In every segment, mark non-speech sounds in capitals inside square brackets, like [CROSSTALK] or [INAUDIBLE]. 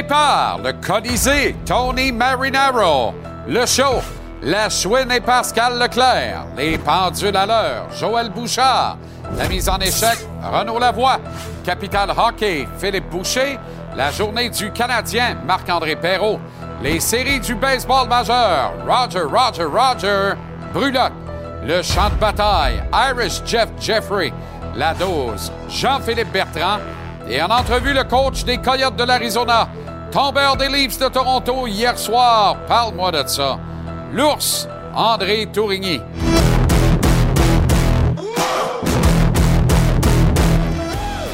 Le Colisée, Tony Marinaro. Le show, la Chouine et Pascal Leclerc. Les pendules à l'heure, Joël Bouchard. La mise en échec, Renaud Lavoie. Capital Hockey, Philippe Boucher. La journée du Canadien, Marc-André Perrault. Les séries du baseball majeur, Roger, Roger, Roger. Brulotte. Le champ de bataille, Irish Jeff Jeffrey. La dose, Jean-Philippe Bertrand. Et en entrevue, le coach des Coyotes de l'Arizona, tombeur des Leafs de Toronto hier soir. Parle-moi de ça. L'ours, André Tourigny.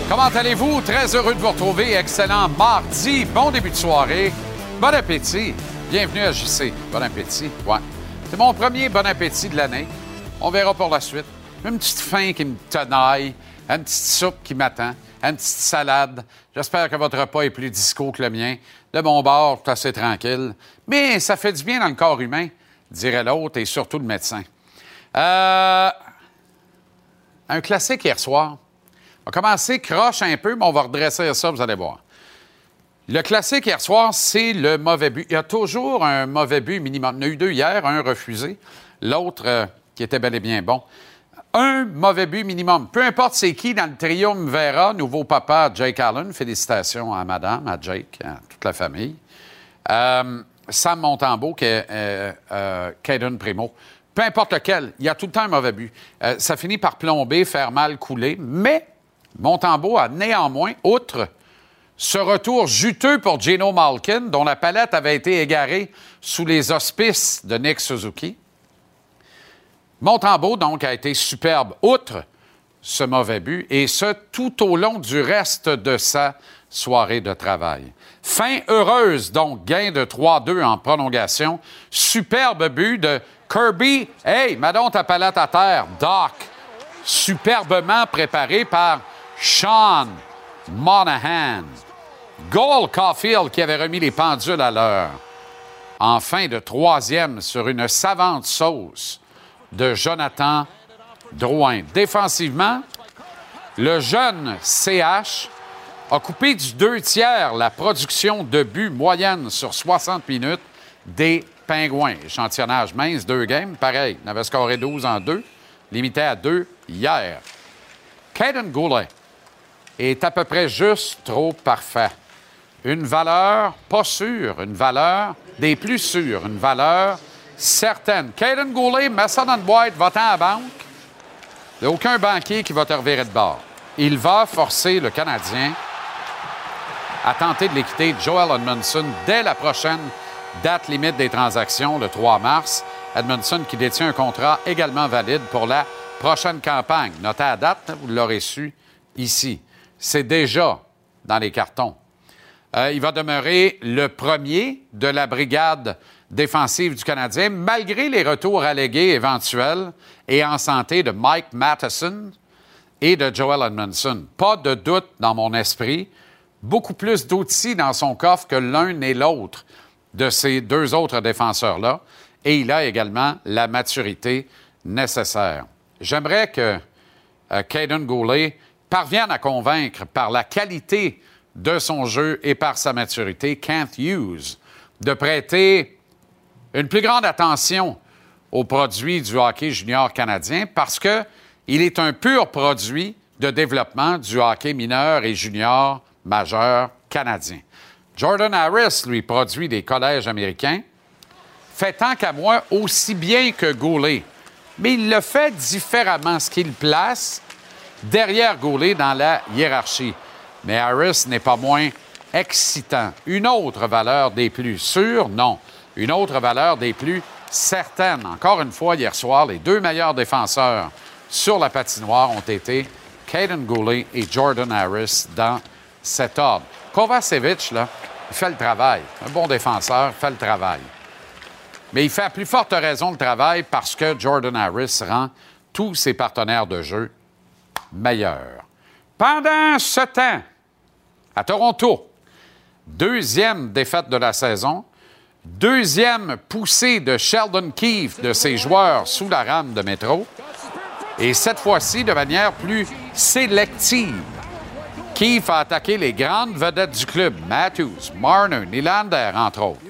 Comment allez-vous? Très heureux de vous retrouver. Excellent mardi. Bon début de soirée. Bon appétit. Bienvenue à JC. Bon appétit. Ouais. C'est mon premier bon appétit de l'année. On verra pour la suite. Une petite faim qui me tenaille, une petite soupe qui m'attend, une petite salade. J'espère que votre repas est plus disco que le mien. De mon bord, c'est assez tranquille. Mais ça fait du bien dans le corps humain, dirait l'autre, et surtout le médecin. Euh, un classique hier soir. On va commencer croche un peu, mais on va redresser ça, vous allez voir. Le classique hier soir, c'est le mauvais but. Il y a toujours un mauvais but minimum. Il y en a eu deux hier, un refusé, l'autre euh, qui était bel et bien bon. Un mauvais but minimum. Peu importe c'est qui dans le triumvirat, nouveau papa Jake Allen. Félicitations à madame, à Jake, à toute la famille. Euh, Sam Montembeau, qui est euh, euh, Primo. Peu importe lequel, il y a tout le temps un mauvais but. Euh, ça finit par plomber, faire mal couler, mais Montembeau a néanmoins, outre ce retour juteux pour Gino Malkin, dont la palette avait été égarée sous les auspices de Nick Suzuki. Montembeau, donc, a été superbe, outre ce mauvais but, et ce, tout au long du reste de sa soirée de travail. Fin heureuse, donc, gain de 3-2 en prolongation. Superbe but de Kirby. Hey, madon ta palette à terre, Doc. Superbement préparé par Sean Monahan. Goal Caulfield qui avait remis les pendules à l'heure. En fin de troisième sur une savante sauce de Jonathan Drouin. Défensivement, le jeune CH a coupé du deux tiers la production de buts moyenne sur 60 minutes des Pingouins. Échantillonnage mince, deux games, pareil. Il avait scoré 12 en deux, limité à deux hier. Caden Goulet est à peu près juste trop parfait. Une valeur pas sûre, une valeur des plus sûres, une valeur certaine. Caden Goulet, une boîte, va-t'en à banque. Il n'y a aucun banquier qui va te revirer de bord. Il va forcer le Canadien à tenter de l'équiter Joel Edmondson dès la prochaine date limite des transactions, le 3 mars. Edmondson qui détient un contrat également valide pour la prochaine campagne. Notez la date, vous l'aurez su ici. C'est déjà dans les cartons. Euh, il va demeurer le premier de la brigade défensive du Canadien, malgré les retours allégués éventuels et en santé de Mike Matheson et de Joel Edmondson. Pas de doute dans mon esprit. Beaucoup plus d'outils dans son coffre que l'un et l'autre de ces deux autres défenseurs-là. Et il a également la maturité nécessaire. J'aimerais que euh, Caden Goulet parvienne à convaincre par la qualité de son jeu et par sa maturité Kent Hughes de prêter une plus grande attention aux produits du hockey junior canadien parce que il est un pur produit de développement du hockey mineur et junior majeur canadien. Jordan Harris, lui, produit des collèges américains, fait tant qu'à moi aussi bien que Goulet, mais il le fait différemment, ce qu'il place derrière Goulet dans la hiérarchie. Mais Harris n'est pas moins excitant. Une autre valeur des plus sûres, non. Une autre valeur des plus certaines. Encore une fois, hier soir, les deux meilleurs défenseurs sur la patinoire ont été Caden Goulet et Jordan Harris dans cet ordre. Kovacevic, là, il fait le travail. Un bon défenseur fait le travail. Mais il fait à plus forte raison le travail parce que Jordan Harris rend tous ses partenaires de jeu meilleurs. Pendant ce temps, à Toronto, deuxième défaite de la saison, deuxième poussée de Sheldon Keefe de ses joueurs sous la rame de métro, et cette fois-ci de manière plus sélective. Keefe a attaqué les grandes vedettes du club, Matthews, Marner, Nylander, entre autres.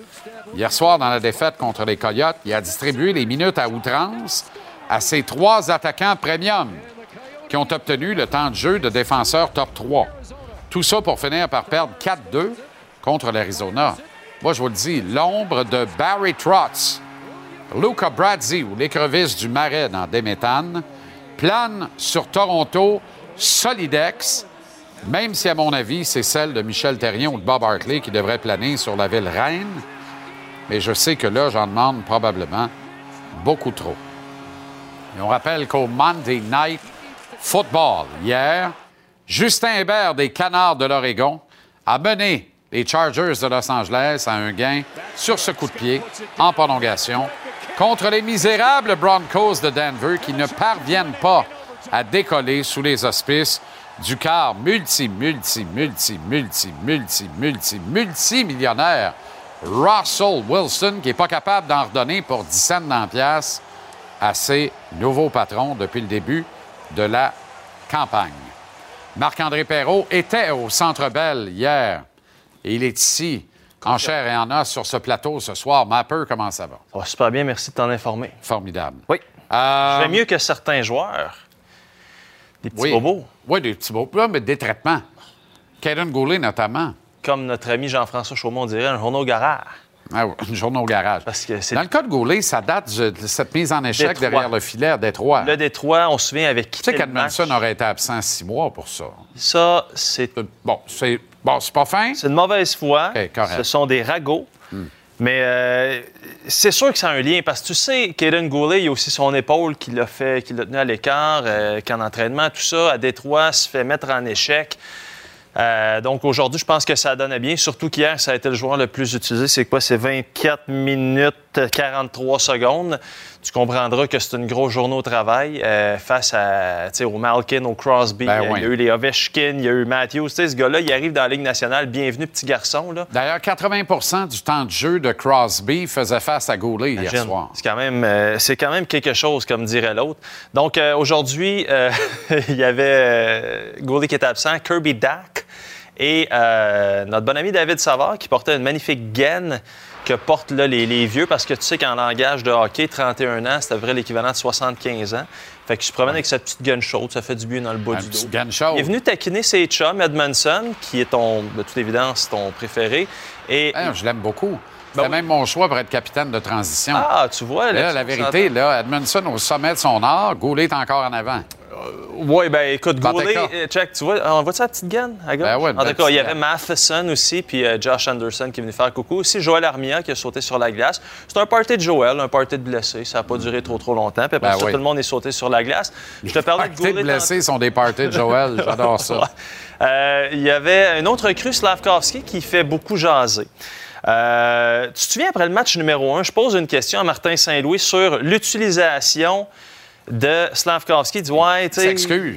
Hier soir, dans la défaite contre les Coyotes, il a distribué les minutes à outrance à ses trois attaquants premium qui ont obtenu le temps de jeu de défenseur top 3. Tout ça pour finir par perdre 4-2 contre l'Arizona. Moi, je vous le dis, l'ombre de Barry Trotz, Luca Bradzi ou l'écrevisse du marais dans Déméthane plane sur Toronto Solidex, même si, à mon avis, c'est celle de Michel Terrien ou de Bob Hartley qui devrait planer sur la ville reine. Mais je sais que là, j'en demande probablement beaucoup trop. Et on rappelle qu'au Monday Night Football, hier, Justin Hébert des Canards de l'Oregon a mené les Chargers de Los Angeles à un gain sur ce coup de pied en prolongation contre les misérables Broncos de Denver qui ne parviennent pas à décoller sous les auspices du quart multi, multi, multi, multi, multi, multi, multi-millionnaire Russell Wilson qui n'est pas capable d'en redonner pour 10 cents dans pièce à ses nouveaux patrons depuis le début de la campagne. Marc-André Perrault était au Centre Bell hier et il est ici en chair et en os sur ce plateau ce soir. Mapper, comment ça va? Ça va super bien, merci de t'en informer. Formidable. Oui. Euh, Je vais mieux que certains joueurs. Des petits oui. bobos, Oui, des petits bobos. Mais des traitements. Caden Goulet, notamment. comme notre ami Jean-François Chaumont dirait, un journaux garage. Ah oui, une journée au garage. Parce que Dans le cas de Goulet, ça date de cette mise en échec Détroit. derrière le filet à Détroit. le Détroit, on se souvient avec qui Tu sais qu'Edmondson aurait été absent six mois pour ça. Ça, c'est Bon, c'est bon, c'est pas fin. C'est de mauvaise foi. Hmm. Ce sont des ragots. Mais euh, c'est sûr que ça a un lien parce que tu sais, Kaden Goulet, il y a aussi son épaule qui l'a fait, qui l'a tenu à l'écart, euh, qu'en entraînement, tout ça, à Détroit, se fait mettre en échec. Euh, donc aujourd'hui, je pense que ça donnait bien. Surtout qu'hier, ça a été le joueur le plus utilisé. C'est quoi? C'est 24 minutes 43 secondes. Tu comprendras que c'est une grosse journée au travail euh, face à, au Malkin, au Crosby. Ben Euh, oui. Il y a eu les Ovechkin, il y a eu Matthews. Ce gars-là, il arrive dans la Ligue nationale. Bienvenue, petit garçon. Là. D'ailleurs, 80% du temps de jeu de Crosby faisait face à Goulet hier Imagine. soir. C'est quand même, euh, c'est quand même quelque chose, comme dirait l'autre. Donc euh, aujourd'hui, euh, [LAUGHS] il y avait euh, Goulet qui était absent, Kirby Dack et euh, notre bon ami David Savard qui portait une magnifique gaine que portent là, les, les vieux parce que tu sais qu'en langage de hockey, 31 ans, c'est à peu près l'équivalent de 75 ans. Fait qu'il se promène avec sa petite gun chaude, ça fait du bien dans le bas Un du dos. gun chaude. Il est venu taquiner ses chums, Edmondson, qui est ton, de toute évidence ton préféré. Et je l'aime beaucoup. C'était oui. même mon choix pour être capitaine de transition. ah, tu vois, Là, là, la vérité, là, Edmondson au sommet de son art, Goulet est encore en avant. Oui, ben écoute, Goulet, euh, check, tu vois, on voit ça la petite gaine à gauche? Ben ouais, en tout cas, il y avait. Matheson aussi, puis euh, Josh Anderson qui est venu faire coucou. Aussi, Joël Armia qui a sauté sur la glace. C'est un party de Joël, un party de blessés. Ça n'a pas duré trop, trop longtemps. Puis après Ben ça, oui. tout le monde est sauté sur la glace. Je te parlais de Goulet. blessés sont des parties de Joël. [LAUGHS] J'adore ça. Euh, il y avait un autre recrue, Slavkovski, qui fait beaucoup jaser. Euh, tu te souviens, après le match numéro 1, je pose une question à Martin Saint-Louis sur l'utilisation de Slavkovski. Il dit Ouais, tu sais.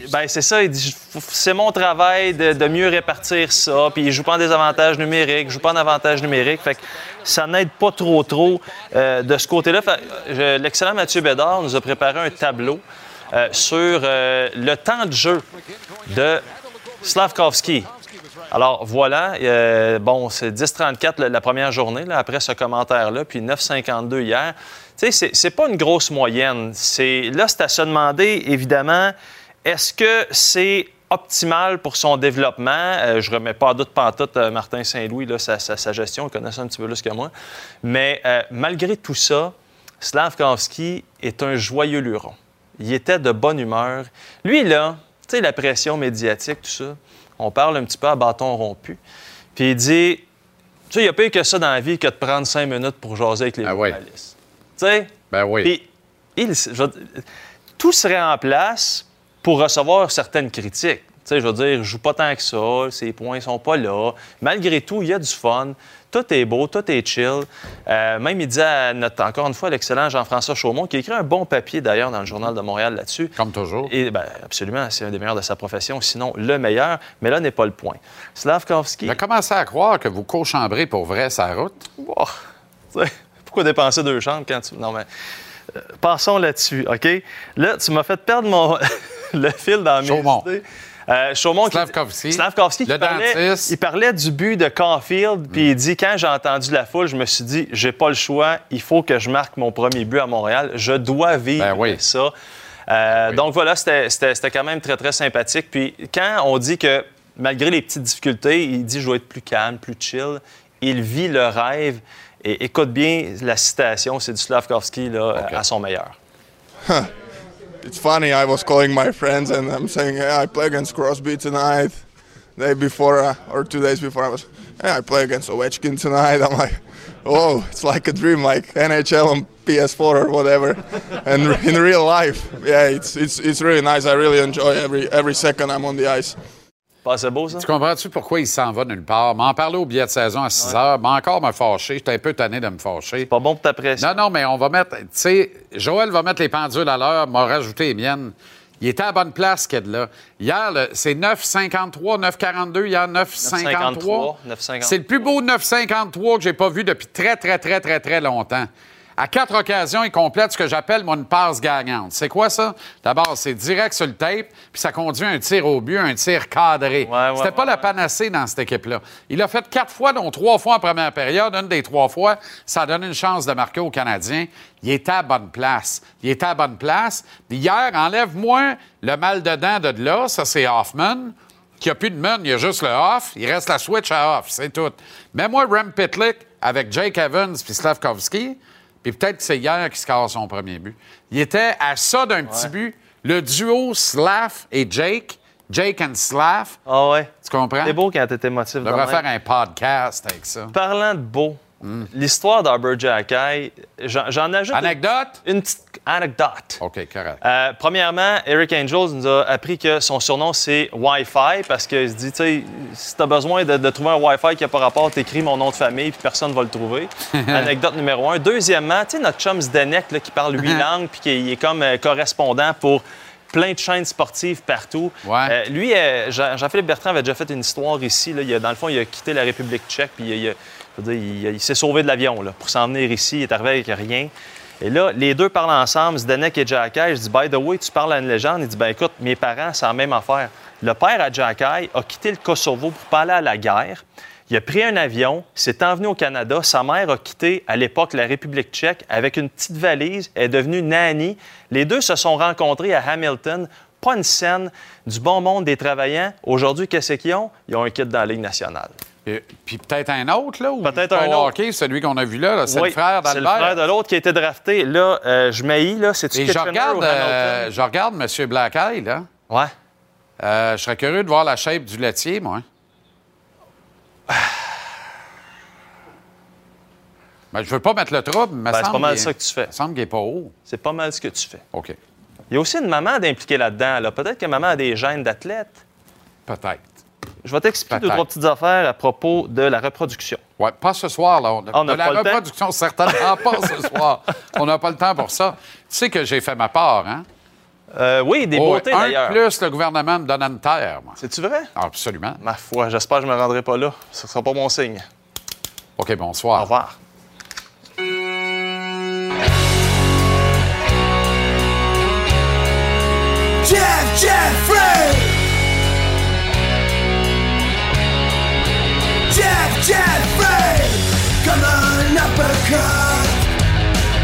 Ben, c'est ça. Il dit C'est mon travail de, de mieux répartir ça. Puis il joue pas en désavantage numérique, il joue pas en avantage numérique. Fait que ça n'aide pas trop, trop euh, de ce côté-là. L'excellent Mathieu Bédard nous a préparé un tableau euh, sur le temps de jeu de Slavkovski. Alors voilà, euh, bon, c'est 10-34 la, la première journée, après ce commentaire-là, puis 9-52 hier. Tu sais, c'est- pas une grosse moyenne. C'est- Là, c'est à se demander, évidemment, est-ce que c'est optimal pour son développement? Euh, je remets pas en doute pantoute euh, Martin Saint-Louis, sa gestion, il connaît ça un petit peu plus que moi. Mais euh, malgré tout ça, Slavkovski est un joyeux luron. Il était de bonne humeur. Lui, là, tu sais, la pression médiatique, tout ça, on parle un petit peu à bâton rompu. Puis il dit, tu sais, il n'y a pas eu que ça dans la vie que de prendre cinq minutes pour jaser avec les ouais. journalistes. Tu sais? Ben oui. Puis, il- je tout serait en place pour recevoir certaines critiques. Tu sais, je veux dire, je joue pas tant que ça, ses points sont pas là. Malgré tout, il y a du fun. Tout est beau, tout est chill. Euh, même, il dit à notre, encore une fois, l'excellent Jean-François Chaumont, qui a écrit un bon papier d'ailleurs dans le Journal de Montréal là-dessus. Comme toujours. Et ben, absolument, c'est un des meilleurs de sa profession, sinon le meilleur, mais là n'est pas le point. Slavkovski, J'ai commencé à croire que vous cochambrez pour vrai sa route. Oh, pourquoi dépenser deux chambres quand tu. Non, mais. euh, passons là-dessus, OK? Là, tu m'as fait perdre mon... [LAUGHS] le fil dans mes Chaumont. idées. Euh, Chaumont qui- Slavkovski. Slavkovski qui Le parlait, dentiste. il parlait du but de Caulfield, puis il dit quand j'ai entendu la foule, je me suis dit j'ai pas le choix, il faut que je marque mon premier but à Montréal, je dois vivre Ben oui. ça. Euh, Oui. Donc voilà, c'était c'était- c'était quand même très très sympathique. Puis quand on dit que malgré les petites difficultés, il dit je dois être plus calme, plus chill, il vit le rêve. Et écoute bien la citation, c'est du Slavkovski là, à son meilleur. It's funny. I was calling my friends and I'm saying, "Yeah, I play against Crosby tonight." Day before uh, or two days before, I was, "Yeah, I play against Ovechkin tonight." [LAUGHS] I'm like, "Oh, it's like a dream, like NHL on PS4 or whatever." [LAUGHS] and in real life, yeah, it's it's it's really nice. I really enjoy every every second I'm on the ice. Pas c'est beau ça? Tu comprends-tu pourquoi il s'en va nulle part? M'en parler au billet de saison à 6 heures, m'a encore me fâcher. J'étais un peu tanné de me fâcher. Pas bon pour ta pression. Non, non, mais on va mettre. Tu sais, Joël va mettre les pendules à l'heure, m'a rajouté les miennes. Il était à la bonne place, ce là Hier, c'est 9,53, 9,42. Hier, 9,53. 9,53. C'est le plus beau 9,53 que j'ai pas vu depuis très, très, très, très, très longtemps. À quatre occasions, il complète ce que j'appelle, moi, une passe gagnante. C'est quoi ça? D'abord, c'est direct sur le tape, puis ça conduit à un tir au but, un tir cadré. Ouais, ouais, C'était pas la panacée dans cette équipe-là. Il a fait quatre fois, dont trois fois en première période. Une des trois fois, ça a donné une chance de marquer aux Canadiens. Il était à bonne place. Il était à bonne place. Hier, enlève-moi le mal dedans de là. Ça, c'est Hoffman. Qui a plus de mun, il y a juste le off. Il reste la switch à off, c'est tout. Mets-moi Rem Pitlick avec Jake Evans puis Slavkovski, puis peut-être que c'est hier qu'il score son premier but. Il était à ça d'un petit but. Le duo Slav et Jake, Jake and Slav, Ah ouais. tu comprends? C'est beau quand t'es émotif. On de devrait faire un podcast avec ça. Parlant de beau, l'histoire d'Arbor Jackay, j'en ajoute une- Anecdote? une, petite anecdote. OK, correct. Euh, premièrement, Eric Angels nous a appris que son surnom, c'est Wi-Fi parce qu'il se dit, tu sais, si tu as besoin de, de trouver un Wi-Fi qui n'a pas rapport, t'écris mon nom de famille puis personne ne va le trouver. [LAUGHS] Anecdote numéro un. Deuxièmement, tu sais, notre chum Zdenek là, qui parle huit langues puis qui est comme euh, correspondant pour plein de chaînes sportives partout. Ouais. Euh, lui, Jean- Jean-Philippe Bertrand avait déjà fait une histoire ici. Là. Il a- dans le fond, il a quitté la République tchèque puis il, a- il- s'est sauvé de l'avion pour s'en venir ici. Il est arrivé avec rien. Et là, les deux parlent ensemble, Zdenek et Jackay. Je dis, by the way, tu parles à une légende. Il dit, ben écoute, mes parents, c'est la même affaire. Le père à Jackay a quitté le Kosovo pour pas aller à la guerre. Il a pris un avion, s'est envenu au Canada. Sa mère a quitté à l'époque la République tchèque avec une petite valise. Elle est devenue nanny. Les deux se sont rencontrés à Hamilton. Pas une scène du bon monde des travaillants. Aujourd'hui, qu'est-ce qu'ils ont? Ils ont un kit dans la Ligue nationale. Et- Puis peut-être un autre, là? ou Peut-être un au autre. hockey, celui qu'on a vu là, là, c'est Oui, le frère C'est le d'Albert. frère de l'autre qui a été drafté. Là, euh, je maillis, là. C'est-tu Et je regarde, euh, je regarde M. Black Eye, là. Ouais. Euh, je serais curieux de voir la shape du laitier, moi. [SIGHS] Ben, je veux pas mettre le trouble, mais Ben, c'est pas mal ça que tu fais. Il me semble qu'il est pas haut. C'est pas mal ce que tu fais. OK. Il y a aussi une maman d'impliquer là-dedans. Là. Peut-être que maman a des gènes d'athlète. Peut-être. Je vais t'expliquer deux, trois petites affaires à propos de la reproduction. Ouais, pas ce soir, là. On, Ah, on de la pas le temps? reproduction, certainement pas ce [LAUGHS] soir. On n'a pas le temps pour ça. Tu sais que j'ai fait ma part, hein? Euh, oui, des Oh, beautés un d'ailleurs. plus, le gouvernement me donne une terre, moi. C'est-tu vrai? Absolument. Ma foi, j'espère que je ne me rendrai pas là. Ce ne sera pas mon signe. OK, bonsoir. Au revoir. Jeff Jeffrey Jeff Jeffrey Comme un uppercut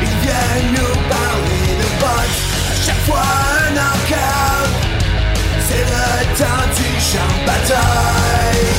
Ils viennent nous parler de boxe À chaque fois un knockout C'est le temps du champ de bataille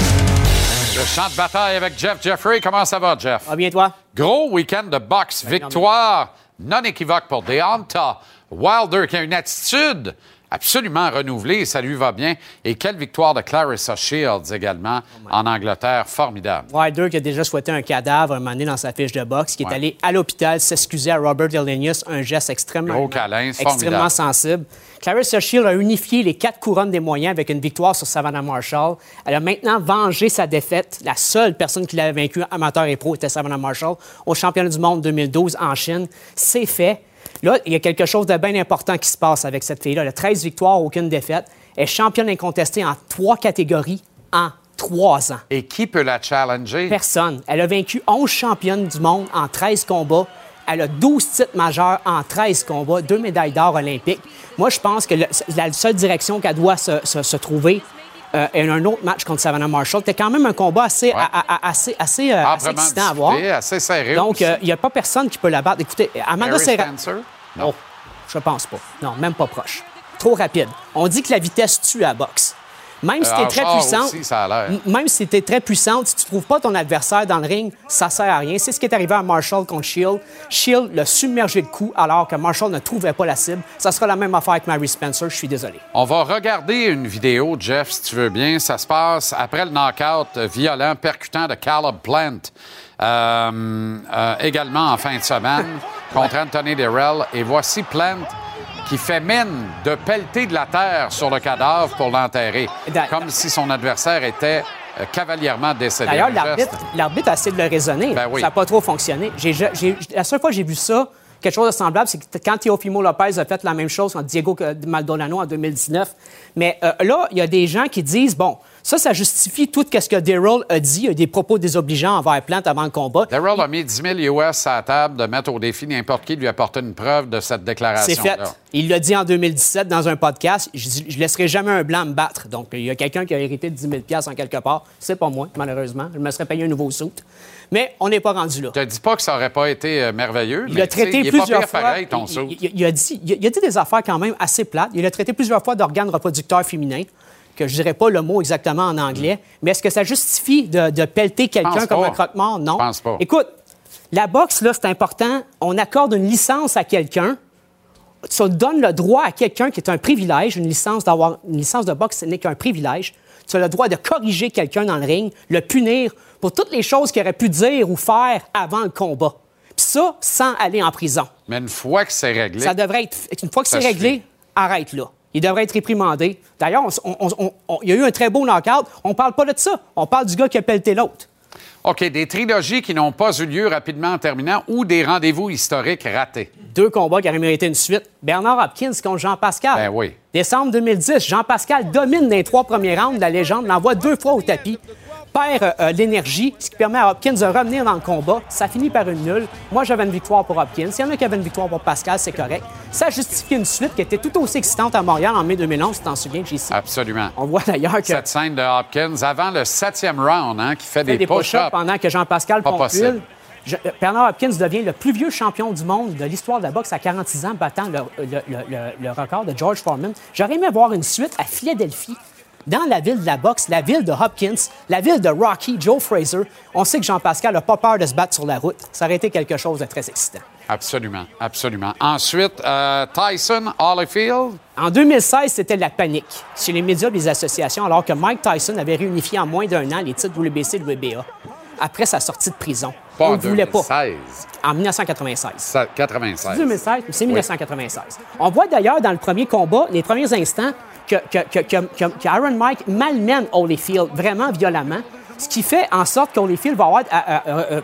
Le champ de bataille avec Jeff Jeffrey. Comment ça va, Jeff? Ah bien toi? Gros week-end de boxe. Victoire non équivoque pour Deonta Wilder, qui a une attitude absolument renouvelée. Ça lui va bien. Et quelle victoire de Clarissa Shields également en Angleterre. Formidable. Wilder qui a déjà souhaité un cadavre un moment donné dans sa fiche de boxe, qui Ouais. est allé à l'hôpital s'excuser à Robert Elenius, un geste extrêmement, Gros câlin, extrêmement formidable. sensible. Clarissa Shield a unifié les quatre couronnes des moyens avec une victoire sur Savannah Marshall. Elle a maintenant vengé sa défaite. La seule personne qui l'avait vaincue, amateur et pro, était Savannah Marshall au championnat du monde 2012 en Chine. C'est fait. Là, il y a quelque chose de bien important qui se passe avec cette fille-là. Elle a 13 victoires, aucune défaite. Elle est championne incontestée en trois catégories en trois ans. Et qui peut la challenger? Personne. Elle a vaincu 11 championnes du monde en 13 combats. Elle a 12 titres majeurs en 13 combats, deux médailles d'or olympiques. Moi, je pense que le- la seule direction qu'elle doit se, se- se trouver euh, est un autre match contre Savannah Marshall. C'était quand même un combat assez, à- assez, assez, euh, assez Amplement excitant à voir. assez serré Donc, euh, il n'y a pas personne qui peut la battre. Écoutez, Amanda Harry Serra... Spencer? Non. Oh, je pense pas. Non, même pas proche. Trop rapide. On dit que la vitesse tue à la boxe. Même si Euh, tu es en très puissante, aussi, ça a l'air. m- même si tu es très puissante, si tu trouves pas ton adversaire dans le ring, ça sert à rien. C'est ce qui est arrivé à Marshall contre Shield. Shield l'a submergé de coups alors que Marshall ne trouvait pas la cible. Ça sera la même affaire avec Mary Spencer, je suis désolé. On va regarder une vidéo, Jeff, si tu veux bien. Ça se passe après le knockout violent, percutant de Caleb Plant, euh, euh, également en fin de semaine, contre Anthony Derrell. Et voici Plant qui fait mine de pelleter de la terre sur le cadavre pour l'enterrer, comme si son adversaire était euh, cavalièrement décédé. D'ailleurs, l'arbitre, a essayé de le raisonner. Ben oui. Ça n'a pas trop fonctionné. La seule fois que j'ai vu ça, quelque chose de semblable, c'est que quand Teofimo Lopez a fait la même chose contre Diego Maldonado en 2019. Mais euh, là, il y a des gens qui disent, bon, ça, ça justifie tout ce que Daryl a dit. A des propos désobligeants envers Plant avant le combat. Derrell a mis 10 000 US à la table de mettre au défi n'importe qui de lui apporter une preuve de cette déclaration. C'est fait. Il l'a dit en 2017 dans un podcast. Je, je laisserai jamais un blanc me battre. Donc, il y a quelqu'un qui a hérité de 10 000 en quelque part. C'est pas moi, malheureusement. Je me serais payé un nouveau suit. Mais on n'est pas rendu là. Je te dis pas que ça aurait pas été euh, merveilleux, Il mais a traité il plusieurs pas fois. pareil, ton il, saut. il- il a dit, il a dit des affaires quand même assez plates. Il a traité plusieurs fois d'organes reproducteurs féminins, que je dirais pas le mot exactement en anglais. Mais est-ce que ça justifie de, de pelleter quelqu'un comme pas. un croque-mort? Non. Je pense pas. Écoute, la boxe, là, c'est important. On accorde une licence à quelqu'un. Ça donne le droit à quelqu'un qui est un privilège, une licence d'avoir une licence de boxe, ce n'est qu'un privilège. Tu as le droit de corriger quelqu'un dans le ring, le punir pour toutes les choses qu'il aurait pu dire ou faire avant le combat. Puis ça, sans aller en prison. Mais une fois que c'est réglé, Ça devrait être. Une fois que c'est réglé, suffit. arrête là. Il devrait être réprimandé. D'ailleurs, il y a eu un très beau knockout. On parle pas de ça. On parle du gars qui a pelleté l'autre. OK, des trilogies qui n'ont pas eu lieu rapidement en terminant ou des rendez-vous historiques ratés. Deux combats qui auraient mérité une suite. Bernard Hopkins contre Jean-Pascal. Ben oui. Décembre 2010, Jean-Pascal domine les trois premiers rounds de la légende, l'envoie deux fois au tapis, perd euh, euh, l'énergie, ce qui permet à Hopkins de revenir dans le combat. Ça finit par une nulle. Moi, j'avais une victoire pour Hopkins. S'il y en a qui avaient une victoire pour Pascal, c'est correct. Ça justifie une suite qui était tout aussi excitante à Montréal en mai 2011, tu t'en souviens, JC? Absolument. On voit d'ailleurs que Cette scène de Hopkins avant le septième round, hein, qui fait fait des, des push-ups pendant que Jean-Pascal Pas Pompule. Je- euh, Bernard Hopkins devient le plus vieux champion du monde de l'histoire de la boxe à 46 ans, battant le, le- le- le- le record de George Foreman. J'aurais aimé voir une suite à Philadelphie, dans la ville de la boxe, la ville de Hopkins, la ville de Rocky, Joe Fraser. On sait que Jean-Pascal n'a pas peur de se battre sur la route. Ça aurait été quelque chose de très excitant. Absolument, absolument. Ensuite, euh, Tyson, Holyfield. En 2016, c'était la panique chez les médias et les associations, alors que Mike Tyson avait réunifié en moins d'un an les titres WBC et WBA après sa sortie de prison. Pas On ne voulait pas. 2016. En 1996. Ça, 96. 2016, c'est 1996. On voit d'ailleurs dans le premier combat, les premiers instants, que, que, que, que- Aaron Mike malmène Holyfield vraiment violemment, ce qui fait en sorte qu'Holyfield va avoir euh, euh, euh,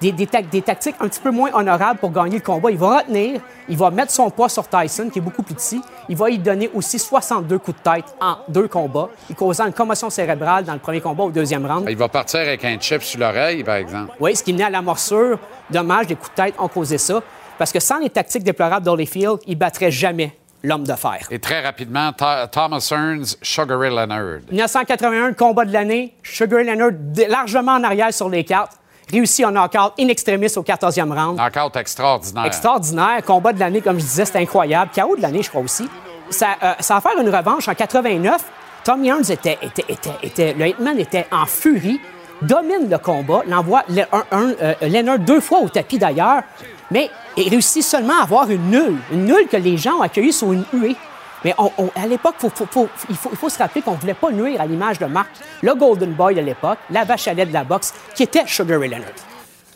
des, des tac- des tactiques un petit peu moins honorables pour gagner le combat. Il va retenir, il va mettre son poids sur Tyson, qui est beaucoup plus petit. Il va y donner aussi 62 coups de tête en deux combats, il causant une commotion cérébrale dans le premier combat au deuxième round. Il va partir avec un chip sur l'oreille, par exemple. Oui, ce qui menait à la morsure. Dommage, les coups de tête ont causé ça. Parce que sans les tactiques déplorables d'Holyfield, il battrait jamais l'homme de fer. Et très rapidement, Tho- Thomas Hearns, Sugar Ray Leonard. 1981, le combat de l'année. Sugar Ray Leonard largement en arrière sur les cartes. Réussit un knockout in extremis au 14e round. Knockout extraordinaire. Extraordinaire. Combat de l'année, comme je disais, c'était incroyable. KO de l'année, je crois aussi. Ça, euh, ça va faire une revanche en 89. Tommy Hearns était, était, était, était- le Hitman était en furie, domine le combat, l'envoie le- un- un, euh, Leonard deux fois au tapis d'ailleurs, mais il réussit seulement à avoir une nulle. Une nulle que les gens ont accueillie sur une huée. Mais on- on- à l'époque, faut- faut- faut- il, faut, il faut se rappeler qu'on ne voulait pas nuire à l'image de Marc, le Golden Boy de l'époque, la vache à lait de la boxe, qui était Sugar Ray Leonard.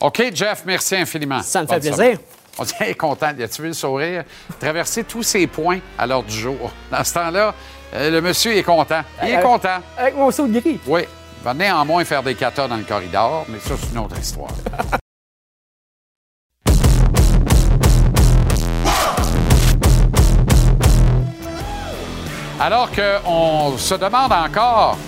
OK, Jeff, merci infiniment. Ça me fait plaisir. semaine. On est [LAUGHS] content. As-tu vu le sourire? Traverser tous ces points à l'heure du jour. Dans ce temps-là, euh, le monsieur est content. Il est Euh, content. Avec mon saut de gris. Oui. Venez en moins faire des katas dans le corridor, mais ça, c'est une autre histoire. [LAUGHS] Alors qu'on se demande encore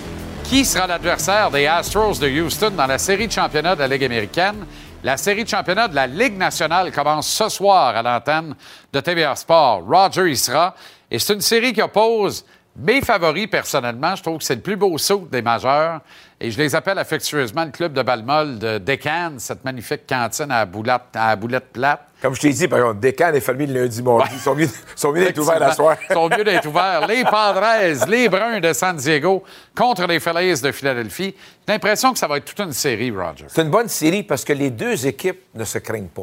qui sera l'adversaire des Astros de Houston dans la série de championnat de la Ligue américaine, La série de championnat de la Ligue nationale commence ce soir à l'antenne de TVA Sport. Roger y sera. Et c'est une série qui oppose mes favoris, personnellement. Je trouve que c'est le plus beau saut des majeurs. Et je les appelle affectueusement le club de Balmol de Décan, cette magnifique cantine à boulette, à boulette plate. Comme je t'ai dit, par exemple, Décan est fermé le lundi, mardi. Ils sont mieux, ils sont mieux d'être ouverts la soirée. Ils sont mieux d'être [LAUGHS] ouverts. Les Padres, les Bruns de San Diego contre les Phillies de Philadelphie. J'ai l'impression que ça va être toute une série, Roger. C'est une bonne série parce que les deux équipes ne se craignent pas.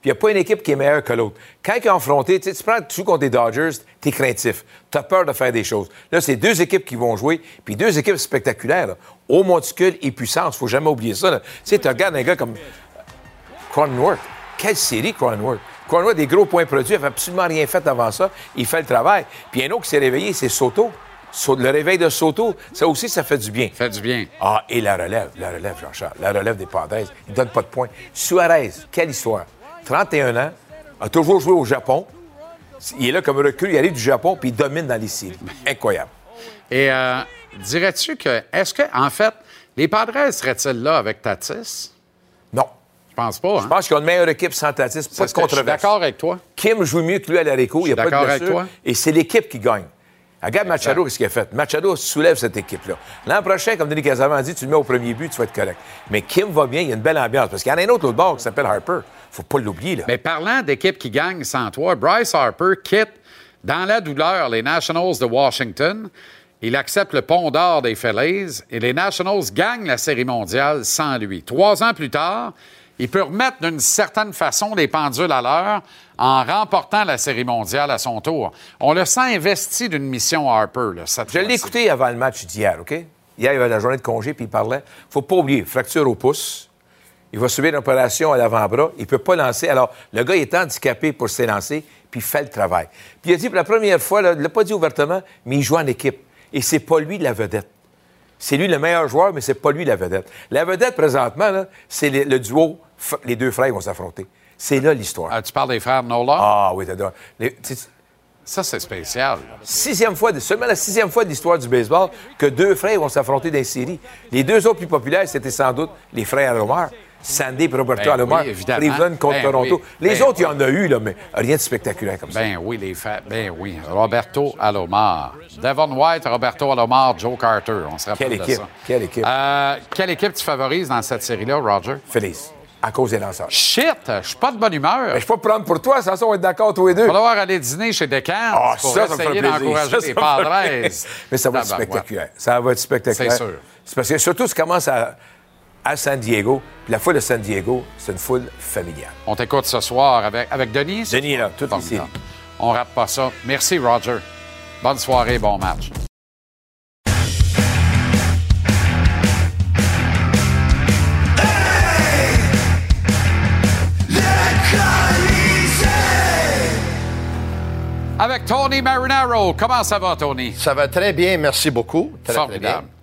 Puis il n'y a pas une équipe qui est meilleure que l'autre. Quand ils ont affronté, tu prends joues contre les Dodgers, tu es craintif. Tu as peur de faire des choses. Là, c'est deux équipes qui vont jouer, puis deux équipes spectaculaires. là. Haut monticule et puissance. faut jamais oublier ça. Tu sais, tu regardes un gars comme Cronenworth. Quelle série, Cronenworth? Cronenworth, des gros points produits, il n'avait absolument rien fait avant ça. Il fait le travail. Puis un autre qui s'est réveillé, c'est Soto. So- Le réveil de Soto, ça aussi, ça fait du bien. Fait du bien. Ah, et la relève, la relève, Jean-Charles, la relève des Padres, il ne donne pas de points. Suarez, quelle histoire. 31 ans, a toujours joué au Japon. Il est là comme recul, il arrive du Japon, puis il domine dans les séries. Incroyable. Et euh, dirais-tu que, est-ce que, en fait, les Padres seraient-ils là avec Tatis? Non. Je pense pas. Hein? Je pense qu'ils ont une meilleure équipe sans Tatis, pas de Je suis controverse. d'accord avec toi. Kim joue mieux que lui à l'Arico, il n'y a pas de d'accord avec toi. Et c'est l'équipe qui gagne. Regarde Machado, qu'est-ce qu'il a fait? Machado soulève cette équipe-là. L'an prochain, comme Denis Casavant a dit, tu le mets au premier but, tu vas être correct. Mais Kim va bien, il y a une belle ambiance. Parce qu'il y en a un autre l'autre bord qui s'appelle Harper. faut pas l'oublier, là. Mais parlant d'équipes qui gagnent sans toi, Bryce Harper quitte dans la douleur les Nationals de Washington. Il accepte le pont d'or des Phillies et les Nationals gagnent la Série mondiale sans lui. Trois ans plus tard, il peut remettre d'une certaine façon les pendules à l'heure en remportant la Série mondiale à son tour. On le sent investi d'une mission Harper, là, cette Je l'ai écouté avant le match d'hier, OK? Hier, il avait la journée de congé, puis il parlait. faut pas oublier, fracture au pouce. Il va subir une opération à l'avant-bras. Il peut pas lancer. Alors, le gars est handicapé pour s'élancer, puis il fait le travail. Puis il a dit pour la première fois, là, il l'a pas dit ouvertement, mais il joue en équipe. Et c'est pas lui la vedette. C'est lui le meilleur joueur, mais c'est pas lui la vedette. La vedette, présentement, c'est le, le duo, les deux frères vont s'affronter. C'est là l'histoire. Ah, tu parles des frères Nola? Ah oui, t'adores. Les- Ça, c'est spécial. sixième fois, de- seulement la sixième fois de l'histoire du baseball que deux frères vont s'affronter dans les séries. Les deux autres plus populaires, c'était sans doute les frères Alomar. Sandy et Roberto Ben Alomar. oui. Cleveland contre Ben Toronto. oui. Les Ben autres, il y en a eu, là, mais rien de spectaculaire comme ça. Ben oui, les faits. Ben oui. Roberto Alomar. Devon White, Roberto Alomar, Joe Carter. On se rappelle Quelle de équipe, ça. quelle équipe. Euh, quelle équipe tu favorises dans cette série-là, Roger? Félix, à cause des lanceurs. Shit! Je suis pas de bonne humeur. Ben, je peux pas prendre pour toi, ça, on va être d'accord tous les deux. Il va falloir aller dîner chez Decan Ah, pour ça, essayer d'encourager les Padres. Mais ça va être spectaculaire. Ça va être spectaculaire. C'est sûr. C'est parce que surtout, ça commence à, à San Diego. Puis la foule de San Diego, c'est une foule familiale. On t'écoute ce soir avec, avec Denis. Denis, là, les Formidable. On rate pas ça. Merci, Roger. Bonne soirée, bon match. Avec Tony Marinaro. Comment ça va, Tony? Ça va très bien, merci beaucoup. Très, très Formidable. bien.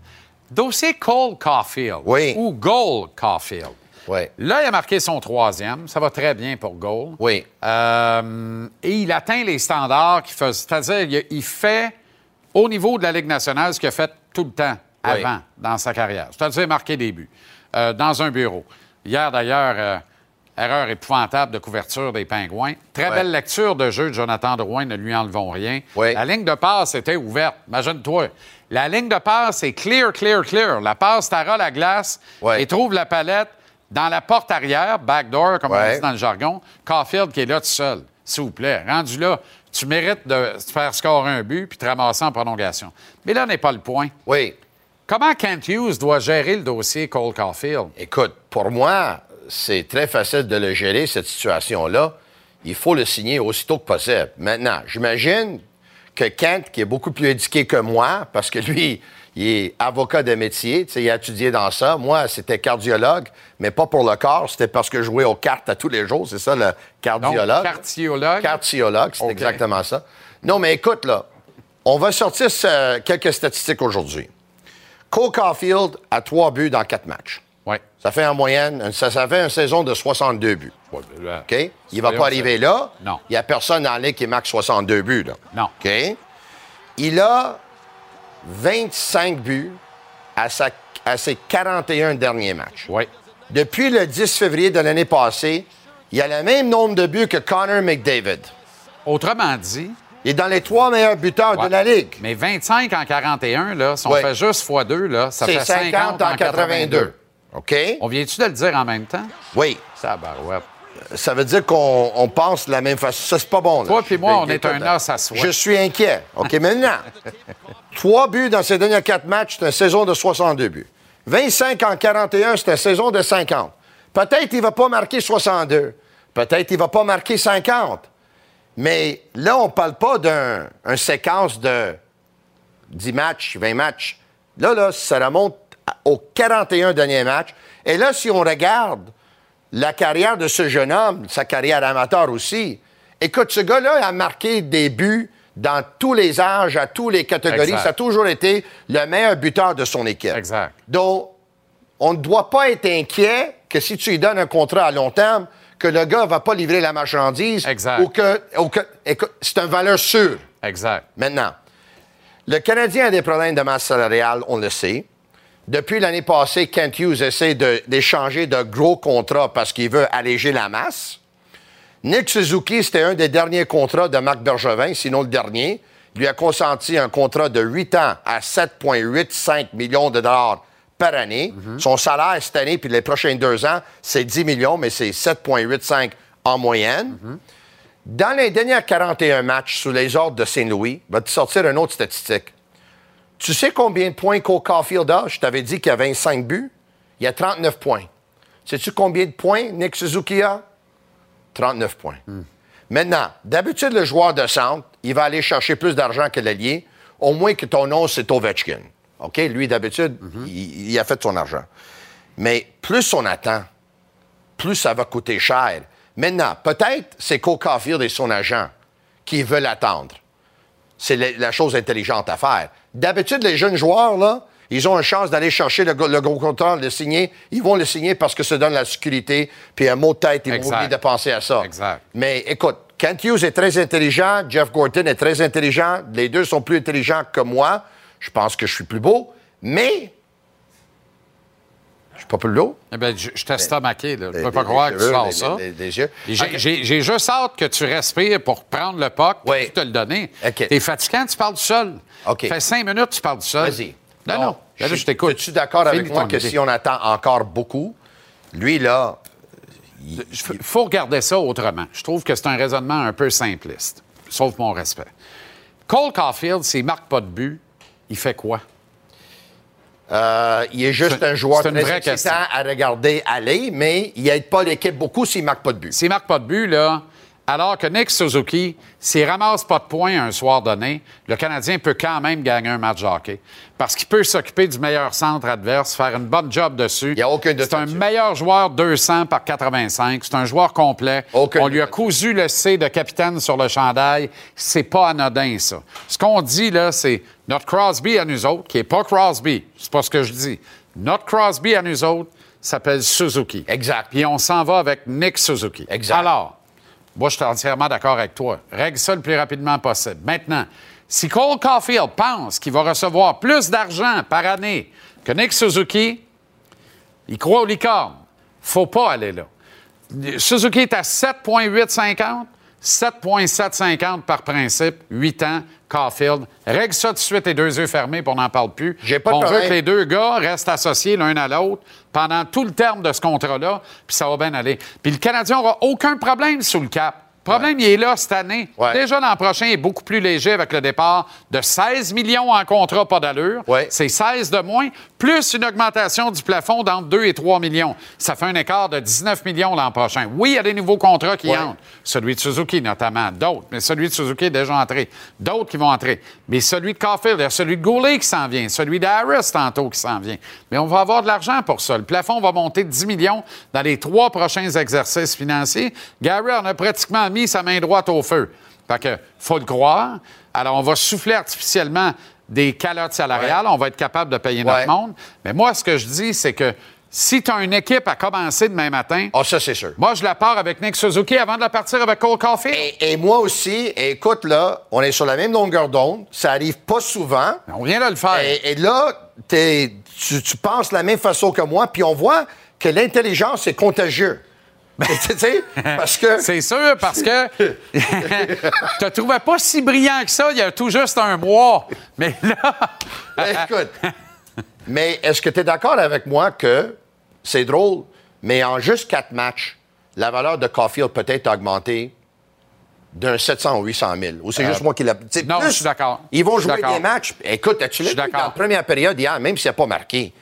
Dossier Cole Caulfield. Oui. Ou Goal Caulfield. Oui. Là, il a marqué son troisième. Ça va très bien pour Goal. Oui. Euh, et il atteint les standards qu'il fait. C'est-à-dire, il, fait au niveau de la Ligue nationale ce qu'il a fait tout le temps Oui. avant dans sa carrière. C'est-à-dire marquer des buts euh, dans un bureau. Hier, d'ailleurs, euh, erreur épouvantable de couverture des Pingouins. Très Ouais. belle lecture de jeu de Jonathan Drouin, ne lui enlevons rien. La ligne de passe était ouverte. Imagine-toi. La ligne de passe est clear, clear, clear. La passe tara la glace Ouais. et trouve la palette dans la porte arrière, backdoor, comme on dit dans le jargon. Caulfield qui est là tout seul. S'il vous plaît, rendu là, tu mérites de faire scorer un but puis te ramasser en prolongation. Mais là n'est pas le point. Oui. Comment Kent Hughes doit gérer le dossier Cole Caulfield? Écoute, pour moi, c'est très facile de le gérer, cette situation-là. Il faut le signer aussitôt que possible. Maintenant, j'imagine que Kent, qui est beaucoup plus éduqué que moi, parce que lui, il est avocat de métier, il a étudié dans ça. Moi, c'était cardiologue, mais pas pour le corps, c'était parce que je jouais aux cartes à tous les jours. C'est ça, le Donc, cardiologue. cardiologue? Cardiologue, c'est exactement ça. Non, mais écoute, là, on va sortir ce- quelques statistiques aujourd'hui. Cole Caulfield a trois buts dans quatre matchs. Ça fait en moyenne, ça, ça fait une saison de 62 buts. OK? Il va pas arriver là. Non. Il n'y a personne dans la ligue qui marque 62 buts. Là. Non. OK? Il a 25 buts à, sa- à ses 41 derniers matchs. Oui. depuis le 10 février de l'année passée, il a le même nombre de buts que Connor McDavid. Autrement dit, Il est dans les trois meilleurs buteurs ouais, de la Ligue. mais 25 en 41, là, si on Ouais. fait juste x2, là, ça fait 50, en 82. OK? On vient-tu de le dire en même temps? Oui. Ça, barouette. Ça veut dire qu'on on pense de la même façon. Ça, c'est pas bon. Là. Toi puis moi, on est un os à soie. Je suis inquiet. OK, maintenant, [LAUGHS] trois buts dans ces derniers quatre matchs, c'est une saison de 62 buts. 25 en 41, c'est une saison de 50. Peut-être qu'il ne va pas marquer 62. Peut-être qu'il ne va pas marquer 50. Mais là, on ne parle pas d'une un séquence de 10 matchs, 20 matchs. Là, là, ça remonte aux 41 derniers matchs. Et là, si on regarde la carrière de ce jeune homme, sa carrière amateur aussi, écoute, ce gars-là a marqué des buts dans tous les âges, à toutes les catégories. Exact. Ça a toujours été le meilleur buteur de son équipe. Exact. Donc, on ne doit pas être inquiet que si tu lui donnes un contrat à long terme, que le gars ne va pas livrer la marchandise. Exact. Ou que, ou que- écoute, c'est une valeur sûre. Exact. Maintenant, le Canadien a des problèmes de masse salariale, on le sait. Depuis l'année passée, Kent Hughes essaie d'échanger de, gros contrats parce qu'il veut alléger la masse. Nick Suzuki, c'était un des derniers contrats de Marc Bergevin, sinon le dernier. Il lui a consenti un contrat de 8 ans à 7,85 millions de dollars par année. Son salaire cette année, puis les prochains deux ans, c'est 10 millions, mais c'est 7,85 en moyenne. Dans les derniers 41 matchs sous les ordres de Saint-Louis, va te sortir une autre statistique? Tu sais combien de points Cole Caulfield a? Je t'avais dit qu'il y a 25 buts. Il y a 39 points. Sais-tu combien de points Nick Suzuki a? 39 points. Maintenant, d'habitude, le joueur de centre, il va aller chercher plus d'argent que l'allié, au moins que ton nom, c'est Ovechkin. OK? Lui, d'habitude, il, il a fait son argent. Mais plus on attend, plus ça va coûter cher. Maintenant, peut-être c'est Cole Caulfield et son agent qui veulent attendre. C'est la, la chose intelligente à faire. D'habitude, les jeunes joueurs, là, ils ont une chance d'aller chercher le, gros contrat, le signer. Ils vont le signer parce que ça donne la sécurité, puis un mot de tête, ils vont oublier de penser à ça. Exact. Mais écoute, Kent Hughes est très intelligent, Jeff Gorton est très intelligent, les deux sont plus intelligents que moi. Je pense que je suis plus beau, mais je suis pas plus beau. Eh bien, je, je t'ai estomaqué, là. Je Les- peux pas croire que tu sors ça. J'ai juste hâte que tu respires pour prendre le puck et Oui. te le donner. OK. T'es fatigant, tu parles du seul. OK. fait cinq minutes, tu parles du seul. Vas-y. Non, non. Là, je t'écoute. Es-tu d'accord avec moi que idée. si on attend encore beaucoup, lui, là, Il faut regarder ça autrement. Je trouve que c'est un raisonnement un peu simpliste, sauf mon respect. Cole Caulfield, s'il marque pas de but, il fait quoi? Euh, il est juste un joueur très excitant à regarder aller, mais il n'aide pas l'équipe beaucoup s'il ne marque pas de but. S'il marque pas de but, là, alors que Nick Suzuki, s'il ramasse pas de points un soir donné, le Canadien peut quand même gagner un match de hockey. Parce qu'il peut s'occuper du meilleur centre adverse, faire une bonne job dessus. Il y a aucun doute C'est un meilleur joueur 200 par 85. C'est un joueur complet. Aucun On lui a cousu le C de capitaine sur le chandail. C'est pas anodin, ça. Ce qu'on dit, là, c'est notre Crosby à nous autres, qui est pas Crosby. C'est pas ce que je dis. Notre Crosby à nous autres s'appelle Suzuki. Exact. Puis on s'en va avec Nick Suzuki. Exact. Alors, moi, je suis entièrement d'accord avec toi. Règle ça le plus rapidement possible. Maintenant, si Cole Caulfield pense qu'il va recevoir plus d'argent par année que Nick Suzuki, il croit aux licornes. Faut pas aller là. Suzuki est à 7,850, 7,750 par principe, 8 ans, Caulfield. Règle ça tout de suite les deux yeux fermés, puis on n'en parle plus. J'ai pas de on veut que les deux gars restent associés l'un à l'autre pendant tout le terme de ce contrat-là, puis ça va bien aller. Puis le Canadien n'aura aucun problème sous le cap. Le problème, il est là cette année. Ouais. Déjà, l'an prochain est beaucoup plus léger avec le départ de 16 millions en contrat, pas d'allure. Ouais. C'est 16 de moins, plus une augmentation du plafond d'entre 2 et 3 millions. Ça fait un écart de 19 millions l'an prochain. Oui, il y a des nouveaux contrats qui entrent. Celui de Suzuki, notamment. D'autres. Mais celui de Suzuki est déjà entré. D'autres qui vont entrer. Mais celui de Caulfield, il y a celui de Goulet qui s'en vient. Celui d'Harris, tantôt, qui s'en vient. Mais on va avoir de l'argent pour ça. Le plafond va monter de 10 millions dans les trois prochains exercices financiers. Gary en a pratiquement mis sa main droite au feu. Fait que, faut le croire. Alors, on va souffler artificiellement des calottes salariales. On va être capable de payer Ouais. notre monde. Mais moi, ce que je dis, c'est que si tu as une équipe à commencer demain matin, Ah, ça, c'est sûr. moi, je la pars avec Nick Suzuki avant de la partir avec Cole Caulfield. Et, et moi aussi, écoute, là, on est sur la même longueur d'onde. Ça arrive pas souvent. On vient de le faire. Et, et là, tu, tu penses de la même façon que moi, puis on voit que l'intelligence est contagieuse. [LAUGHS] tu sais, parce que. [LAUGHS] C'est sûr, parce que tu [LAUGHS] te trouvais pas si brillant que ça il y a tout juste un mois. Mais là, Ben, écoute. mais est-ce que tu es d'accord avec moi que c'est drôle, mais en juste quatre matchs, la valeur de Caulfield peut être augmentée d'un 700 ou 800 000? Ou c'est juste moi qui l'a. Euh, non, plus, je suis d'accord. Ils vont jouer des matchs. Écoute, as-tu vu dans la première période hier, même s'il n'a pas marqué,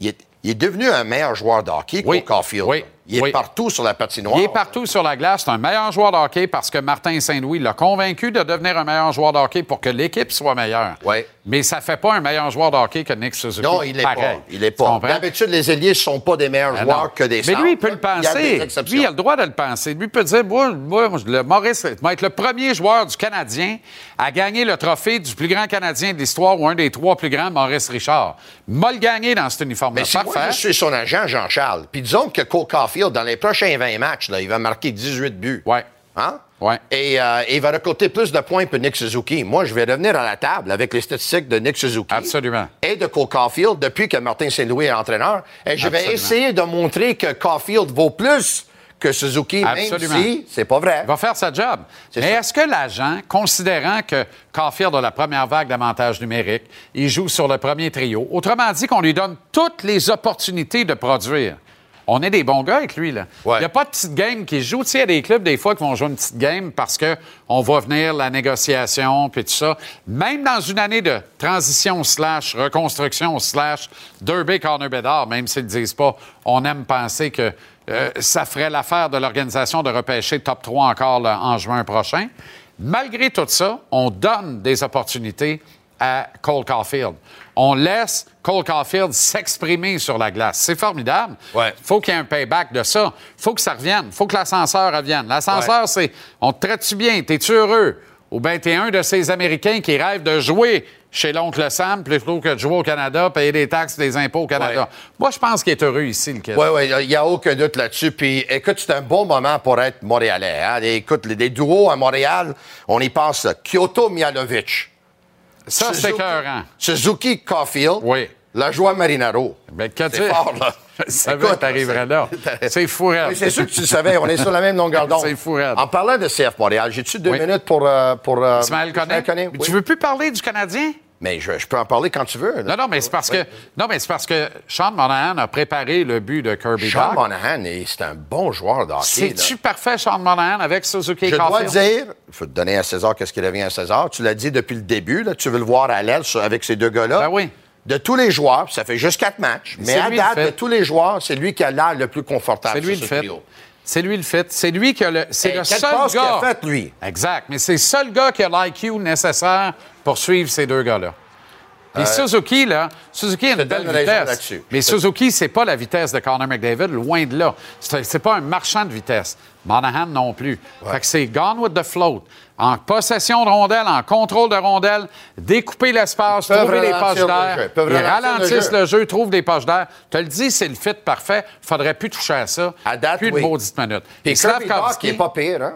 il est, il est devenu un meilleur joueur de hockey Oui. Caulfield. Oui. Il est partout sur la patinoire. il est partout sur la glace. C'est un meilleur joueur de hockey parce que Martin Saint-Louis l'a convaincu de devenir un meilleur joueur de hockey pour que l'équipe soit meilleure. Oui. Mais ça fait pas un meilleur joueur de hockey que Nick Suzuki. Non, il n'est pas. Il est pas. D'habitude, les ailiers ne sont pas des meilleurs Ah, joueurs non. que des Mais lui, il peut le Il a des penser. exceptions. Lui, il a le droit de le penser. Lui peut dire, moi, moi, le Maurice va être le premier joueur du Canadien à gagner le trophée du plus grand Canadien de l'histoire ou un des trois plus grands, Maurice Richard. M'a le gagné dans cet uniforme-là. Mais si moi, je suis son agent, Jean-Charles, puis disons que Cole Caulfield, dans les prochains 20 matchs, là, il va marquer 18 buts. Ouais. Hein? Ouais. Et euh, il va récolter plus de points que Nick Suzuki. Moi, je vais revenir à la table avec les statistiques de Nick Suzuki. Absolument. Et de Cole Caulfield depuis que Martin Saint-Louis est entraîneur. Et je vais essayer de montrer que Caulfield vaut plus que Suzuki, Absolument. même si c'est pas vrai. Il va faire sa job. Mais est-ce que l'agent, considérant que Caulfield a la première vague d'avantages numériques, il joue sur le premier trio, autrement dit qu'on lui donne toutes les opportunités de produire. On est des bons gars avec lui, là. Ouais. Il n'y a pas de petite game qui joue. Tu sais, il y a des clubs, des fois, qui vont jouer une petite game parce qu'on va venir la négociation, puis tout ça. Même dans une année de transition slash reconstruction slash derby corner bédard, même s'ils ne disent pas, on aime penser que euh, ça ferait l'affaire de l'organisation de repêcher top 3 encore là, en juin prochain. Malgré tout ça, on donne des opportunités à Cole Caulfield. On laisse Cole Caulfield s'exprimer sur la glace. C'est formidable. Ouais. faut qu'il y ait un payback de ça. faut que ça revienne. faut que l'ascenseur revienne. L'ascenseur, c'est on te traite-tu bien? T'es-tu heureux? Ou bien t'es un de ces Américains qui rêvent de jouer chez l'oncle Sam plutôt que de jouer au Canada, payer des taxes, des impôts au Canada? Ouais. Moi, je pense qu'il est heureux ici, le kid. Oui, oui, il n'y a aucun doute là-dessus. Puis, écoute, c'est un bon moment pour être montréalais. Hein? Écoute, les, les duos à Montréal, on y pense. Kyoto Mialovic. Ça, c'est écœurant. Suzuki Caulfield? Oui. La joie Marinaro. Ben, C'est tu- fort, là. [LAUGHS] Je savais Écoute, que t'arriverais là. C'est fou, raide. Oui, c'est sûr que tu le savais. On est sur la même longueur d'onde. [LAUGHS] C'est fou, raide. En parlant de CF Montréal, j'ai-tu deux Oui. minutes pour. euh, pour euh, Ismaël Oui. Tu veux plus parler du Canadien? Mais je, je peux en parler quand tu veux. là. Non, non, mais c'est parce que non, mais c'est parce que Sean Monahan a préparé le but de Kirby Sean Doc. Monahan, c'est un bon joueur de hockey. C'est-tu parfait, Sean Monahan, avec Suzuki Je dois Caulfield? dire, il faut te donner à César qu'est-ce qui revient à César. Tu l'as dit depuis le début, là, tu veux le voir à l'aile avec ces deux gars-là. Ben oui. De tous les joueurs, ça fait juste quatre matchs, mais à date, de tous les joueurs, c'est lui qui a l'air le plus confortable C'est lui sur le fait. trio. C'est lui le fait. C'est lui qui a le. C'est le seul passe qu'il gars. a faite, lui? Exact. Mais c'est le seul gars qui a l'IQ nécessaire pour suivre ces deux gars-là. Et Suzuki, là, Suzuki a Euh, une belle vitesse. Mais Suzuki, c'est pas la vitesse de Connor McDavid, loin de là. C'est c'est pas un marchand de vitesse. Monahan non plus. Fait que c'est gone with the float. En possession de rondelle, en contrôle de rondelle, découper l'espace, trouver les poches d'air. Ils ralentir le ralentissent jeu. le jeu, trouvent des poches d'air. Tu le dis, c'est le fit parfait. Faudrait plus toucher à ça. À date, plus oui. de maudites minutes. Et Slavkovski- qui n'est pas pire. Hein?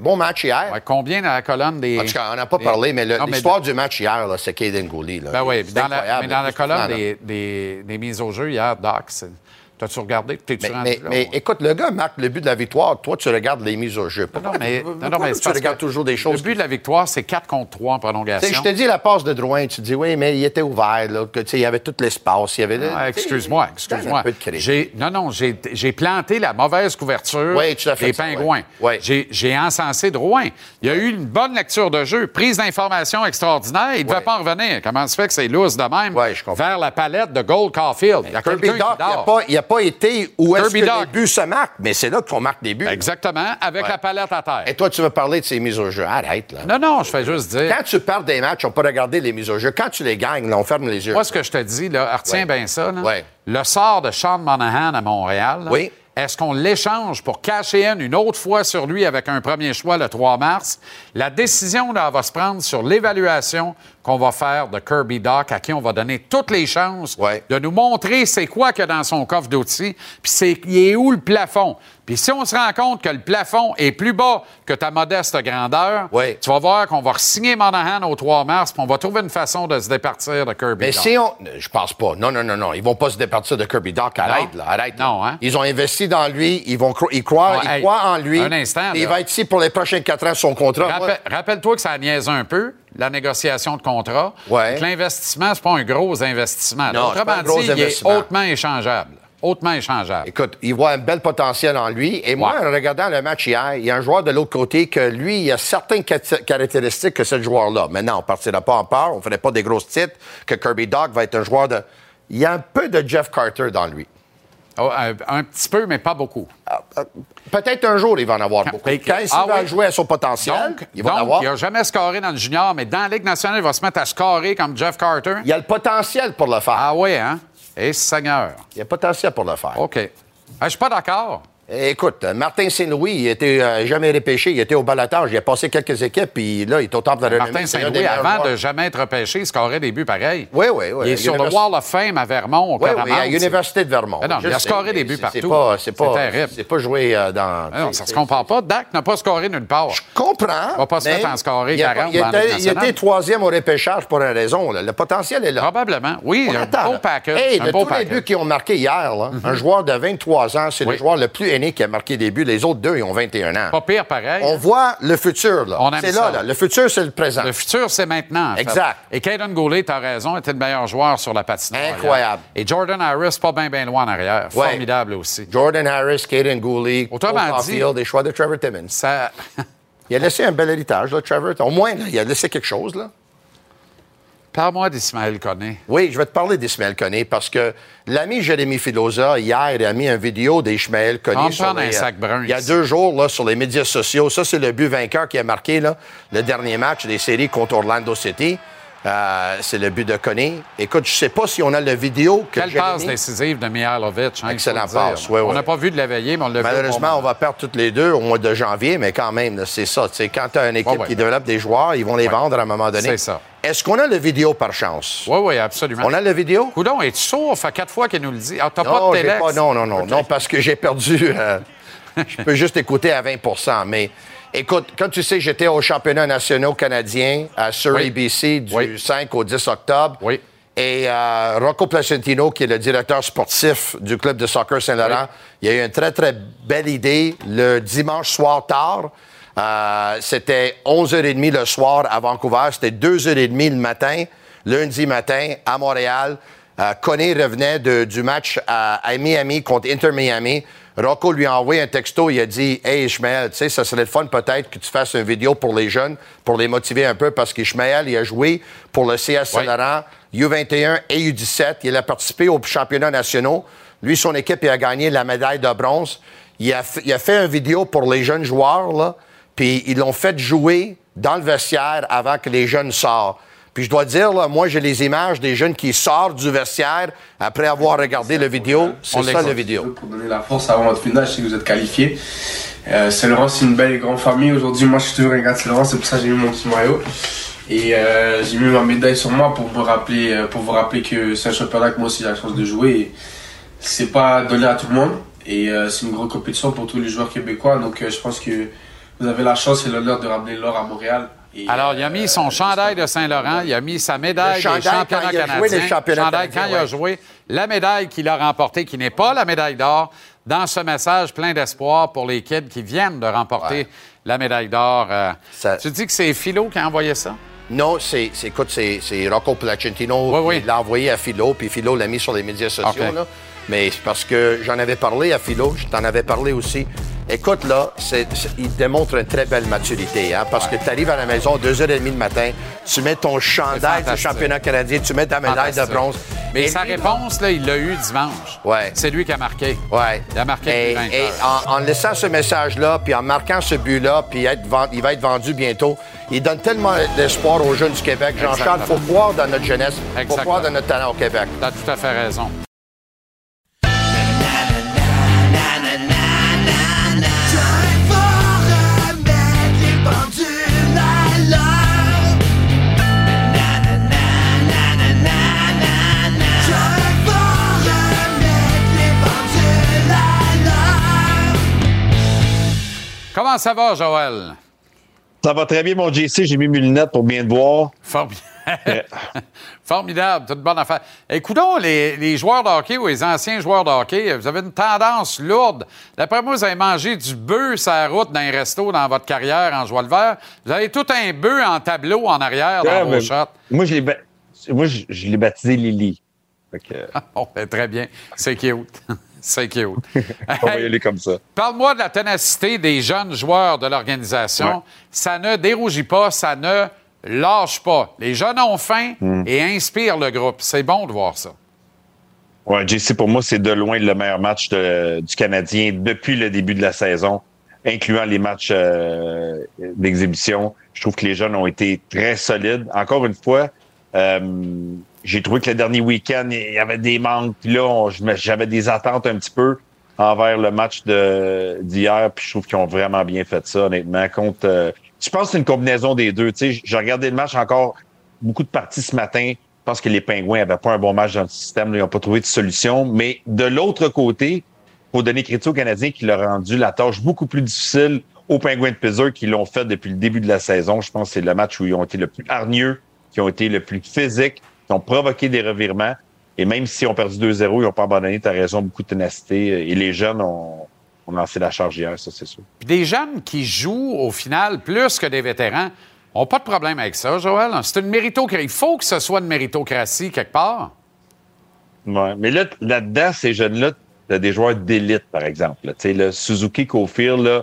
Bon match hier. Ouais, combien dans la colonne des. En tout cas, on n'a pas des- parlé, mais l'histoire du match hier, c'est Caden Gooley. là. Ben oui, dans la, mais dans la colonne des, des, des mises au jeu hier, Doc, c'est- t'as-tu regardé? Mais, mais- mais écoute, le gars marque le but de la victoire. Toi, tu regardes les mises au jeu. Non, mais, non, non, Pourquoi mais tu regardes toujours des choses. Le but de la victoire, c'est 4 contre 3 en prolongation. je te dis la passe de Drouin, tu te dis oui, mais il était ouvert, là, que, il y avait tout l'espace, il y avait. Ah, excuse-moi, excuse-moi. Non, non, j'ai j'ai planté la mauvaise couverture Oui, tu as fait des ça, pingouins. J'ai- J'ai encensé Drouin. Il y a eu une bonne lecture de jeu, prise d'information extraordinaire. Il ne devait pas en revenir. Comment se fait que c'est loose de même vers la palette de Gold Caulfield? Il y a quelqu'un qui dort. Pas, été où est-ce que les buts se marquent, mais c'est là qu'on marque des buts. Exactement, avec Ouais. la palette à terre. Et toi, tu veux parler de ces mises au jeu. Arrête, là. Non, non, je fais juste dire. Quand tu perds des matchs, on peut regarder les mises au jeu. Quand tu les gagnes, là, on ferme les yeux. Moi, ce que je te dis, là, retiens Ouais. bien ça. là. Ouais. Le sort de Sean Monahan à Montréal, là, Oui. est-ce qu'on l'échange pour cacher une autre fois sur lui avec un premier choix le 3 mars? La décision là, va se prendre sur l'évaluation qu'on va faire de Kirby Doc, à qui on va donner toutes les chances Ouais. de nous montrer c'est quoi qu'il y a dans son coffre d'outils, puis c'est il est où le plafond? Puis si on se rend compte que le plafond est plus bas que ta modeste grandeur, Ouais. tu vas voir qu'on va signer Monahan au 3 mars, puis on va trouver une façon de se départir de Kirby Mais Doc. si on. Je pense pas. Non, non, non, non. Ils vont pas se départir de Kirby Doc. Arrête, Non. là. Arrête. là. Non, hein? Ils ont investi dans lui. Ils vont cro- ils croient, Ouais, ils hey, croient en lui. un instant, Il va être ici pour les prochains quatre ans son contrat. Rappel- Rappelle-toi que ça niaise un peu, la négociation de contrat. Ouais. L'investissement, c'est pas un gros investissement. Non, c'est pas un Autrement gros dit, il est investissement. hautement échangeable. Hautement échangeable. Écoute, il voit un bel potentiel en lui. Et moi, en regardant le match hier, il y a un joueur de l'autre côté que lui, il a certaines caractéristiques que ce joueur-là. Maintenant, on ne partira pas en part, on ne ferait pas des grosses titres, que Kirby Doc va être un joueur de. Il y a un peu de Jeff Carter dans lui. Oh, un, un petit peu, mais pas beaucoup. Peut-être un jour, il va en avoir beaucoup. Ben, Quand il ah va oui. jouer à son potentiel, Donc, il va en avoir. il n'a jamais scoré dans le junior, mais dans la Ligue nationale, il va se mettre à scorer comme Jeff Carter. Il y a le potentiel pour le faire. Ah oui, hein? Et Seigneur. Il y a le potentiel pour le faire. OK. Ah, je suis pas d'accord. Eh, Écoute, Martin Saint-Louis, il était euh, jamais repêché, il était au balotage, il a passé quelques équipes, puis là, il est au temple de la. Martin Saint-Louis, avant joueurs. de jamais être repêché, il scorait des buts pareils. Oui, oui, oui. Il est sur le Wall of Fame à Vermont, au Oui, oui, à l'Université de Vermont. Mais non, il a scoré des buts partout. C'est pas, pas, terrible. c'est pas joué euh, dans. Ah non, ça se compare pas. Dak n'a pas scoré nulle part. Je comprends. On va pas se mettre en scorer il a- 40 il était, il était troisième au repêchage pour une raison. là. Le potentiel est là. Probablement. Oui, On un attend, beau package. Hey, de tous les buts qui ont marqué hier, un joueur de 23 ans, c'est le joueur le plus aîné qui a marqué des buts. Les autres deux, ils ont 21 ans. Pas pire, pareil. On voit le futur. là. C'est là, là. Le futur, c'est le présent. Le futur, c'est maintenant. fait. Exact. Et Caden Goulet, tu as raison, était le meilleur joueur sur la patinoire. Incroyable. hier. Et Jordan Harris, pas bien, bien loin en arrière. Ouais. Formidable aussi. Jordan Harris, Caden Gooley, Autrement dit- des choix de Trevor Timmons. Ça... Il a laissé un bel héritage, là, Trevor. Au moins, là, il a laissé quelque chose. Là. Parle-moi d'Ismaël Koné. Oui, je vais te parler d'Ismaël Koné parce que l'ami Jérémy Filosa, hier, il a mis une vidéo d'Ismaël On Koné. me sur prendre les, un sac brun Il y a ici. deux jours là, sur les médias sociaux. Ça, c'est le but vainqueur qui a marqué là, le dernier match des séries contre Orlando City. Euh, c'est le but de Koné. Écoute, je sais pas si on a la vidéo que Quelle Jérémy- passe décisive de Mihailovic. hein, Excellent passe, oui, On oui. n'a pas vu de l'éveiller, mais on l'a vu. Malheureusement, on va perdre toutes les deux au mois de janvier, mais quand même, c'est ça. Quand tu as une équipe Ouais, ouais. qui développe des joueurs, ils vont les vendre à un moment donné. C'est ça. Est-ce qu'on a la vidéo par chance? Oui, oui, absolument. On a la vidéo? Coudon, es-tu sourd? Ça fait quatre fois qu'il nous le dit. Ah, t'as pas de j'ai téléx? pas- non, non, non, non, parce que j'ai perdu. euh, [LAUGHS] je peux juste écouter à 20% Mais écoute, comme tu sais, j'étais au championnat national canadien à Surrey, Oui. BC, du Oui. 5 au 10 octobre. Oui. Et euh, Rocco Placentino, qui est le directeur sportif du club de soccer Saint-Laurent, il a eu une très, très belle idée le dimanche soir tard. Euh, c'était 11h30 le soir à Vancouver. C'était 2h30 le matin, lundi matin, à Montréal. Euh, Conné revenait de- du match à, à Miami contre Inter Miami. Rocco lui a envoyé un texto. Il a dit Hey, Ishmael, tu sais, ça serait le fun peut-être que tu fasses une vidéo pour les jeunes, pour les motiver un peu, parce qu'Ishmael, il a joué pour le CS Oui. Saint-Laurent, U21 et U17. Il a participé aux championnats nationaux. Lui, son équipe, il a gagné la médaille de bronze. Il a, fait- il a fait une vidéo pour les jeunes joueurs, là, puis ils l'ont fait jouer dans le vestiaire avant que les jeunes sortent. Puis je dois dire, là, moi, j'ai les images des jeunes qui sortent du vestiaire après avoir regardé la vidéo. C'est ça, vidéo. Pour donner la force avant votre finale, je sais que vous êtes qualifiés. Euh, Saint-Laurent, c'est une belle et grande famille. Aujourd'hui, moi, je suis toujours un gars de Saint-Laurent, c'est pour ça que j'ai mis mon petit maillot. Et euh, j'ai mis ma médaille sur moi pour, me rappeler, euh, pour vous rappeler que c'est un championnat que moi aussi j'ai la chance de jouer. Et c'est pas donné à tout le monde. Et euh, c'est une grosse compétition pour tous les joueurs québécois. Donc euh, je pense que vous avez la chance et l'honneur de ramener l'or à Montréal. Alors, il a euh, mis son chandail de Saint-Laurent, il a mis sa médaille Le des championnats quand il a joué canadiens. les championnats chandail canadiens, quand il a joué, la médaille qu'il a remportée, qui n'est pas la médaille d'or, dans ce message plein d'espoir pour les kids qui viennent de remporter Ouais. la médaille d'or. euh, Ça- Tu dis que c'est Philo qui a envoyé ça? Non, c'est, écoute, c'est, Rocco Placentino Oui, oui. qui l'a envoyé à Philo, puis Philo l'a mis sur les médias sociaux. Là. Mais c'est parce que j'en avais parlé à Philo, je t'en avais parlé aussi. Écoute, là, c'est, c'est- il démontre une très belle maturité, hein, parce que tu arrives à la maison 2h30 le matin, tu mets ton chandail du championnat canadien, tu mets ta médaille de bronze. Mais Et sa lui, réponse, là, il l'a eu dimanche. Ouais. C'est lui qui a marqué. Ouais. Il a marqué Et, depuis 20 et en, en laissant ce message-là, puis en marquant ce but-là, puis être il va être vendu bientôt, il donne tellement d'espoir aux jeunes du Québec. Jean-Charles, il faut croire dans notre jeunesse, il faut croire dans notre talent au Québec. T'as tout à fait raison. Comment ça va, Joël? Ça va très bien, mon JC. J'ai mis mes lunettes pour bien te voir. Formidable. [LAUGHS] Formidable, toute bonne affaire. Écoutons, les, les joueurs de hockey ou les anciens joueurs de hockey, vous avez une tendance lourde. D'après moi, vous avez mangé du bœuf sur la route dans un resto dans votre carrière en joie le vert. Vous avez tout un bœuf en tableau en arrière dans vos shots. Moi, je l'ai ba- moi, je, je l'ai baptisé Lily. Que, Bon, [LAUGHS] ben, très bien. C'est cute. [LAUGHS] C'est cute. [LAUGHS] on va y aller comme ça. Parle-moi de la ténacité des jeunes joueurs de l'organisation. Ouais. Ça ne dérougit pas, ça ne lâche pas. Les jeunes ont faim Hmm. et inspirent le groupe. C'est bon de voir ça. Ouais, JC, pour moi, c'est de loin le meilleur match de- du Canadien depuis le début de la saison, incluant les matchs euh, d'exhibition. Je trouve que les jeunes ont été très solides. Encore une fois, euh, j'ai trouvé que le dernier week-end, il y avait des manques. Puis là, j'avais des attentes un petit peu envers le match d'hier. Puis je trouve qu'ils ont vraiment bien fait ça, honnêtement. Contre, euh, je pense que c'est une combinaison des deux. Tu sais, j'ai regardé le match encore beaucoup de parties ce matin. Je pense que les Pingouins n'avaient pas un bon match dans le système. Ils n'ont pas trouvé de solution. Mais de l'autre côté, faut donner crédit aux Canadiens qui leur rendu la tâche beaucoup plus difficile aux Pingouins de Pittsburgh qui l'ont fait depuis le début de la saison. Je pense que c'est le match où ils ont été le plus hargneux, qui ont été le plus physiques, qui ont provoqué des revirements. Et même s'ils ont perdu 2-0, ils n'ont pas abandonné, tu as raison, beaucoup de ténacité. Et les jeunes ont, ont lancé la charge hier, ça c'est sûr. Puis des jeunes qui jouent au final plus que des vétérans n'ont pas de problème avec ça, Joël. C'est une méritocratie. Il faut que ce soit une méritocratie quelque part. Ouais. Mais là, là-dedans, ces jeunes-là, t'as des joueurs d'élite, par exemple. Tu sais, le Suzuki Cofield, là,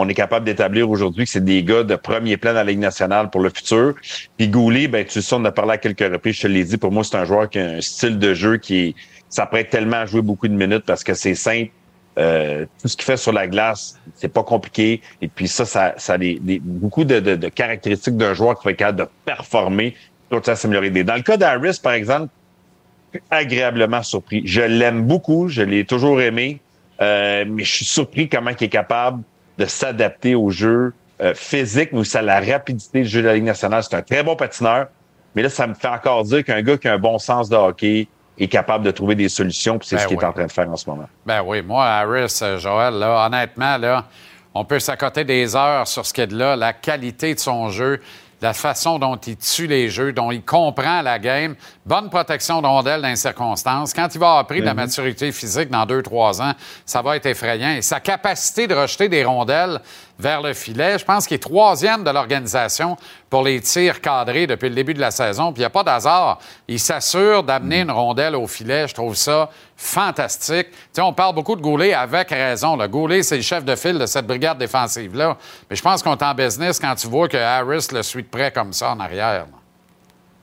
on est capable d'établir aujourd'hui que c'est des gars de premier plan dans la Ligue nationale pour le futur. Puis Goulet, ben, tu sais, on a parlé à quelques reprises, je te l'ai dit, pour moi, c'est un joueur qui a un style de jeu qui s'apprête tellement à jouer beaucoup de minutes parce que c'est simple. Euh, tout ce qu'il fait sur la glace, c'est pas compliqué. Et puis ça, ça, ça a des, beaucoup de caractéristiques d'un joueur qui va être capable de performer, tout ça s'améliorer. Dans le cas d'Harris, par exemple, agréablement surpris. Je l'aime beaucoup, je l'ai toujours aimé, euh, mais je suis surpris comment il est capable de s'adapter au jeu euh, physique, mais aussi à la rapidité du jeu de la Ligue nationale. C'est un très bon patineur, mais là, ça me fait encore dire qu'un gars qui a un bon sens de hockey est capable de trouver des solutions, puis c'est Ben ce qu'il oui. est en train de faire en ce moment. Ben oui, moi, Harris, euh, Joël, là, honnêtement, là, on peut s'accoter des heures sur ce qu'il là, la qualité de son jeu, la façon dont il tue les jeux, dont il comprend la game, bonne protection de rondelles dans les circonstances. Quand il va avoir pris de la maturité physique dans deux, trois ans, ça va être effrayant. Et sa capacité de rejeter des rondelles vers le filet, je pense qu'il est troisième de l'organisation pour les tirs cadrés depuis le début de la saison. Puis il n'y a pas d'hasard. Il s'assure d'amener une rondelle au filet. Je trouve ça fantastique. Tu sais, on parle beaucoup de Goulet avec raison. Le Goulet, c'est le chef de file de cette brigade défensive-là. Mais je pense qu'on est en business quand tu vois que Harris le suit de près comme ça en arrière. là.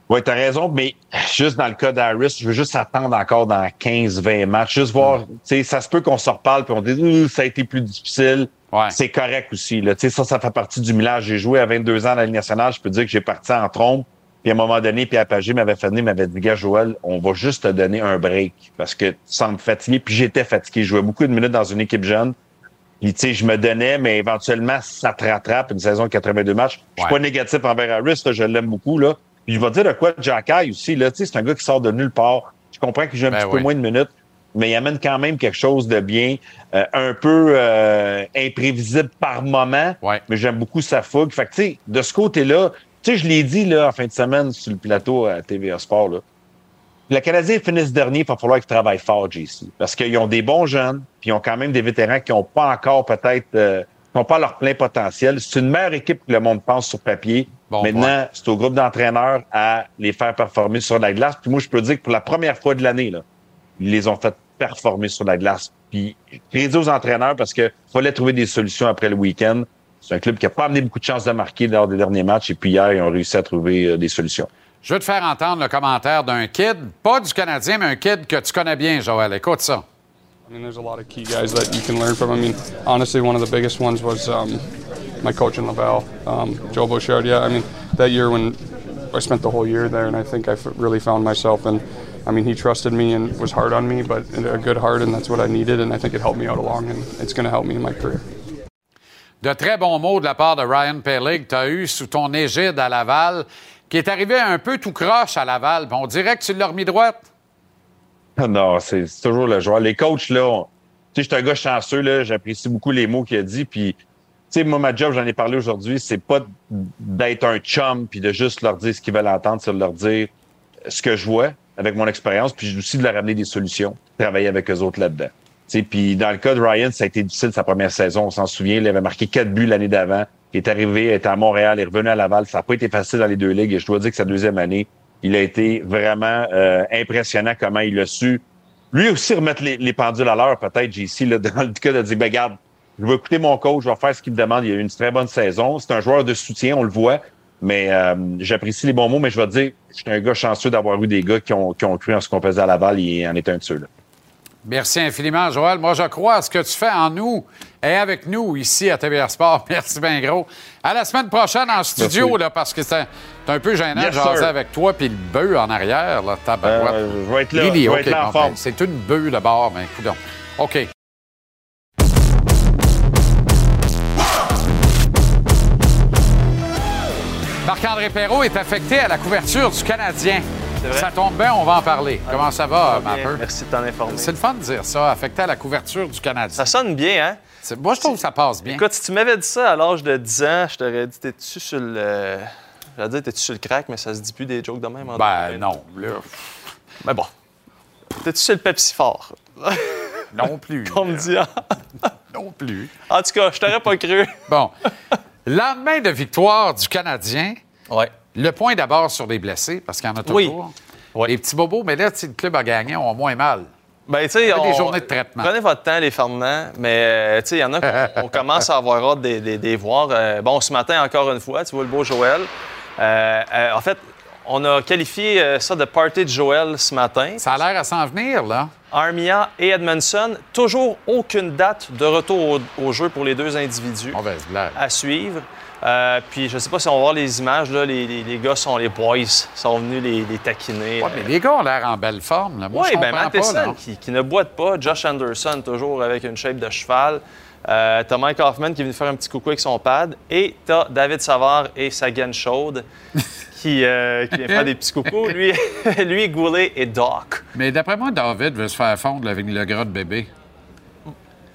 Oui, tu as raison, mais juste dans le cas d'Harris, je veux juste attendre encore dans 15-20 matchs, juste voir, tu sais, ça se peut qu'on se reparle puis on dit ça a été plus difficile. Ouais. C'est correct aussi. Là. Tu sais, Ça, ça fait partie du millage. J'ai joué à 22 ans dans la Ligue nationale. Je peux dire que j'ai parti en trompe. Puis à un moment donné, Pierre Pagé m'avait venir, m'avait dit, gars, Joël, on va juste te donner un break parce que tu sembles fatigué. Puis j'étais fatigué. Je jouais beaucoup de minutes dans une équipe jeune. Puis, tu sais, je me donnais, mais éventuellement, ça te rattrape une saison de 82 matchs. Je suis Ouais. pas négatif envers Harris, là, je l'aime beaucoup, là. Puis, je vais te dire de quoi, Jack Eye aussi, là, tu sais, c'est un gars qui sort de nulle part. Je comprends qu'il joue un Ben petit oui. peu moins de minutes, mais il amène quand même quelque chose de bien, euh, un peu euh, imprévisible par moment, Ouais. mais j'aime beaucoup sa fougue. Fait que, tu sais, de ce côté-là, tu sais, je l'ai dit, là, en fin de semaine, sur le plateau à TVA Sport, là. Le Canadien finisse dernier, il va falloir qu'ils travaillent fort, JC. Parce qu'ils ont des bons jeunes, puis ils ont quand même des vétérans qui n'ont pas encore peut-être, euh, qui n'ont pas leur plein potentiel. C'est une meilleure équipe que le monde pense sur papier. Bon Maintenant, c'est au groupe d'entraîneurs à les faire performer sur la glace. Puis moi, je peux dire que pour la première fois de l'année, là, ils les ont fait performer sur la glace. Puis crédit aux entraîneurs parce que fallait trouver des solutions après le week-end. C'est un club qui n'a pas amené beaucoup de chances de marquer lors des derniers matchs. Et puis hier, ils ont réussi à trouver euh, des solutions. Je veux te faire entendre le commentaire d'un kid, pas du Canadien, mais un kid que tu connais bien, Joël. Écoute ça. I mean, there's a lot of key guys that you can learn from. I mean, honestly, one of the biggest ones was um, my coach in Laval, um, Joe Bouchard. Yeah, I mean, that year when I spent the whole year there, and I think I f- really found myself. And I mean, he trusted me and was hard on me, but in a good heart, and that's what I needed. And I think it helped me out along, and it's going to help me in my career. De très bons mots de la part de Ryan Pellig que tu as eu sous ton égide à Laval, qui est arrivé un peu tout croche à Laval. On dirait que tu l'as remis droite. Non, c'est toujours le joueur. Les coachs, là, on- tu sais, je suis un gars chanceux, là, j'apprécie beaucoup les mots qu'il a dit, puis sais, moi, ma job, j'en ai parlé aujourd'hui, c'est pas d'être un chum puis de juste leur dire ce qu'ils veulent entendre, c'est de leur dire ce que je vois avec mon expérience, puis aussi de leur amener des solutions, travailler avec eux autres là-dedans. Puis dans le cas de Ryan, ça a été difficile sa première saison, on s'en souvient. Il avait marqué quatre buts l'année d'avant. Il est arrivé, il était à Montréal, il est revenu à Laval. Ça n'a pas été facile dans les deux ligues. Et je dois dire que sa deuxième année, il a été vraiment euh, impressionnant comment il a su lui aussi remettre les, les pendules à l'heure, peut-être, JC, là, [LAUGHS] dans le cas de dire, ben, regarde, je vais écouter mon coach, je vais faire ce qu'il me demande. Il a eu une très bonne saison. C'est un joueur de soutien, on le voit. Mais euh, j'apprécie les bons mots, mais je vais te dire, je suis un gars chanceux d'avoir eu des gars qui ont, qui ont cru en ce qu'on faisait à Laval et en est un de ceux-là. Merci infiniment, Joël. Moi, je crois à ce que tu fais en nous et avec nous ici à TVR Sport. [LAUGHS] Merci bien gros. À la semaine prochaine en studio, là, parce que c'est un, peu gênant Yes, de jaser avec toi puis le bœuf en arrière. Là. Euh, je vais être là, Lily, je vais OK, être là en bon, ben, c'est une bœuf de bord, mais coudonc. OK. Marc-André Perrault est affecté à la couverture du Canadien. Ça tombe bien, on va en parler. Comment ça va, Mapper? Merci de t'en informer. C'est le fun de dire ça, affecté à la couverture du Canadien. Ça sonne bien, hein? Moi, je trouve que ça passe bien. Écoute, si tu m'avais dit ça à l'âge de 10 ans, je t'aurais dit, t'es-tu sur le. J'allais dire, t'es-tu sur le crack, mais ça se dit plus des jokes de même. en Ben 2020. non, là, Mais bon. T'es-tu sur le Pepsi fort? [LAUGHS] non plus. On me dit, ah. [LAUGHS] Non plus. En tout cas, je t'aurais pas cru. Bon. Lendemain de victoire du Canadien, Ouais. le point d'abord sur les blessés, parce qu'il y en a toujours. Oui. Les petits bobos, mais là, si le club a gagné, on a moins mal. Ben, tu sais, des journées de traitement. Prenez votre temps, les Fernands, mais euh, tu sais, il y en a qu'on [LAUGHS] on commence à avoir hâte de les voir. Euh, bon, ce matin, encore une fois, tu vois le beau Joël. Euh, euh, en fait, on a qualifié ça de party de Joël ce matin. Ça a l'air à s'en venir, là. Armia et Edmondson, toujours aucune date de retour au, au jeu pour les deux individus Mauvaise blague. à suivre. Euh, puis je sais pas si on va voir les images, là, les, les- les gars sont les boys, sont venus les, les taquiner. Ouais, mais les gars ont l'air en belle forme. Là. Moi, je ben comprends pas. Qui, qui ne boite pas. Josh Anderson, toujours avec une shape de cheval. Euh, t'as Mike Hoffman qui est venu faire un petit coucou avec son pad. Et t'as David Savard et sa gaine chaude [LAUGHS] qui, euh, qui vient faire des petits coucous. Lui, [LAUGHS] lui Goulet et Doc. Mais d'après moi, David veut se faire fondre avec le gras de bébé.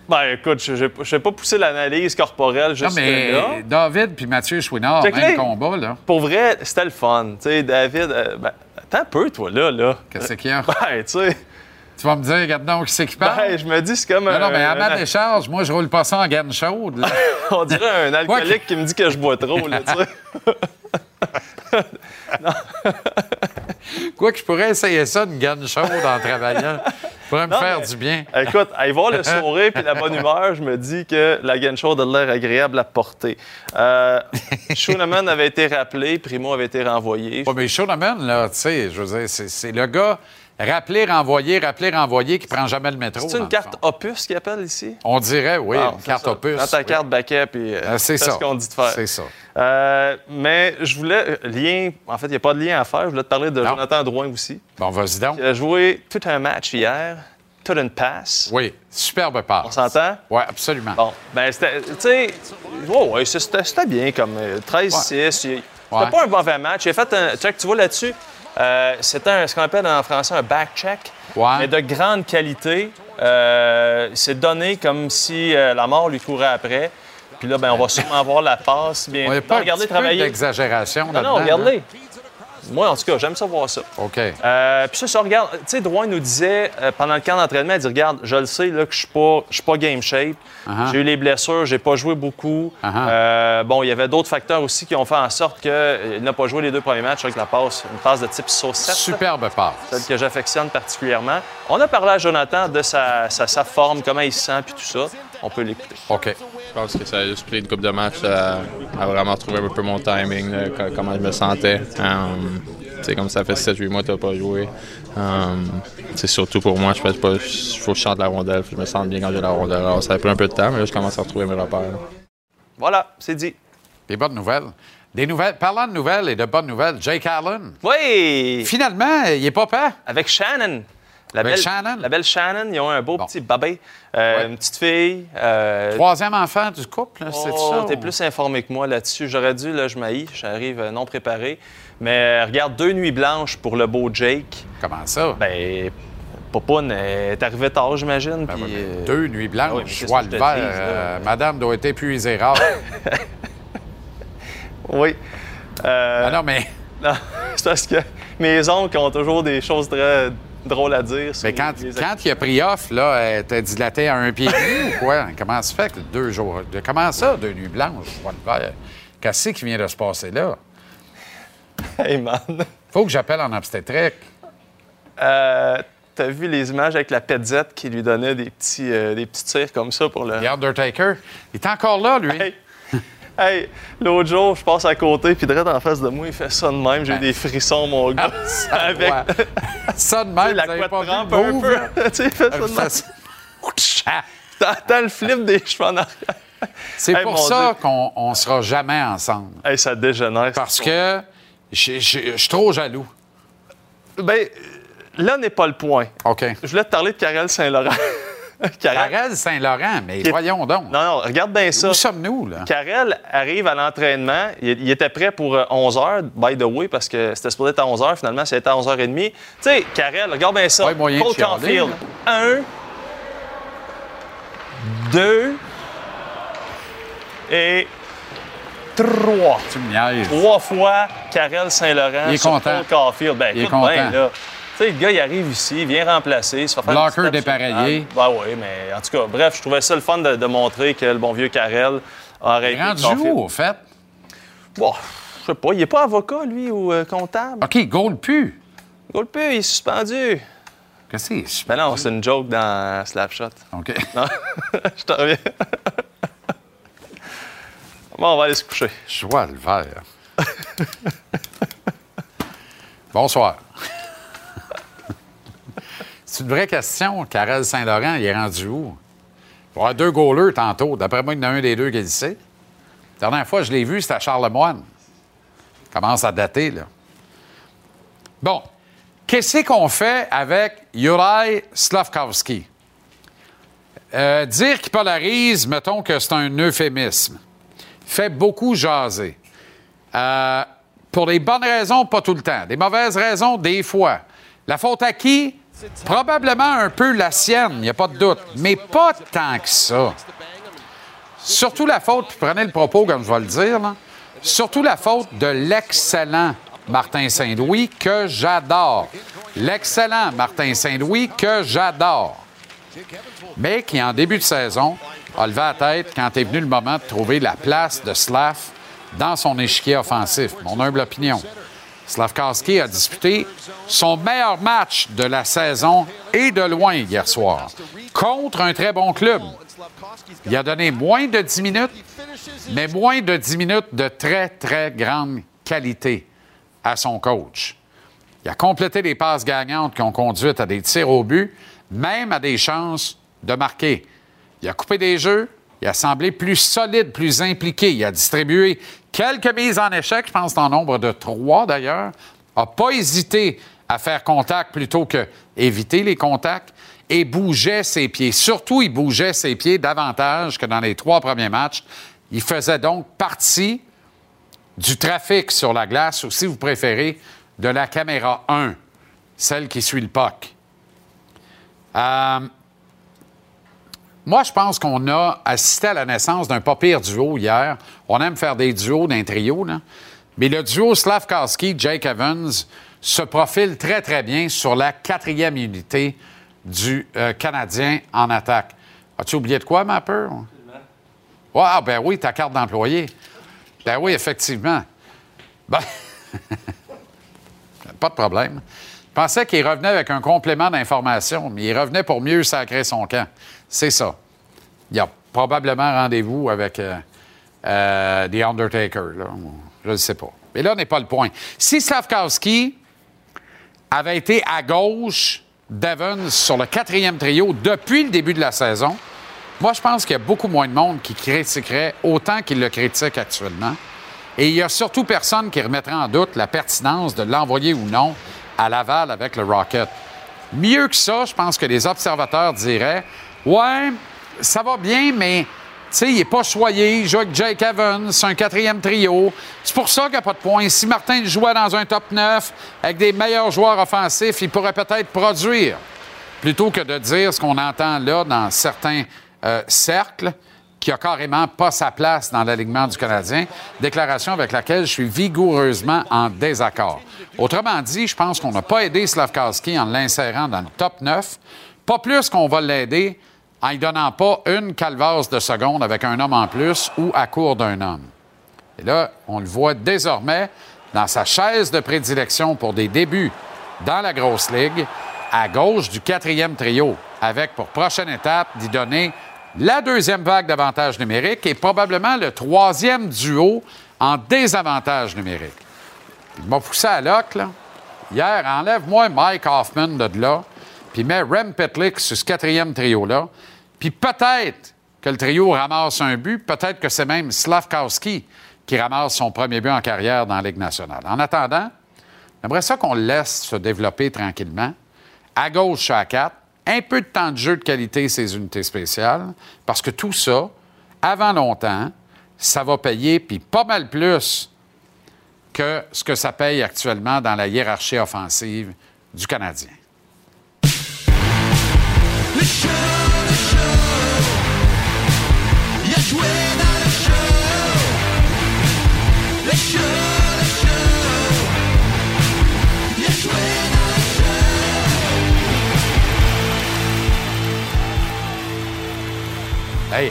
Ben écoute, je ne vais pas pousser l'analyse corporelle Non, juste mais là. David puis Mathieu Chouinard, même combat, là. Pour vrai, c'était le fun. Tu sais, David, euh, ben, attends un peu, toi, là. là. Qu'est-ce qu'il y a? [LAUGHS] Ben, tu sais, Tu vas me dire, regarde donc qui c'est qui parle? ben, je me dis, c'est comme non, non, mais à un- ma décharge, moi, je roule pas ça en gaine chaude. là. [LAUGHS] On dirait un alcoolique qui me dit que je bois trop, là, tu sais. [LAUGHS] Quoi que je pourrais essayer ça, une gaine chaude en travaillant. Ça pourrait me faire mais- du bien. Écoute, aller voir le [LAUGHS] sourire et la bonne humeur, je me dis que la gaine chaude a l'air agréable à porter. Euh, avait été rappelé, Primo avait été renvoyé. Ouais, mais Shoneman, là, tu sais, je veux dire, c'est le gars rappeler, renvoyer, rappeler, renvoyer qui prend jamais le métro. C'est une carte opus qu'ils appellent ici? On dirait, oui, Ah, une c'est carte ça. opus. Prends ta oui. carte backup et Euh, c'est fais ça. ce qu'on dit de faire. C'est ça. Euh, mais je voulais, euh, lien, en fait, il n'y a pas de lien à faire. Je voulais te parler de Non. Jonathan Drouin aussi. Bon, vas-y donc. Il a joué tout un match hier, toute une passe. Oui, superbe passe. On s'entend? Oui, absolument. Bon, ben c'était, tu sais, c'est- c'était, c'était bien comme euh, 13-6. Il- C'était Ouais. pas un mauvais match. Il a fait un, check, tu vois là-dessus, euh, c'était ce qu'on appelle en français un back check, Ouais. mais de grande qualité. Euh, c'est donné comme si euh, la mort lui courait après. Puis là, ben, on va sûrement voir la passe. Bien, On n'est pas regardez petit peu travailler. d'exagération Non, non, hein? Moi, en tout cas, j'aime ça voir ça. OK. Euh, puis ça, ça regarde. Tu sais, Drouin nous disait euh, pendant le camp d'entraînement, il dit Regarde, je le sais là, que je suis pas, pas game shape. Uh-huh. J'ai eu les blessures, j'ai pas joué beaucoup. Uh-huh. Euh, bon, il y avait d'autres facteurs aussi qui ont fait en sorte qu'il n'a pas joué les deux premiers matchs avec la passe, une passe de type saucette. Superbe passe. Celle que j'affectionne particulièrement. On a parlé à Jonathan de sa, sa, sa forme, comment il se sent, puis tout ça. On peut l'écouter. OK. Je pense que ça a juste pris une couple de matchs à, à vraiment trouver un peu mon timing, là, co- comment je me sentais. Um, tu sais, comme ça fait 7-8 mois que tu n'as pas joué. Um, c'est surtout pour moi, je pense pas, il faut que je chante la rondelle, je me sente bien quand j'ai la rondelle. Alors, ça a pris un peu de temps, mais là, je commence à retrouver mes repères. là. Voilà, c'est dit. Des bonnes nouvelles. Des nouvelles. Parlant de nouvelles et de bonnes nouvelles, Jake Allen. Oui! Finalement, il est pas peur. Avec Shannon. La belle, Shannon? La belle Shannon, ils ont un beau Bon. petit bébé, euh, Ouais. une petite fille. euh, Troisième enfant du couple, c'est oh, ça? T'es ou- plus informé que moi là-dessus. J'aurais dû, là, je m'haïs, j'arrive euh, non préparé. Mais regarde, deux nuits blanches pour le beau Jake. Comment ça? Ben, Popoun est arrivé tard, j'imagine. Ben puis, Deux nuits ah oui, blanches, que le vert. euh, madame doit être épuisée rare. [LAUGHS] Oui. Ah non, mais, non, [LAUGHS] c'est parce que mes oncles ont toujours des choses très [LAUGHS] drôles à dire. mais quand, les- les quand il a pris off, là, elle t'a dilaté à un pied ou quoi? Comment ça fait que deux jours? Comment ça, deux nuits blanches? Qu'est-ce qui vient de se passer là? Hey man. Faut que j'appelle en obstétrique. Euh, T'as vu les images avec la petzette qui lui donnait des petits, euh, des petits tirs comme ça pour le. The Undertaker, il est encore là, lui. Hey, [LAUGHS] hey, l'autre jour, je passe à côté, puis direct en face de moi, il fait ça de même. J'ai eu des frissons, mon gars. [LAUGHS] avec Ouais. [LAUGHS] ça de même, la couette trempe un peu. tu sais, il fait ça de Ça, même. T'entends le flip des cheveux en arrière. C'est Hey, pour ça qu'on on sera jamais ensemble. Hey, ça dégénère. Parce que je suis trop jaloux. Ben, là n'est pas le point. OK. Je voulais te parler de Karel Saint-Laurent. [LAUGHS] Karel Saint-Laurent, mais est- voyons donc. Non, non, regarde bien ça. Où sommes-nous, là? Karel arrive à l'entraînement. Il, il était prêt pour euh, 11 h, by the way, parce que c'était supposé être à 11 h. Finalement, c'était à 11h30. Tu sais, Karel, regarde bien ça. Moyen Cole Caulfield. Un, deux et trois. Tu me niaises. Trois fois Karel Saint-Laurent est sur content. Cole Caulfield. Ben, Il est écoute bien, content. là. Sais, le gars, il arrive ici, il vient remplacer, il se fait faire Blocker dépareillé. Ben oui, mais en tout cas, bref, je trouvais ça le fun de, de montrer que le bon vieux Karel a Il arrêté. est rendu où, au fait? Bon, je sais pas, il est pas avocat, lui, ou euh, comptable? OK, goal plus. Golpe, il est suspendu. Qu'est-ce que c'est? Ben non, c'est une joke dans Slapshot. OK. [LAUGHS] Non, [LAUGHS] je t'en reviens. bon, on va aller se coucher. Je vois le vert. [LAUGHS] Bonsoir. C'est une vraie question. Karel Saint-Laurent, il est rendu où? Il va y avoir deux goalers tantôt. D'après moi, il y en a un des deux qui est ici. La dernière fois, je l'ai vu, c'était à Charlemagne. Commence à dater, là. Bon. Qu'est-ce qu'on fait avec Juraj Slavkovski? Euh, dire qu'il polarise, mettons que c'est un euphémisme. Fait beaucoup jaser. Euh, pour des bonnes raisons, pas tout le temps. Des mauvaises raisons, des fois. La faute à qui? Probablement un peu la sienne, il n'y a pas de doute. Mais pas tant que ça. Surtout la faute, puis prenez le propos comme je vais le dire, surtout la faute de l'excellent Martin Saint-Louis que j'adore. L'excellent Martin Saint-Louis que j'adore. Mais qui, en début de saison, a levé la tête quand est venu le moment de trouver la place de Slav dans son échiquier offensif. Mon humble opinion. Slavkowski a disputé son meilleur match de la saison et de loin hier soir contre un très bon club. Il a donné moins de 10 minutes, mais moins de 10 minutes de très, très grande qualité à son coach. Il a complété des passes gagnantes qui ont conduit à des tirs au but, même à des chances de marquer. Il a coupé des jeux, il a semblé plus solide, plus impliqué. Il a distribué quelques mises en échec, je pense en nombre de trois d'ailleurs. A pas hésité à faire contact plutôt que éviter les contacts et bougeait ses pieds. Surtout, il bougeait ses pieds davantage que dans les trois premiers matchs. Il faisait donc partie du trafic sur la glace, ou si vous préférez, de la caméra 1, celle qui suit le puck. Euh, moi, je pense qu'on a assisté à la naissance d'un pas pire duo hier. On aime faire des duos d'un trio, là. Mais le duo Slavkowski-Jake Evans se profile très, très bien sur la quatrième unité du euh, Canadien en attaque. As-tu oublié de quoi, ma peur? Ah, ben oui, ta carte d'employé. Ben oui, effectivement. Ben, [LAUGHS] pas de problème. Je pensais qu'il revenait avec un complément d'information, mais il revenait pour mieux sacrer son camp. C'est ça. Il y a probablement rendez-vous avec euh, euh, The Undertaker. Je ne sais pas. Mais là n'est pas le point. Si Slavkowski avait été à gauche d'Evans sur le quatrième trio depuis le début de la saison, moi, je pense qu'il y a beaucoup moins de monde qui critiquerait autant qu'il le critique actuellement. Et il y a surtout personne qui remettrait en doute la pertinence de l'envoyer ou non à Laval avec le Rocket. Mieux que ça, je pense que les observateurs diraient Ouais, ça va bien, mais sais, il n'est pas choyé, il joue avec Jake Evans, c'est un quatrième trio. C'est pour ça qu'il n'y a pas de points. Si Martin jouait dans un top 9 avec des meilleurs joueurs offensifs, il pourrait peut-être produire. plutôt que de dire ce qu'on entend là dans certains euh, cercles, qui a carrément pas sa place dans l'alignement du Canadien, déclaration avec laquelle je suis vigoureusement en désaccord. Autrement dit, je pense qu'on n'a pas aidé Slavkowski en l'insérant dans le top 9, pas plus qu'on va l'aider en ne donnant pas une calvasse de seconde avec un homme en plus ou à court d'un homme. Et là, on le voit désormais dans sa chaise de prédilection pour des débuts dans la grosse ligue, à gauche du quatrième trio, avec pour prochaine étape d'y donner la deuxième vague d'avantages numériques et probablement le troisième duo en désavantage numérique. Il m'a poussé à l'oc, là. Hier, enlève-moi Mike Hoffman de là, puis mets Rem Petlick sur ce quatrième trio-là, puis peut-être que le trio ramasse un but, peut-être que c'est même Slavkowski qui ramasse son premier but en carrière dans la Ligue nationale. En attendant, j'aimerais ça qu'on le laisse se développer tranquillement. À gauche, à 4, un peu de temps de jeu de qualité, ces unités spéciales, parce que tout ça, avant longtemps, ça va payer, puis pas mal plus que ce que ça paye actuellement dans la hiérarchie offensive du Canadien. Hey,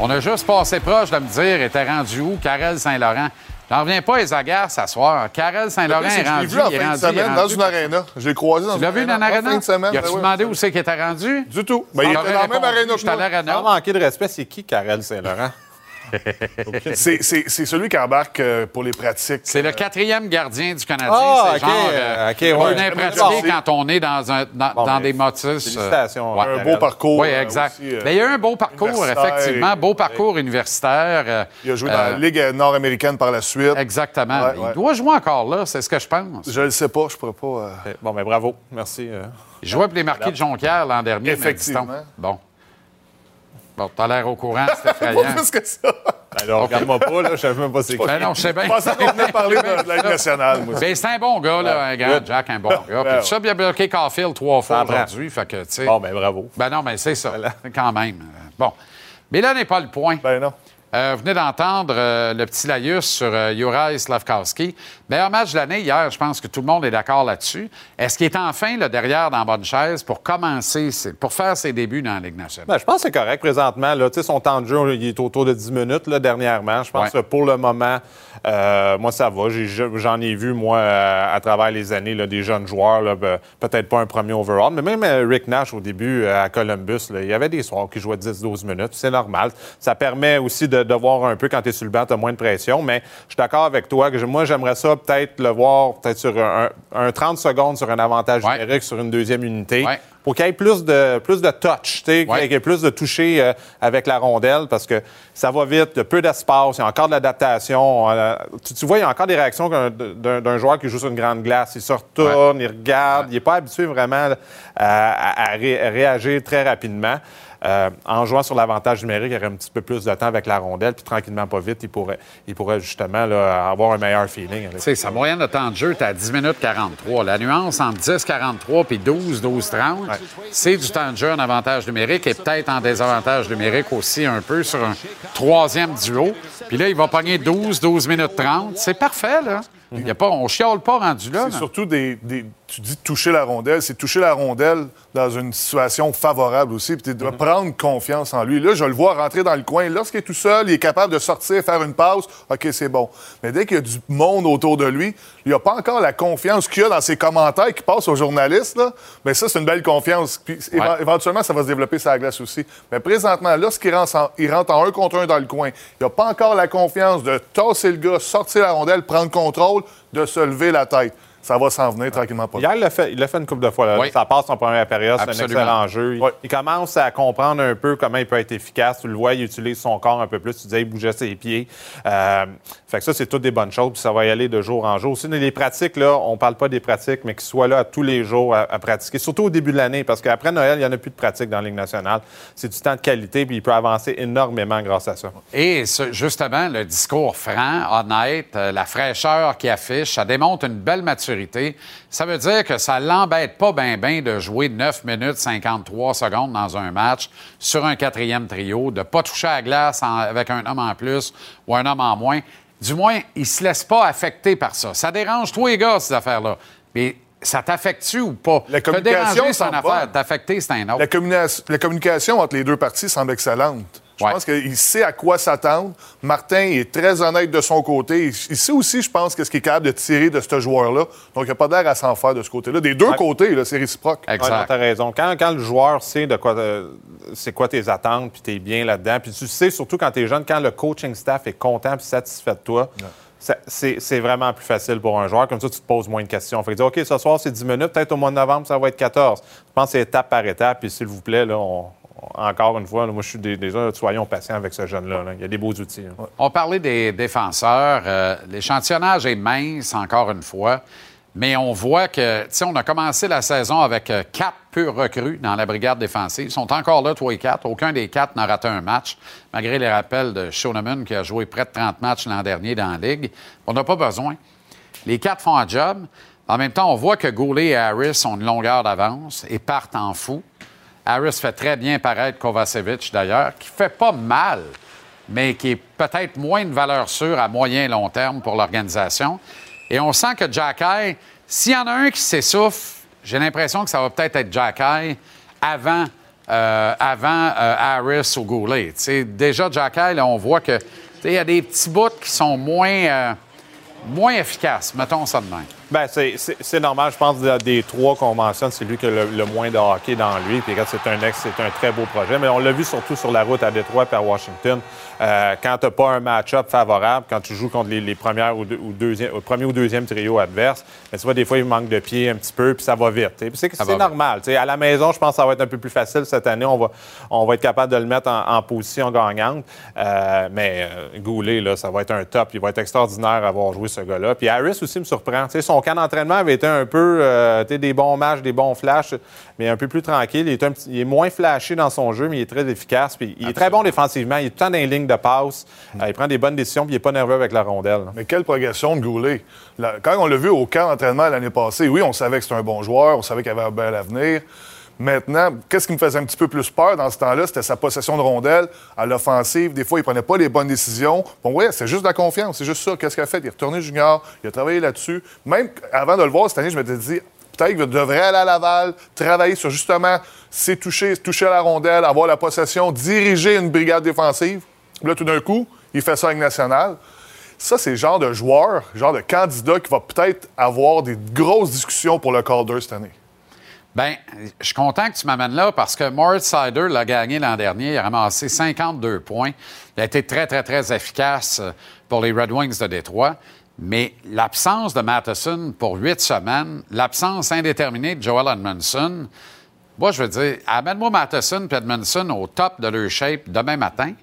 on a juste passé proche de me dire, était rendu où, Karel Saint-Laurent? J'en reviens pas, les agares s'asseoir. Karel Saint-Laurent est Je l'ai rendu, vu en il est fin de rendu, il est semaine dans rendu. une aréna. Je l'ai croisé dans Tu une l'as vu dans aréna. En fin de semaine. Y a-tu ben demandé où c'est qu'il était rendu? Du tout. Ben, il était dans la même aréna que j'étais à moi. l'arena. Sans manquer de respect, c'est qui Karel Saint-Laurent? C'est- C'est c'est celui qui embarque euh, pour les pratiques. C'est le quatrième gardien du Canadien. Ah, c'est ok, genre, euh, ok, ouais. on est pratiqué quand on est dans, un, dans, Bon, dans mais des motus. euh, ouais. Un beau parcours. Oui, euh, exact. aussi, euh, Mais il y a eu un beau parcours, effectivement. Beau parcours universitaire. euh, Il a joué dans euh, la Ligue nord-américaine par la suite. Exactement. Ouais, Il ouais. doit jouer encore là, c'est ce que je pense. Je ne le sais pas, je pourrais pas. euh, Bon, ben bravo. Merci. euh. Il jouait pour les marquis de Jonquière l'an dernier. Effectivement. mais. Bon. Bon, t'as l'air au courant, c'est [LAUGHS] effrayant. Pas plus que ça. Ben là, regarde-moi pas, là, je savais même pas c'est qui. Ben non, je sais bien. Je pensais qu'on venait parler de, [LAUGHS] la Ligue nationale, moi. Ben, c'est un bon gars, là, un grand Jack, un bon gars. Puis tout ça, il a bloqué Caulfield trois fois aujourd'hui. Fait que, tu sais. Bon, ben bravo. Ben non, mais c'est ça. Quand même. Bon. Mais là n'est pas le point. Ben non. Euh, vous venez d'entendre euh, le petit laïus sur euh, Juraj Slavkowski. Meilleur match de l'année hier, je pense que tout le monde est d'accord là-dessus. Est-ce qu'il est enfin là, derrière dans la bonne chaise pour commencer, pour faire ses débuts dans la Ligue nationale? Ben, je pense que c'est correct présentement. Là. Son temps de jeu, il est autour de 10 minutes là, dernièrement. Je pense Ouais. que pour le moment, euh, moi, ça va. J'en ai, vu, moi, euh, à travers les années, là, des jeunes joueurs. ben, Peut-être pas un premier overall, mais même euh, Rick Nash, au début, euh, à Columbus, il y avait des soirs qui jouaient 10-12 minutes. C'est normal. Ça permet aussi de, de voir un peu quand tu es sur le banc, tu as moins de pression. Mais je suis d'accord avec toi que moi, j'aimerais ça peut-être le voir peut-être sur un, un- un 30 secondes sur un avantage Ouais. numérique sur une deuxième unité Ouais. pour qu'il y ait plus de, plus de touch, Ouais. qu'il y ait plus de toucher euh, avec la rondelle parce que ça va vite, il y a peu d'espace, il y a encore de l'adaptation. euh, tu, tu vois, il y a encore des réactions d'un joueur qui joue sur une grande glace. Il se retourne, il regarde, il n'est pas habitué vraiment à- à ré- à réagir très rapidement. Euh, en jouant sur l'avantage numérique, il y aurait un petit peu plus de temps avec la rondelle, puis tranquillement, pas vite, il pourrait, il pourrait justement là, avoir un meilleur feeling. Tu sais, sa moyenne de temps de jeu est à 10 minutes 43. La nuance entre 10, 43 puis 12, 12, 30, c'est du temps de jeu en avantage numérique et peut-être en désavantage numérique aussi un peu sur un troisième duo. Puis là, il va pogner 12, 12 minutes 30. C'est parfait, là. Il y a pas, on chiale pas rendu là. C'est surtout des, des- Tu dis toucher la rondelle, c'est toucher la rondelle dans une situation favorable aussi, puis tu dois prendre confiance en lui. Là, je le vois rentrer dans le coin. Lorsqu'il est tout seul, il est capable de sortir, faire une passe, OK, c'est bon. Mais dès qu'il y a du monde autour de lui, il n'a pas encore la confiance qu'il a dans ses commentaires qui passent aux journalistes. Là. Mais ça, c'est une belle confiance. Puis éventuellement, ça va se développer la glace aussi. Mais présentement, lorsqu'il rentre, rentre en un contre un dans le coin, il n'a pas encore la confiance de tasser le gars, sortir la rondelle, prendre contrôle, de se lever la tête. Ça va s'en venir tranquillement pas. Hier, il l'a fait, il l'a fait une couple de fois. là. Oui. Ça passe en première période, c'est un excellent jeu. Il, il commence à comprendre un peu comment il peut être efficace. Tu le vois, il utilise son corps un peu plus. Tu disais, il bougeait ses pieds. Euh, fait que ça, c'est toutes des bonnes choses. Puis ça va y aller de jour en jour. Aussi, les pratiques, là, on parle pas des pratiques, mais qu'ils soient là tous les jours à, pratiquer, surtout au début de l'année, parce qu'après Noël, il n'y en a plus de pratique dans la Ligue nationale. C'est du temps de qualité, puis il peut avancer énormément grâce à ça. Et justement, le discours franc, honnête, euh, la fraîcheur qu'il affiche, ça démontre une belle maturité. Ça veut dire que ça l'embête pas bien ben de jouer 9 minutes 53 secondes dans un match sur un quatrième trio, de pas toucher à la glace avec un homme en plus ou un homme en moins. Du moins, il se laisse pas affecter par ça. Ça dérange tous les gars, ces affaires-là. Mais ça t'affecte-tu ou pas? La communication c'est une affaire. T'affecter, c'est un autre. La, la communication entre les deux parties semble excellente. Je Ouais. pense qu'il sait à quoi s'attendre. Martin est très honnête de son côté. Il, sait aussi, je pense, qu'est-ce qu'il est capable de tirer de ce joueur-là. Donc, il n'y a pas d'air à s'en faire de ce côté-là. Des deux Ouais. côtés, là, c'est réciproque. Ouais, non, t'as raison. Quand, quand le joueur sait de quoi euh, c'est quoi tes attentes, puis t'es bien là-dedans, puis tu sais surtout quand t'es jeune, quand le coaching staff est content puis satisfait de toi, c'est vraiment plus facile pour un joueur. Comme ça, tu te poses moins de questions. Fait que dire, OK, ce soir, c'est 10 minutes. Peut-être au mois de novembre, ça va être 14. Je pense que c'est étape par étape. Puis s'il vous plaît, là, on- encore une fois, moi, je suis déjà, soyons patients avec ce jeune-là. là. Il y a des beaux outils. hein. On parlait des défenseurs. Euh, L'échantillonnage est mince, encore une fois. Mais on voit que, tu sais, on a commencé la saison avec euh, quatre purs recrues dans la brigade défensive. Ils sont encore là, trois et quatre. Aucun des quatre n'a raté un match, malgré les rappels de Shoneman qui a joué près de 30 matchs l'an dernier dans la Ligue. On n'a pas besoin. Les quatre font un job. En même temps, on voit que Goulet et Harris ont une longueur d'avance et partent en fou. Harris fait très bien paraître Kovacevic, d'ailleurs, qui fait pas mal, mais qui est peut-être moins de valeur sûre à moyen et long terme pour l'organisation. Et on sent que Jacky, s'il y en a un qui s'essouffle, j'ai l'impression que ça va peut-être être Jacky avant, euh, avant euh, Harris ou Goulet. Tu sais, déjà, Jacky, là, on voit que il y a des petits bouts qui sont moins, euh, moins efficaces, mettons ça de même. Ben, c'est- normal. Je pense que des trois qu'on mentionne, c'est lui qui a le, le moins de hockey dans lui. Puis regarde, c'est un ex, c'est un très beau projet. Mais on l'a vu surtout sur la route à Détroit et à Washington. Euh, quand tu n'as pas un match-up favorable, quand tu joues contre les, les premières ou, deux- ou deuxième, au premier ou deuxième trio adverse, ben, tu vois, des fois, il manque de pied un petit peu, puis ça va vite. C'est normal. t'sais. À la maison, je pense que ça va être un peu plus facile cette année. On va, on va être capable de le mettre en, en position gagnante. Euh, mais euh, Goulet, là, ça va être un top. Il va être extraordinaire d'avoir joué ce gars-là. Puis Harris aussi me surprend. T'sais, son camp d'entraînement avait été un peu euh, des bons matchs, des bons flashs, mais un peu plus tranquille. Il est, un petit- il est moins flashé dans son jeu, mais il est très efficace. Puis il est très bon défensivement. Il est tout le temps dans les lignes de passe. Euh, il prend des bonnes décisions, puis il n'est pas nerveux avec la rondelle. Mais quelle progression de Goulet. Là, quand on l'a vu au camp d'entraînement l'année passée, oui, on savait que c'était un bon joueur, on savait qu'il avait un bel avenir. Maintenant, qu'est-ce qui me faisait un petit peu plus peur dans ce temps-là? C'était sa possession de rondelle à l'offensive. Des fois, il prenait pas les bonnes décisions. Bon, ouais, c'est juste de la confiance. C'est juste ça. Qu'est-ce qu'il a fait? Il est retourné junior. Il a travaillé là-dessus. Même avant de le voir cette année, je m'étais dit, peut-être qu'il devrait aller à Laval, travailler sur justement ses toucher, toucher à la rondelle, avoir la possession, diriger une brigade défensive. Là, tout d'un coup, il fait ça avec National. Ça, c'est le genre de joueur, le genre de candidat qui va peut-être avoir des grosses discussions pour le Calder cette année. Bien, je suis content que tu m'amènes là parce que Moritz Sider l'a gagné l'an dernier. Il a ramassé 52 points. Il a été très, très, très efficace euh, pour les Red Wings de Détroit. Mais l'absence de Matheson pour huit semaines, l'absence indéterminée de Joel Edmondson, moi, je veux dire, amène-moi Matheson et Edmondson au top de leur shape demain matin.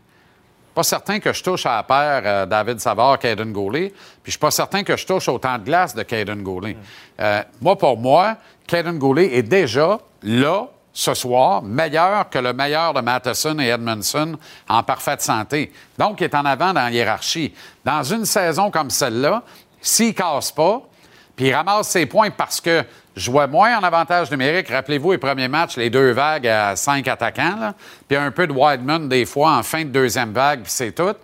Pas certain que je touche à la paire euh, David Savard, Caden Goulet. Puis je suis pas certain que je touche au temps de glace de Caden Goulet. Euh, moi, pour moi, Caden Goulet est déjà là, ce soir, meilleur que le meilleur de Matheson et Edmondson en parfaite santé. Donc, il est en avant dans la hiérarchie. Dans une saison comme celle-là, s'il casse pas, puis il ramasse ses points parce que je jouais moins en avantage numérique. Rappelez-vous, les premiers matchs, les deux vagues à cinq attaquants, puis un peu de Wideman des fois en fin de deuxième vague, puis c'est tout.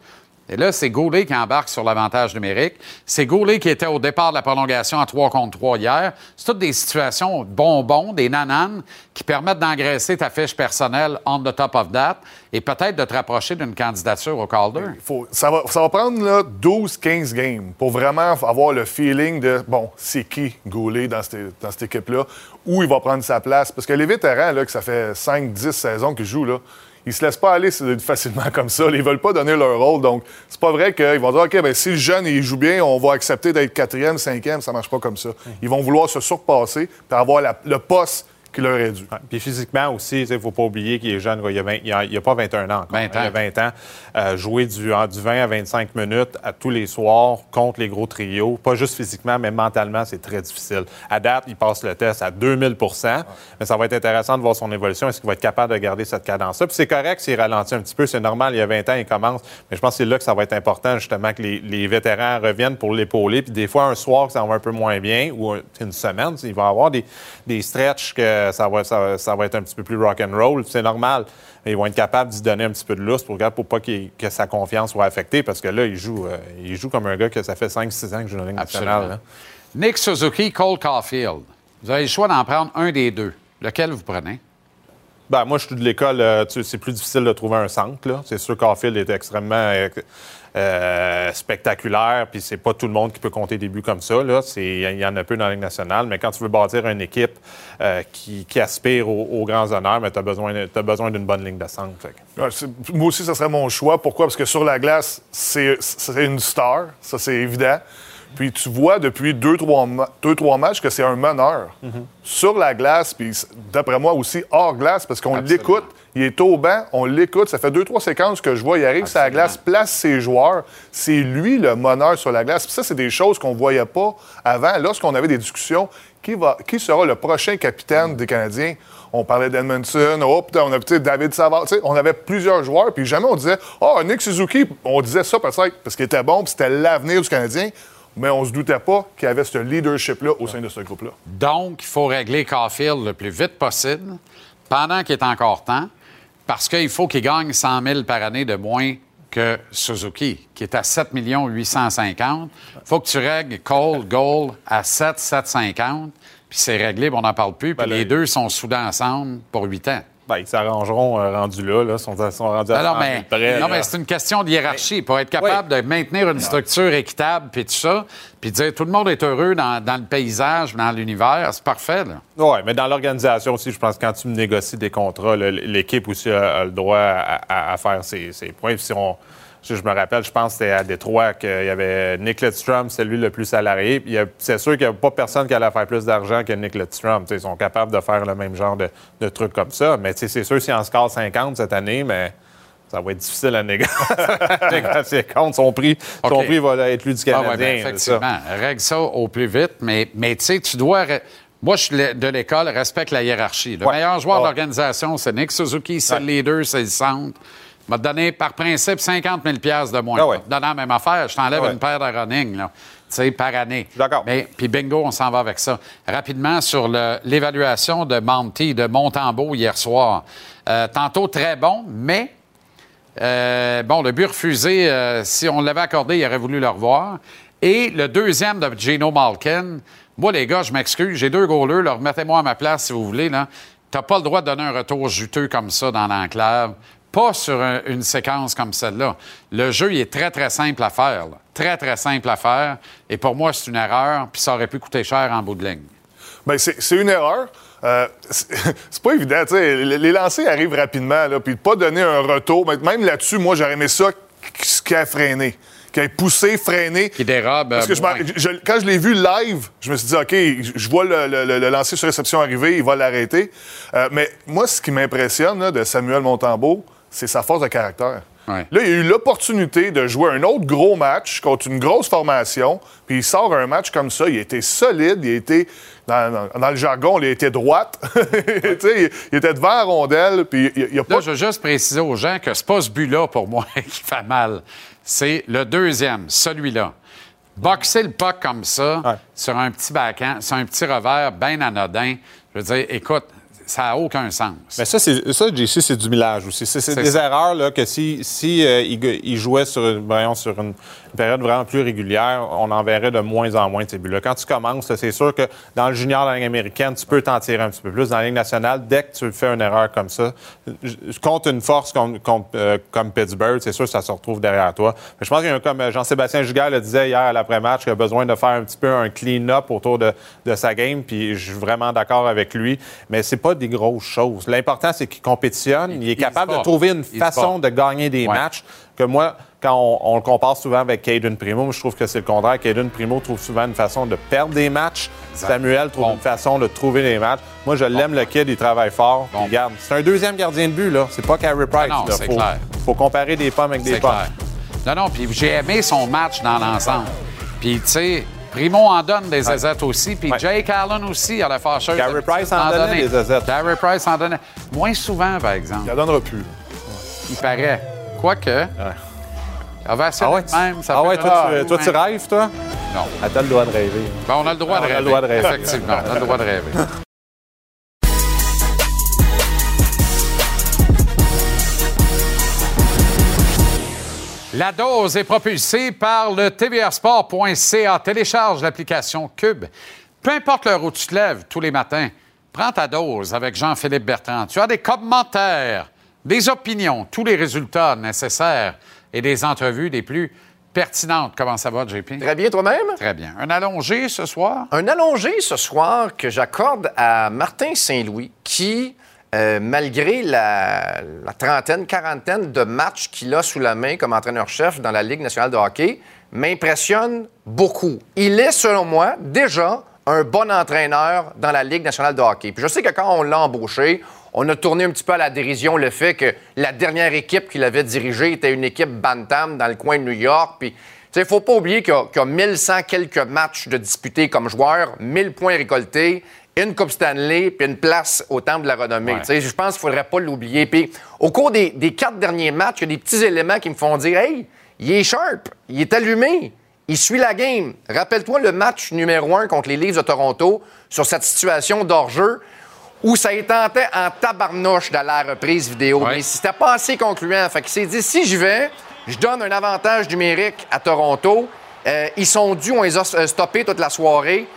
Et là, c'est Goulet qui embarque sur l'avantage numérique. C'est Goulet qui était au départ de la prolongation à 3 contre 3 hier. C'est toutes des situations bonbons, des nananes, qui permettent d'engraisser ta fiche personnelle on the top of that et peut-être de te rapprocher d'une candidature au Calder. Ça, va, prendre là, 12-15 games pour vraiment avoir le feeling de, bon, c'est qui Goulet dans cette, équipe-là, où il va prendre sa place? Parce que les vétérans, que ça fait 5-10 saisons qu'ils jouent, là, ils se laissent pas aller [LAUGHS] facilement comme ça. Ils veulent pas donner leur rôle. Donc, c'est pas vrai qu'ils vont dire, OK, ben, si le jeune il joue bien, on va accepter d'être quatrième, cinquième. Ça marche pas comme ça. Ils vont vouloir se surpasser pour avoir la- le poste qu'il aurait dû. Ouais. Puis physiquement aussi, il ne faut pas oublier qu'il est jeune. quoi. Il n'a pas 21 ans encore. 20 ans. Il a 20 ans. Euh, jouer du, en- du 20 à 25 minutes à tous les soirs contre les gros trios, pas juste physiquement, mais mentalement, c'est très difficile. À date, il passe le test à 2000% mais ça va être intéressant de voir son évolution. Est-ce qu'il va être capable de garder cette cadence-là? Puis c'est correct s'il ralentit un petit peu. C'est normal, il y a 20 ans, il commence. Mais je pense que c'est là que ça va être important, justement, que les, les vétérans reviennent pour l'épauler. Puis des fois, un soir, que ça va un peu moins bien, ou un- une semaine, il va y avoir des, des stretches que ça va, ça, va- ça va être un petit peu plus rock and roll. C'est normal. Ils vont être capables d'y donner un petit peu de lousse pour, pour pas que sa confiance soit affectée. Parce que là, il joue, euh, il joue comme un gars que ça fait 5-6 ans que joue dans la nationale. Hein. Nick Suzuki, Cole Caulfield. Vous avez le choix d'en prendre un des deux. Lequel vous prenez? Ben, moi, je suis de l'école, euh, c'est plus difficile de trouver un centre. C'est sûr qu'Arfield est extrêmement euh, spectaculaire, puis c'est pas tout le monde qui peut compter des buts comme ça. Il y en a peu dans la Ligue nationale, mais quand tu veux bâtir une équipe euh, qui, aspire aux, grands honneurs, tu as besoin, besoin d'une bonne ligne de centre. Moi aussi, ça serait mon choix. Pourquoi? Parce que sur la glace, c'est une star, ça c'est évident. Puis tu vois depuis deux, trois, deux, trois matchs que c'est un meneur. Sur la glace, puis d'après moi aussi hors glace, parce qu'on l'écoute. Il est au banc, on l'écoute. Ça fait deux, trois séquences que je vois. Il arrive sur la glace, place ses joueurs. C'est lui le meneur sur la glace. Puis ça, c'est des choses qu'on ne voyait pas avant. Lorsqu'on avait des discussions, qui, va, qui sera le prochain capitaine des Canadiens? On parlait d'Edmondson, oh, putain, on tu sais, David Savard, on avait plusieurs joueurs, puis jamais on disait, oh, Nick Suzuki, on disait ça peut-être parce qu'il était bon, puis c'était l'avenir du Canadien, mais on se doutait pas qu'il y avait ce leadership-là au sein de ce groupe-là. Donc, il faut régler Caulfield le plus vite possible, pendant qu'il est encore temps, parce qu'il faut qu'il gagne 100 000 par année de moins que Suzuki, qui est à 7 850 Il faut que tu règles Cole, Gold à 7 750 puis c'est réglé, puis on n'en parle plus, puis Ben, les le- deux sont soudés ensemble pour 8 ans. Ben, ils s'arrangeront euh, rendus là, là. Ils sont, sont rendus à Alors, 100 000 mais, près, non, là. mais c'est une question de hiérarchie. Pour être capable de maintenir une structure équitable, puis tout ça, puis dire tout le monde est heureux dans, dans le paysage, dans l'univers, c'est parfait. Là. Oui, mais dans l'organisation aussi, je pense que quand tu négocies des contrats, l'équipe aussi a, a le droit à, à- à faire ses, ses points. Puis si on, si je me rappelle, je pense que c'était à Détroit qu'il y avait Nick Lidstrom, c'est lui le plus salarié. C'est sûr qu'il n'y a pas personne qui allait faire plus d'argent que Nick Lidstrom. Tu sais, Ils sont capables de faire le même genre de, de trucs comme ça. Mais c'est sûr, s'il en score 50 cette année, mais ça va être difficile à négo- [LAUGHS] négocier contre. Son prix, son prix va être lui du Ah ouais, Canadien. ben, c'est ça. effectivement. Règle ça au plus vite, mais, mais tu sais, tu dois. Moi, je suis de l'école, respecte la hiérarchie. Le Ouais. meilleur joueur Ouais. de l'organisation, c'est Nick Suzuki, c'est le leader, c'est le centre. M'a donné par principe 50 000 de moins. Ah ouais. Donnant la même affaire, je t'enlève Ah ouais. une paire de running, là, tu sais, par année. D'accord. Mais puis bingo, on s'en va avec ça. Rapidement sur l'évaluation de Monty, de Montembeau hier soir. Euh, tantôt très bon, mais euh, bon, le but refusé, euh, si on l'avait accordé, il aurait voulu le revoir. Et le deuxième de Gino Malkin, moi, les gars, je m'excuse, j'ai deux goalers, là, remettez-moi à ma place si vous voulez. Tu n'as pas le droit de donner un retour juteux comme ça dans l'enclave. Pas sur un- une séquence comme celle-là. Le jeu, il est très, très simple à faire. là. Très, très simple à faire. Et pour moi, c'est une erreur, puis ça aurait pu coûter cher en bout de ligne. Bien, c'est c'est une erreur. Euh, c'est [LAUGHS] pas évident. tu sais. Les lancers arrivent rapidement, là, puis de pas donner un retour. Même là-dessus, moi, j'aurais aimé ça qu- qui a freiné. Qui a poussé, freiné. Qui dérobe. Parce que euh, je je- quand je l'ai vu live, je me suis dit, OK, je vois le, le- le- le lancer sur réception arriver, il va l'arrêter. Euh, mais moi, ce qui m'impressionne de Samuel Montembeau, c'est sa force de caractère. Ouais. Là, il a eu l'opportunité de jouer un autre gros match contre une grosse formation, puis il sort un match comme ça. Il a été solide, il a été, dans, dans- dans le jargon, il a été droite. [LAUGHS] Il, il était devant la rondelle, puis il, il a pas Là, je veux juste préciser aux gens que c'est pas ce but-là, pour moi, [LAUGHS] qui fait mal. C'est le deuxième, celui-là. Boxer le puck comme ça, Ouais. sur un petit backhand, sur un petit revers bien anodin, je veux dire, écoute, ça n'a aucun sens. Mais ça, c'est, ça, JC, c'est du millage aussi. C'est, des ça. erreurs là, que si, si euh, il, il jouait sur, voyons, sur une période vraiment plus régulière, on en verrait de moins en moins de ces buts-là. Quand tu commences, c'est sûr que dans le junior, dans la Ligue américaine, tu peux t'en tirer un petit peu plus. Dans la Ligue nationale, dès que tu fais une erreur comme ça, contre une force comme, euh, comme Pittsburgh, c'est sûr que ça se retrouve derrière toi. Mais je pense qu'il y a un- comme euh, Jean-Sébastien Giguère le disait hier à l'après-match, qu'il a besoin de faire un petit peu un clean-up autour de, de sa game, puis je suis vraiment d'accord avec lui. Mais c'est pas des grosses choses. L'important, c'est qu'il compétitionne, il, est capable de trouver une Il façon de gagner des Ouais. matchs que moi, quand on, on le compare souvent avec Caden Primo, je trouve que c'est le contraire. Caden Primo trouve souvent une façon de perdre des matchs. Exact. Samuel trouve Bon. une façon de trouver des matchs. Moi, je l'aime, le kid, il travaille fort. Bon. C'est un deuxième gardien de but, là. C'est pas Carey Price. Ah non, c'est faut, clair. faut comparer des pommes avec des pommes. clair. Non, non, puis j'ai aimé son match dans l'ensemble. Puis, tu sais, Primo en donne des aisettes aussi, puis Ouais. Jake Allen aussi à la fâcheuse. Carey Price en donnait des aisettes. Carey Price en donnait. Moins souvent, par exemple. Il en donnera plus. Il paraît. Quoique. Assez Ah ouais, de même. Ça ah ouais, toi, tu, toi, tu peu- rêves, toi? Non. Ah, t'as le droit de rêver. Ben, on a le droit Ah, de on a le rêver. droit de rêver. Effectivement, on a le droit de rêver. La dose est propulsée par le tvrsport.ca. Télécharge l'application Cube. Peu importe l'heure où tu te lèves tous les matins, prends ta dose avec Jean-Philippe Bertrand. Tu as des commentaires, des opinions, tous les résultats nécessaires et des entrevues les plus pertinentes. Comment ça va, JP? Très bien, toi-même? Très bien. Un allongé ce soir? Un allongé ce soir que j'accorde à Martin Saint-Louis, qui, euh, malgré la, la trentaine, quarantaine de matchs qu'il a sous la main comme entraîneur-chef dans la Ligue nationale de hockey, m'impressionne beaucoup. Il est, selon moi, déjà un bon entraîneur dans la Ligue nationale de hockey. Puis je sais que quand on l'a embauché, on a tourné un petit peu à la dérision le fait que la dernière équipe qu'il avait dirigée était une équipe Bantam dans le coin de New York. Puis, il ne faut pas oublier qu'il y, a- qu'il y a 1100 quelques matchs de disputés comme joueur, 1000 points récoltés, une Coupe Stanley, puis une place au Temple de la Renommée. Ouais. Tu sais, Je pense qu'il ne faudrait pas l'oublier. Puis, au cours des, des quatre derniers matchs, il y a des petits éléments qui me font dire Hey, il est sharp, il est allumé, il suit la game. Rappelle-toi le match numéro un contre les Leafs de Toronto sur cette situation d'hors-jeu où ça tentait en tabarnouche dans la reprise vidéo. Ouais. Mais c'était pas assez concluant. Fait qu'il s'est dit, si j'y vais, je donne un avantage numérique à Toronto. Euh, ils sont dus, on les a euh, stoppés toute la soirée.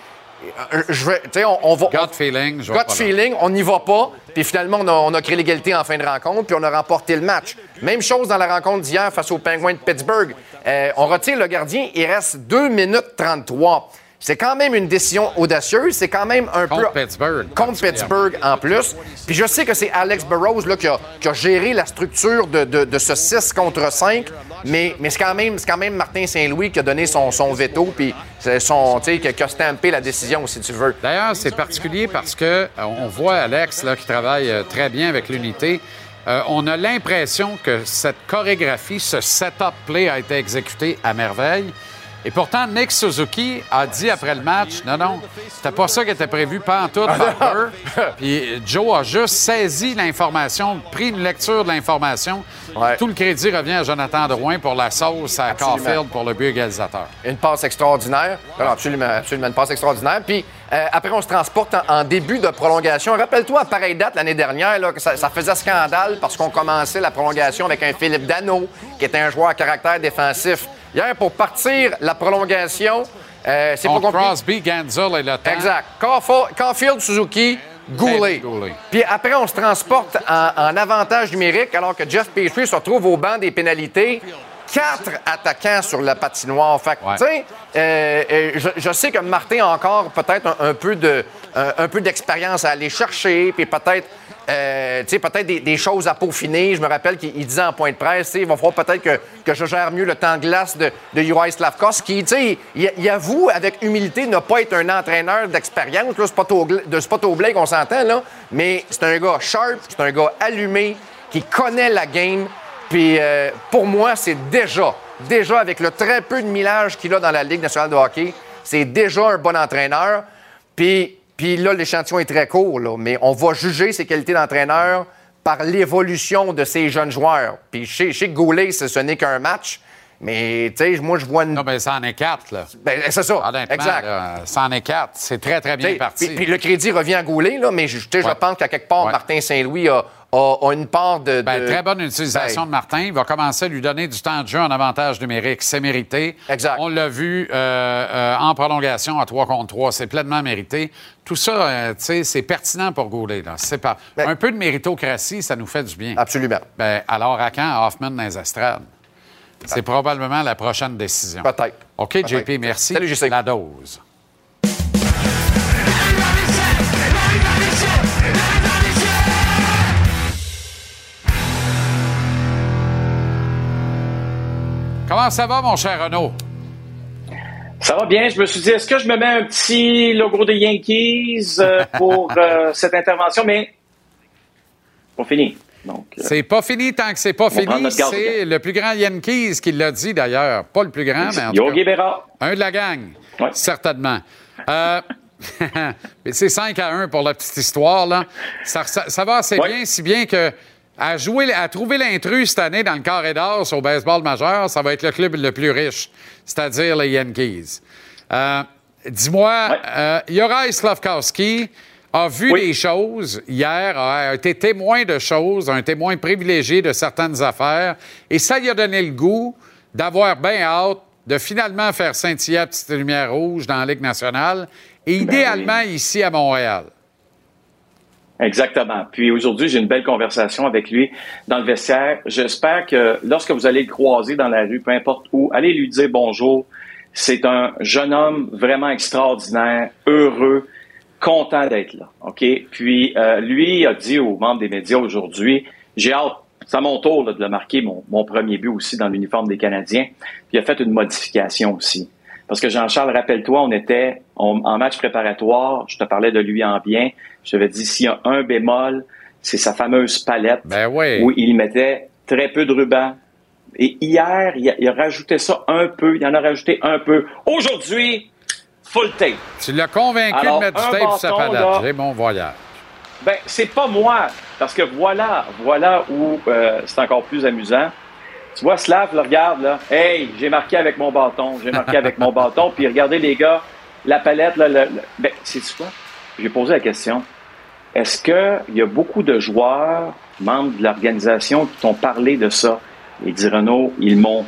Euh, Je vais, tu sais, on, on va... Gut feeling, je là. feeling, on n'y va pas. Puis finalement, on a, on a créé l'égalité en fin de rencontre, puis on a remporté le match. Même chose dans la rencontre d'hier face aux Penguins de Pittsburgh. Euh, on retire le gardien, il reste 2 minutes 33. C'est quand même une décision audacieuse. C'est quand même un Contre peu. Pittsburgh. Contre Pittsburgh en plus. Puis je sais que c'est Alex Burrows là, qui, a, qui a géré la structure de, de- de ce 6 contre 5, mais, mais c'est quand, même- c'est quand même Martin Saint-Louis qui a donné son, son veto, puis c'est son, a- qui a stampé la décision, si tu veux. D'ailleurs, c'est particulier parce que euh, on voit Alex là, qui travaille euh, très bien avec l'unité. Euh, on a l'impression que cette chorégraphie, ce setup play a été exécuté à merveille. Et pourtant, Nick Suzuki a dit après le match, non, non, c'était pas ça qui était prévu, pas en tout, Barber. [LAUGHS] Puis Joe a juste saisi l'information, pris une lecture de l'information. Ouais. Tout le crédit revient à Jonathan Drouin pour la sauce à Absolument. Caulfield pour le but égalisateur. Une passe extraordinaire. Alors, absolument, absolument, une passe extraordinaire. Puis euh, après, on se transporte en, en début de prolongation. Rappelle-toi, à pareille date l'année dernière, là, que ça, ça faisait scandale parce qu'on commençait la prolongation avec un Philippe Dano, qui était un joueur à caractère défensif. Hier, pour partir la prolongation, euh, c'est pas compliqué. Crosby, Ganzel et le temps. Exact. Caulfield, Suzuki, Goulet. Puis après, on se transporte en, en avantage numérique alors que Jeff Petrie se retrouve au banc des pénalités. Quatre attaquants sur la patinoire. Fait que, Ouais. tu sais, euh, euh, je, je sais que Martin a encore peut-être un, un peu de, un, un peu d'expérience à aller chercher, puis peut-être, euh, tu sais, peut-être des, des choses à peaufiner. Je me rappelle qu'il il disait en point de presse, tu sais, il va falloir peut-être que, que je gère mieux le temps de glace de, de Uri Slavkos, qui, tu sais, il, il avoue avec humilité ne pas être un entraîneur d'expérience, là, gl- de spot au blé qu'on s'entend, là, mais c'est un gars sharp, c'est un gars allumé, qui connaît la game, puis euh, pour moi, c'est déjà, déjà avec le très peu de millage qu'il a dans la Ligue nationale de hockey, c'est déjà un bon entraîneur. Puis, puis là, l'échantillon est très court, là, mais on va juger ses qualités d'entraîneur par l'évolution de ces jeunes joueurs. Puis chez, chez Goulet, ce, ce n'est qu'un match, mais tu sais, moi, je vois une... Non, mais ça en est quatre, là. Ben, c'est ça, Honnêtement, exact. là, ça en est quatre. C'est très, très bien T'sais, parti. Puis, le crédit revient à Goulet, là, mais je, je pense qu'à quelque part, Ouais. Martin Saint-Louis a, a- a une part de... Ben, de- très bonne utilisation Ben, de Martin. Il va commencer à lui donner du temps de jeu en avantage numérique. C'est mérité. Exact. On l'a vu euh, euh, en prolongation à 3 contre 3. C'est pleinement mérité. Tout ça, euh, tu sais, c'est pertinent pour Goulet. Là. C'est pas... Ben- Un peu de méritocratie, ça nous fait du bien. Absolument. Ben, alors, à quand Hoffman dans les estrades? C'est probablement la prochaine décision. Peut-être. OK. JP, merci. Salut, JC. La dose. Comment ça va, mon cher Renaud? Ça va bien. Je me suis dit, est-ce que je me mets un petit logo des Yankees euh, pour euh, cette intervention? Mais pas fini. Euh, C'est pas fini tant que c'est pas fini. C'est le plus grand Yankees qui l'a dit d'ailleurs. Pas le plus grand, mais en tout Yogi cas, Berra. un de la gang. Certainement. Euh, [LAUGHS] c'est 5 à 1 pour la petite histoire. Là. Ça, ça- ça va assez bien, si bien que à jouer, à trouver l'intrus cette année dans le carré d'or au baseball majeur, ça va être le club le plus riche, c'est-à-dire les Yankees. Euh, Dis-moi, euh, Slavkowski a vu des choses hier, a été témoin de choses, un témoin privilégié de certaines affaires, et ça lui a donné le goût d'avoir bien hâte de finalement faire scintiller la petite lumière rouge dans la Ligue nationale, et idéalement ici à Montréal. Exactement. Puis aujourd'hui, j'ai une belle conversation avec lui dans le vestiaire. J'espère que lorsque vous allez le croiser dans la rue, peu importe où, allez lui dire bonjour. C'est un jeune homme vraiment extraordinaire, heureux, content d'être là. OK? Puis euh, lui a dit aux membres des médias aujourd'hui, j'ai hâte, c'est à mon tour là, de le marquer, mon, mon premier but aussi dans l'uniforme des Canadiens. Puis il a fait une modification aussi. Parce que Jean-Charles, rappelle-toi, on était on- en match préparatoire, je te parlais de lui en bien. Je t'avais dit, s'il y a un bémol, c'est sa fameuse palette où il mettait très peu de ruban. Et hier, il a, il a rajouté ça un peu, il en a rajouté un peu. Aujourd'hui, full tape. Tu l'as convaincu Alors, de mettre du tape sur sa palette. J'ai mon voyage. Ben, c'est pas moi, parce que voilà, voilà où euh, c'est encore plus amusant. Tu vois, Slav le regarde, là. Hey, j'ai marqué avec mon bâton, j'ai marqué avec mon [LAUGHS] bâton. Puis regardez, les gars, la palette, là, le, le- ben, c'est quoi? J'ai posé la question. Est-ce qu'il y a beaucoup de joueurs, membres de l'organisation, qui t'ont parlé de ça? Et dit Renaud, ils m'ont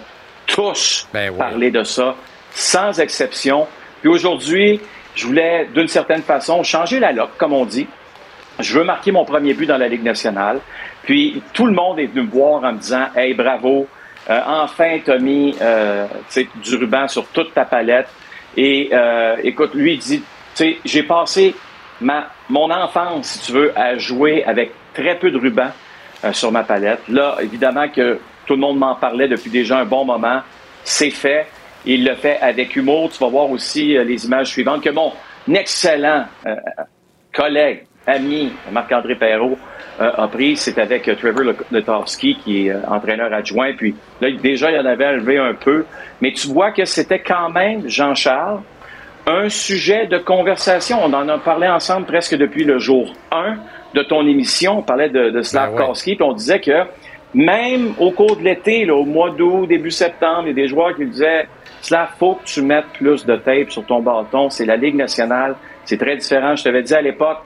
tous parlé de ça, sans exception. Puis aujourd'hui, je voulais, d'une certaine façon, changer la loque, comme on dit. Je veux marquer mon premier but dans la Ligue nationale. Puis tout le monde est venu me voir en me disant Hey, bravo, euh, enfin, tu as mis euh, sais, du ruban sur toute ta palette. Et euh, écoute, lui, il dit Tu sais, j'ai passé ma, mon enfance, si tu veux, à jouer avec très peu de ruban euh, sur ma palette. Là, évidemment que tout le monde m'en parlait depuis déjà un bon moment. C'est fait. Il le fait avec humour. Tu vas voir aussi euh, les images suivantes que mon excellent euh, collègue, ami Marc-André Perrault euh, a pris. C'est avec Trevor Le- Letowski, qui est entraîneur adjoint. Puis là, déjà, il en avait enlevé un peu. Mais tu vois que c'était quand même, Jean-Charles, un sujet de conversation. On en a parlé ensemble presque depuis le jour 1 de ton émission. On parlait de, de Slavkowski, puis on disait que même au cours de l'été, au mois d'août, début septembre, il y a des joueurs qui disaient Slav, faut que tu mettes plus de tape sur ton bâton. C'est la Ligue nationale. C'est très différent. Je t'avais dit à l'époque,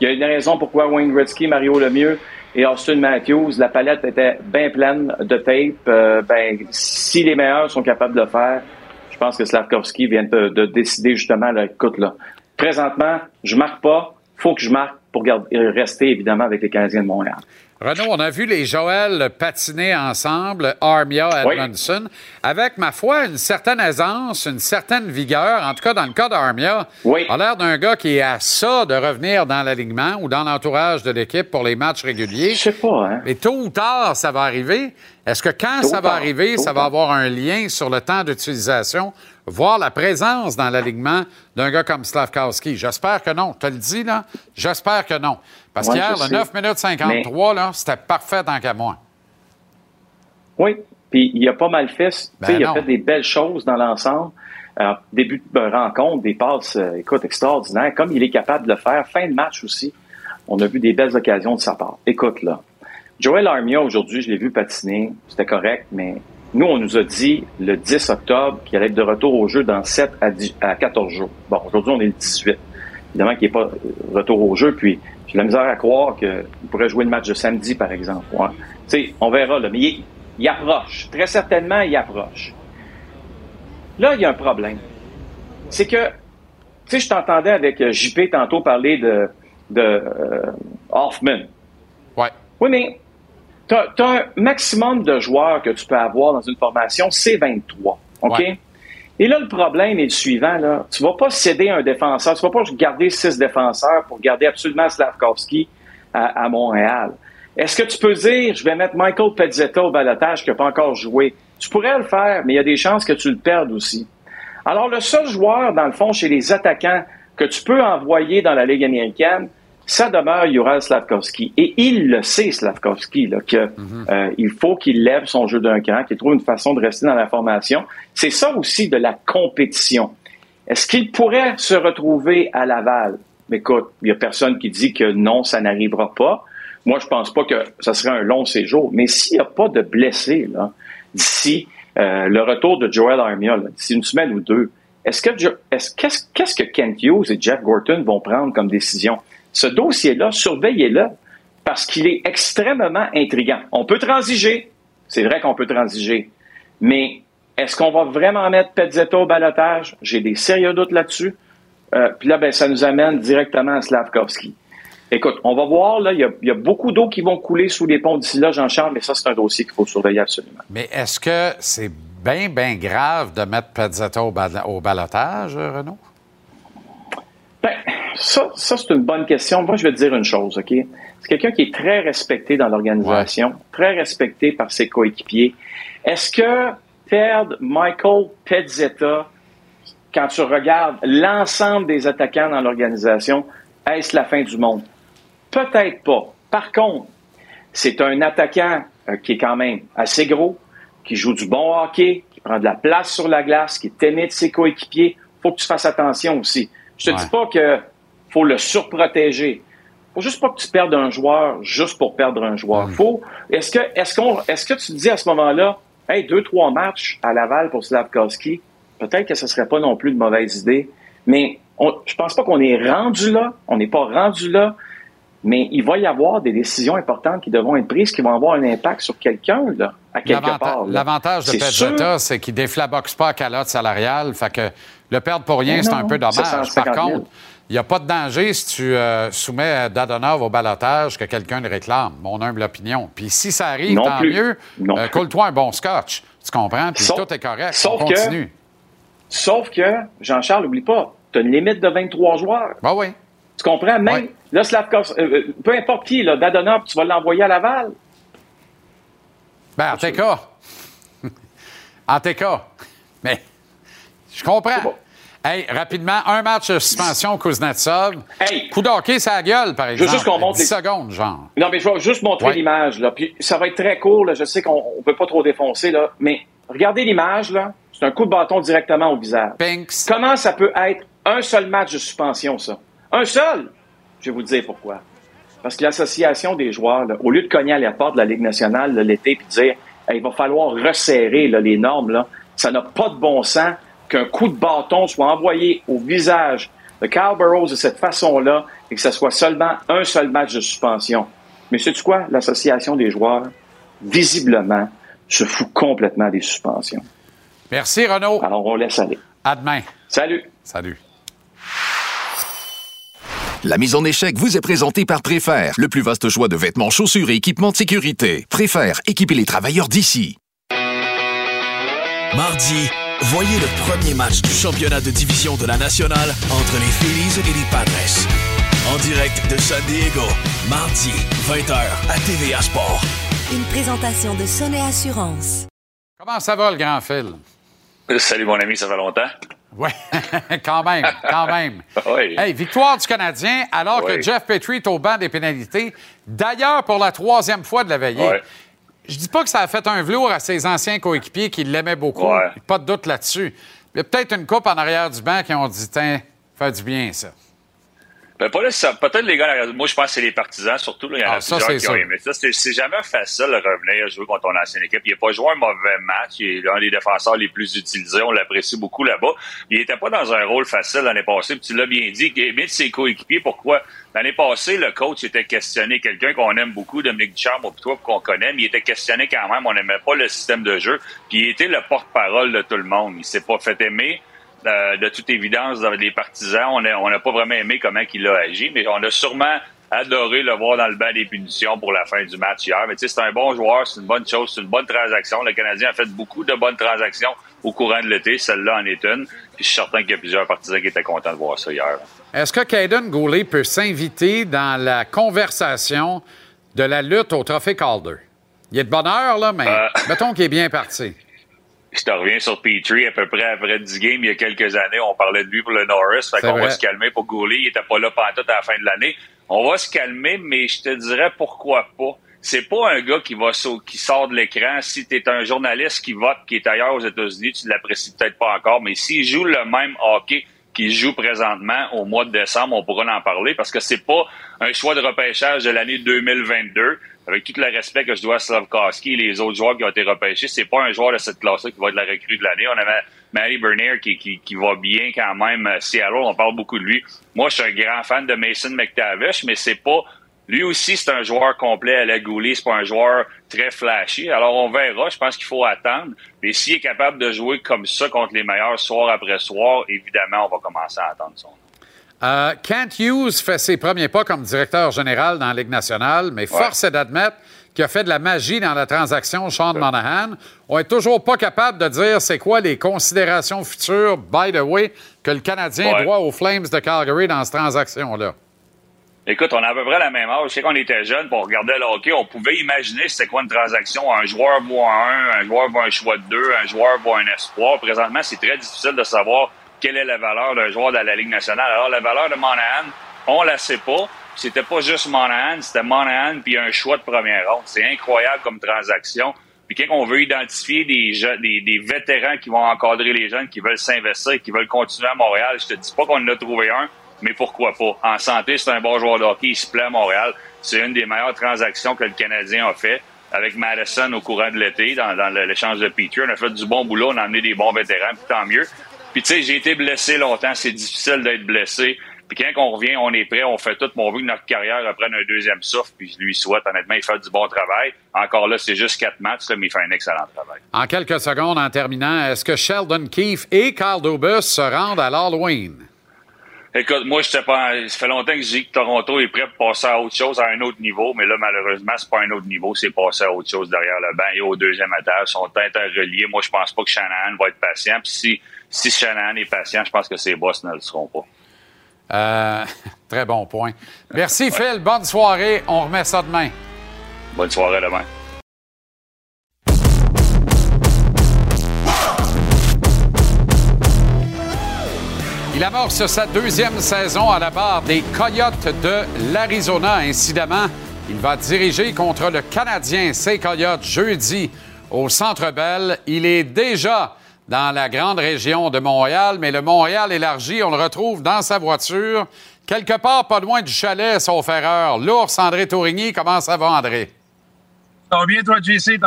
il y a une raison pourquoi Wayne Gretzky, Mario Lemieux et Austin Matthews, la palette était bien pleine de tape. Euh, ben, si les meilleurs sont capables de le faire, je pense que Slavkovski vient de, de décider justement, là, écoute, là, présentement, je marque pas, faut que je marque pour garder- rester évidemment avec les Canadiens de Montréal. Renaud, on a vu les Joël patiner ensemble, Armia, Edmondson, avec, ma foi, une certaine aisance, une certaine vigueur. En tout cas, dans le cas d'Armia, a l'air d'un gars qui est à ça de revenir dans l'alignement ou dans l'entourage de l'équipe pour les matchs réguliers. Je sais pas, hein. Mais tôt ou tard, ça va arriver. Est-ce que quand Tôt ça va tard, arriver, ça va avoir un lien sur le temps d'utilisation, voire la présence dans l'alignement d'un gars comme Slavkowski? J'espère que non. Tu le dis, là? J'espère que non. Parce Ouais, qu'hier, le sais. 9 minutes 53, là, c'était parfait tant qu'à moi. Oui, puis il a pas mal fait. Ben il a fait des belles choses dans l'ensemble. Euh, début de rencontre, des passes, euh, écoute, extraordinaires, comme il est capable de le faire. Fin de match aussi, on a vu des belles occasions de sa part. Écoute, là, Joel Armia, aujourd'hui, je l'ai vu patiner, c'était correct, mais nous, on nous a dit le 10 octobre qu'il allait être de retour au jeu dans 7 à, 10 à 14 jours. Bon, aujourd'hui, on est le 18. Évidemment qu'il n'est pas euh, retour au jeu, puis j'ai la misère à croire qu'il pourrait jouer le match de samedi, par exemple. Ouais. Tu sais, on verra, là, mais il, il approche. Très certainement, il approche. Là, il y a un problème. C'est que, tu sais, je t'entendais avec euh, JP tantôt parler de, de euh, Hoffman. Ouais. Oui, mais tu as, un maximum de joueurs que tu peux avoir dans une formation, c'est 23. OK? Ouais. Et là, le problème est le suivant. Là. Tu vas pas céder un défenseur. Tu vas pas garder six défenseurs pour garder absolument Slavkovski à, à Montréal. Est-ce que tu peux dire, je vais mettre Michael Pezzetta au balotage qui n'a pas encore joué? Tu pourrais le faire, mais il y a des chances que tu le perdes aussi. Alors, le seul joueur, dans le fond, chez les attaquants que tu peux envoyer dans la Ligue américaine, ça demeure Ural Slavkovski. Et il le sait, Slavkovski, là, que euh, il faut qu'il lève son jeu d'un cran, qu'il trouve une façon de rester dans la formation. C'est ça aussi de la compétition. Est-ce qu'il pourrait se retrouver à Laval? Écoute, il y a personne qui dit que non, ça n'arrivera pas. Moi, je pense pas que ça serait un long séjour. Mais s'il n'y a pas de blessés d'ici euh, le retour de Joel Armia, d'ici une semaine ou deux, est-ce que qu'est-ce que Kent Hughes et Jeff Gorton vont prendre comme décision? Ce dossier-là, surveillez-le parce qu'il est extrêmement intriguant. On peut transiger. C'est vrai qu'on peut transiger. Mais est-ce qu'on va vraiment mettre Pezzetta au balotage? J'ai des sérieux doutes là-dessus. Euh, Puis là, ben, ça nous amène directement à Slavkovski. Écoute, on va voir, là, il y a, il y a beaucoup d'eau qui vont couler sous les ponts d'ici là, Jean-Charles, mais ça, c'est un dossier qu'il faut surveiller absolument. Mais est-ce que c'est bien, bien grave de mettre Pezzetta au, bal- au balotage, euh, Renaud? Ben, ça, ça c'est une bonne question. Moi, je vais te dire une chose, OK? C'est quelqu'un qui est très respecté dans l'organisation, très respecté par ses coéquipiers. Est-ce que perdre Michael Pezzetta, quand tu regardes l'ensemble des attaquants dans l'organisation, est-ce la fin du monde? Peut-être pas. Par contre, c'est un attaquant euh, qui est quand même assez gros, qui joue du bon hockey, qui prend de la place sur la glace, qui est aimé de ses coéquipiers. faut que tu fasses attention aussi. Je te Ouais. dis pas que faut le surprotéger. faut juste pas que tu perdes un joueur juste pour perdre un joueur. Faut, est-ce que, est-ce qu'on, est-ce que tu te dis à ce moment-là, hey, deux, trois matchs à Laval pour Slavkovski, peut-être que ce serait pas non plus une mauvaise idée, mais on, je pense pas qu'on est rendu là, on n'est pas rendu là, mais il va y avoir des décisions importantes qui devront être prises, qui vont avoir un impact sur quelqu'un, là, à quelque part. L'avantage de C'est Pezzetta, c'est qu'il déflaboxe pas à calotte salariale. Fait que le perdre pour rien, c'est un peu dommage. 750 Par 000. Il n'y a pas de danger si tu euh, soumets Dadonov au balotage que quelqu'un le réclame, mon humble opinion. Puis si ça arrive, Non tant plus. mieux. Euh. Coule-toi un bon scotch. Tu comprends? Puis Sauf- tout est correct. sauf On que-. Sauf que, Jean-Charles, oublie pas, tu as une limite de 23 joueurs. Ben oui. Tu comprends? Même, Ouais. là, Slavkovski, euh, euh, peu importe qui, là, Dadonov, tu vas l'envoyer à Laval. Ben, en TK. [LAUGHS] en TK. Mais, je comprends. Hey, rapidement, un match de suspension Kuznetsov. Hey! Coup d'hockey, ça gueule, par veux exemple. juste qu'on monte 10 les- secondes, genre. Non, mais je vais juste montrer Ouais. l'image, là. Puis ça va être très court, là. Je sais qu'on ne peut pas trop défoncer, là. Mais regardez l'image, là. C'est un coup de bâton directement au visage. Pinks. Comment ça peut être un seul match de suspension, ça? Un seul! Je vais vous dire pourquoi. Parce que l'association des joueurs, là, au lieu de cogner à la porte de la Ligue nationale l'été puis dire Hey, il va falloir resserrer là, les normes, là, ça n'a pas de bon sens qu'un coup de bâton soit envoyé au visage de Carl Burroughs de cette façon-là et que ce soit seulement un seul match de suspension. Mais sais-tu quoi? L'association des joueurs, visiblement, se fout complètement des suspensions. Merci, Renaud. Alors, on laisse aller. À demain. Salut. Salut. La mise en échec vous est présentée par Préfère, le plus vaste choix de vêtements, chaussures et équipements de sécurité. Préfère, équipez les travailleurs d'ici. Mardi, voyez le premier match du championnat de division de la nationale entre les Phillies et les Padres. En direct de San Diego, mardi, 20h à TVA Sport. Une présentation de Sonnet Assurance. Comment ça va, le grand fil? Salut mon ami, ça fait longtemps. Oui, [LAUGHS] quand même, quand même. Oui. Hey, victoire du Canadien alors que. Jeff Petrie est au banc des pénalités. D'ailleurs, pour la troisième fois de la veillée. Je dis pas que ça a fait un velours à ses anciens coéquipiers qui l'aimaient beaucoup. Ouais. Pas de doute là-dessus. Il y a peut-être une coupe en arrière du banc qui ont dit Tiens, fait du bien, ça. Ben, pas là, ça- peut-être les gars, moi je pense que c'est les partisans surtout. Là, il y en Ah, a ça, plusieurs qui ont aimé ça. C'est, c'est jamais facile de revenir jouer contre ton ancienne équipe. Il n'a pas joué un mauvais match. Il est l'un des défenseurs les plus utilisés. On l'apprécie beaucoup là-bas. Il n'était pas dans un rôle facile l'année passée. Puis tu l'as bien dit, qu'il aimait de ses coéquipiers. Pourquoi? L'année passée, le coach était questionné. Quelqu'un qu'on aime beaucoup, Dominique Ducharme, ou toi, qu'on connaît, mais il était questionné quand même. On n'aimait pas le système de jeu. Puis il était le porte-parole de tout le monde. Il s'est pas fait aimer. Euh, de toute évidence, dans les partisans, on n'a on pas vraiment aimé comment il a agi, mais on a sûrement adoré le voir dans le banc des punitions pour la fin du match hier. Mais tu sais, c'est un bon joueur, c'est une bonne chose, c'est une bonne transaction. Le Canadien a fait beaucoup de bonnes transactions au courant de l'été. Celle-là en est une. Puis je suis certain qu'il y a plusieurs partisans qui étaient contents de voir ça hier. Est-ce que Caden Goulet peut s'inviter dans la conversation de la lutte au Trophée Calder? Il est de bonne heure, là, mais Euh. mettons qu'il est bien parti. Je te reviens sur Petrie, à peu près après 10 games, il y a quelques années, on parlait de lui pour le Norris. Fait qu'on va se calmer pour Goulet. Il était pas là pantoute à la fin de l'année. On va se calmer, mais je te dirais pourquoi pas. C'est pas un gars qui va qui sort de l'écran. Si tu es un journaliste qui vote, qui est ailleurs aux États-Unis, tu l'apprécies peut-être pas encore, mais s'il joue le même hockey qu'il joue présentement au mois de décembre, on pourra en parler parce que c'est pas un choix de repêchage de l'année 2022. Avec tout le respect que je dois à Slavkowski et les autres joueurs qui ont été repêchés, c'est pas un joueur de cette classe-là qui va être la recrue de l'année. On avait Matty Bernier qui, qui, va bien quand même. à Seattle, on parle beaucoup de lui. Moi, je suis un grand fan de Mason McTavish, mais c'est pas lui aussi, c'est un joueur complet à la Goulet. C'est pas un joueur très flashy. Alors, on verra. Je pense qu'il faut attendre. Mais s'il est capable de jouer comme ça contre les meilleurs soir après soir, évidemment, on va commencer à attendre son. Euh, Kent Hughes fait ses premiers pas comme directeur général dans la Ligue nationale, mais force est d'admettre qu'il a fait de la magie dans la transaction Sean Monahan. On est toujours pas capable de dire c'est quoi les considérations futures, by the way, que le Canadien Ouais. doit aux Flames de Calgary dans cette transaction-là. Écoute, on a à peu près la même âge. Je sais qu'on était jeunes, puis on regardait le hockey, on pouvait imaginer c'était quoi une transaction. Un joueur voit un, un joueur voit un choix de deux, un joueur voit un espoir. Présentement, c'est très difficile de savoir quelle est la valeur d'un joueur de la Ligue nationale. Alors, la valeur de Monahan, on la sait pas. C'était pas juste Monahan, c'était Monahan puis un choix de première ronde. C'est incroyable comme transaction. Puis quand on veut identifier des, des, vétérans qui vont encadrer les jeunes, qui veulent s'investir qui veulent continuer à Montréal, je te dis pas qu'on en a trouvé un, mais pourquoi pas? En santé, c'est un bon joueur de hockey, il se plaît à Montréal. C'est une des meilleures transactions que le Canadien a fait avec Madison au courant de l'été dans, l'échange de Petrie. On a fait du bon boulot, on a amené des bons vétérans, puis tant mieux. Puis tu sais, j'ai été blessé longtemps, c'est difficile d'être blessé. Puis quand on revient, on est prêt, on fait tout, mais on veut que notre carrière reprenne un deuxième souffle, puis je lui souhaite, honnêtement, il fait du bon travail. Encore là, c'est juste quatre matchs, mais il fait un excellent travail. En quelques secondes, en terminant, est-ce que Sheldon Keefe et Carl Dubus se rendent à l'Halloween? Écoute, moi, je sais pas, ça fait longtemps que je dis que Toronto est prêt pour passer à autre chose, à un autre niveau, mais là, malheureusement, c'est pas un autre niveau, c'est passer à autre chose derrière le banc et au deuxième étage. Ils sont interreliés. Moi, je pense pas que Shanahan va être patient. Puis si, si Shanahan est patient, je pense que ses boss ne le seront pas. Euh, [LAUGHS] très bon point. Merci, Phil. Bonne soirée. On remet ça demain. Bonne soirée demain. Il amorce sa deuxième saison à la barre des Coyotes de l'Arizona. Incidemment, il va diriger contre le Canadien, ces Coyotes, jeudi au Centre Bell. Il est déjà dans la grande région de Montréal, mais le Montréal élargi, on le retrouve dans sa voiture, quelque part pas loin du chalet, sauf erreur. L'ours André Tourigny, comment ça va, André? Ça va bien, toi, JC?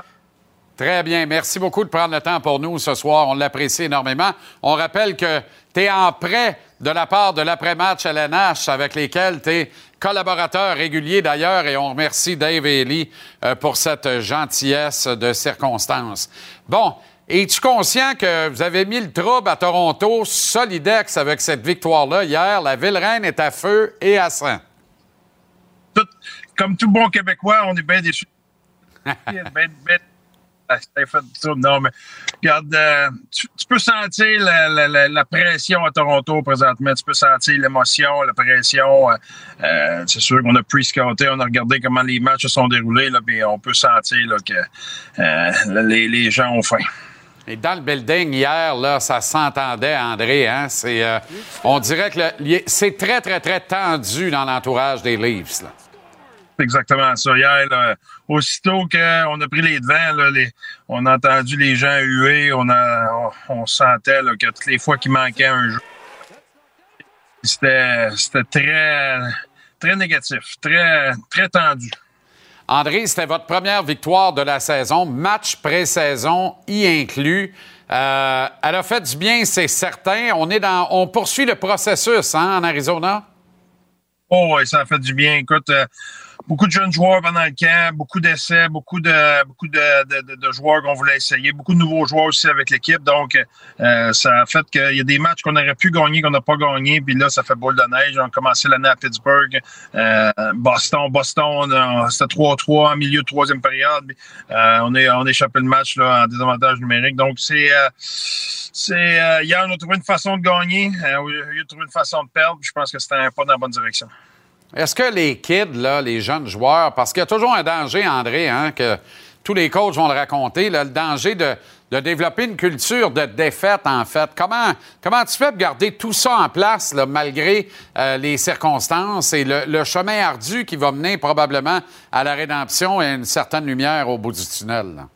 Très bien. Merci beaucoup de prendre le temps pour nous ce soir. On l'apprécie énormément. On rappelle que tu es en prêt de la part de l'après-match LNH avec lesquels tu es collaborateur régulier d'ailleurs et on remercie Dave et Ellie euh, pour cette gentillesse de circonstance. Bon, es-tu conscient que vous avez mis le trouble à Toronto solidex avec cette victoire-là hier? La ville-reine est à feu et à sang. Comme tout bon Québécois, on est bien déçus. [LAUGHS] Ben, ben, ah. Non, mais regarde, euh, tu, tu peux sentir la, la- la- la pression à Toronto présentement. Tu peux sentir l'émotion, la pression. euh, euh, c'est sûr qu'on a pre-scouté, on a regardé comment les matchs se sont déroulés, là, puis on peut sentir là, que les, les gens ont faim. Et dans le building hier, là, ça s'entendait, André. Hein? C'est, euh, on dirait que c'est très, très, très tendu dans l'entourage des Leafs. là. Exactement ça. Hier, aussitôt qu'on a pris les devants, on a entendu les gens huer, on, a, on, sentait que toutes les fois qu'il manquait un jeu, c'était c'était très, très négatif, très, très tendu. André, c'était votre première victoire de la saison, match pré-saison y inclus. Euh, elle a fait du bien, c'est certain. On, est dans, on poursuit le processus hein, en Arizona? Oh, ouais, ça a fait du bien. Écoute, euh, beaucoup de jeunes joueurs pendant le camp, beaucoup d'essais, beaucoup de beaucoup de, de- de- joueurs qu'on voulait essayer, beaucoup de nouveaux joueurs aussi avec l'équipe. Donc, euh, ça a fait qu'il y a des matchs qu'on aurait pu gagner, qu'on n'a pas gagné. Puis là, ça fait boule de neige. On a commencé l'année à Pittsburgh, euh, Boston, Boston, c'était 3-3 en milieu de troisième période. Euh, on, est, on a échappé le match là, en désavantage numérique. Donc, c'est euh, c'est euh, hier, on a trouvé une façon de gagner. Lieu de trouver une façon de perdre. Je pense que c'était un pas dans la bonne direction. Est-ce que les kids, là, les jeunes joueurs, parce qu'il y a toujours un danger, André, hein, que tous les coachs vont le raconter, le danger de, développer une culture de défaite, en fait. Comment, comment tu fais pour garder tout ça en place, malgré euh, les circonstances et le, chemin ardu qui va mener probablement à la rédemption et à une certaine lumière au bout du tunnel? là?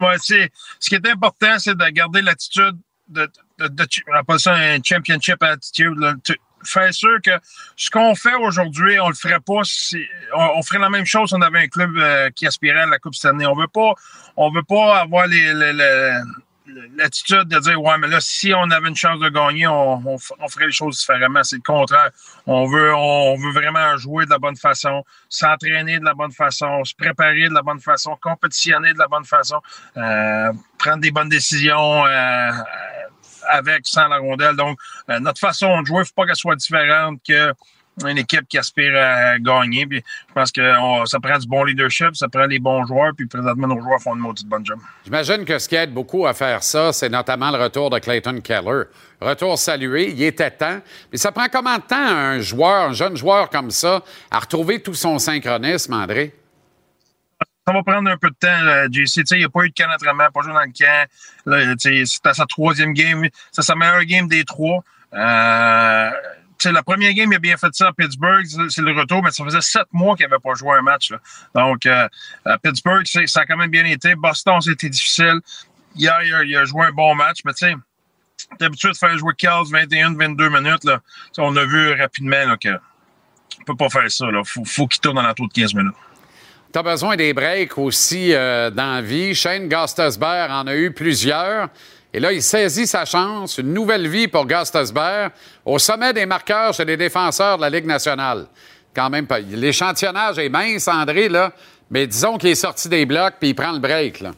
Ouais, c'est, ce qui est important, c'est de garder l'attitude de, de, de- un championship attitude. Faire sûr que ce qu'on fait aujourd'hui, on le ferait pas on, ferait la même chose si on avait un club euh, qui aspirait à la Coupe cette année. On veut pas, on veut pas avoir l'attitude de dire ouais mais là si on avait une chance de gagner on ferait les choses différemment c'est le contraire on veut on veut vraiment jouer de la bonne façon s'entraîner de la bonne façon se préparer de la bonne façon compétitionner de la bonne façon euh, prendre des bonnes décisions euh, avec sans la rondelle donc euh, notre façon de jouer faut pas qu'elle soit différente que une équipe qui aspire à gagner. Je pense que ça prend du bon leadership, ça prend les bons joueurs, puis présentement, nos joueurs font une maudite bonne job. J'imagine que ce qui aide beaucoup à faire ça, c'est notamment le retour de Clayton Keller. Retour salué, il était temps. Mais ça prend combien de temps un joueur, un jeune joueur comme ça, à retrouver tout son synchronisme, André? Ça va prendre un peu de temps, là, JC. Tu sais, il n'y a pas eu de camp d'entraînement, pas joué dans le camp. Là, C'était sa troisième game. C'est sa meilleure game des trois. Euh, la première game, il a bien fait ça à Pittsburgh. C'est- C'est le retour, mais ça faisait sept mois qu'il n'avait pas joué un match. là. Donc, euh, à Pittsburgh, c'est- ça a quand même bien été. Boston, c'était difficile. Hier, il a, joué un bon match, mais tu sais, t'es habitué de faire jouer 15, 21, 22 minutes. Là. On a vu rapidement là, que on peut pas faire ça. Il faut, faut qu'il tourne dans la tour de 15 minutes. Tu as besoin des breaks aussi euh, dans la vie. Shane Gostisbehere en a eu plusieurs. Et là, il saisit sa chance, une nouvelle vie pour Gostisbehere au sommet des marqueurs chez les défenseurs de la Ligue nationale. Quand même pas. L'échantillonnage est mince, André, là, mais disons qu'il est sorti des blocs puis il prend le break. Là.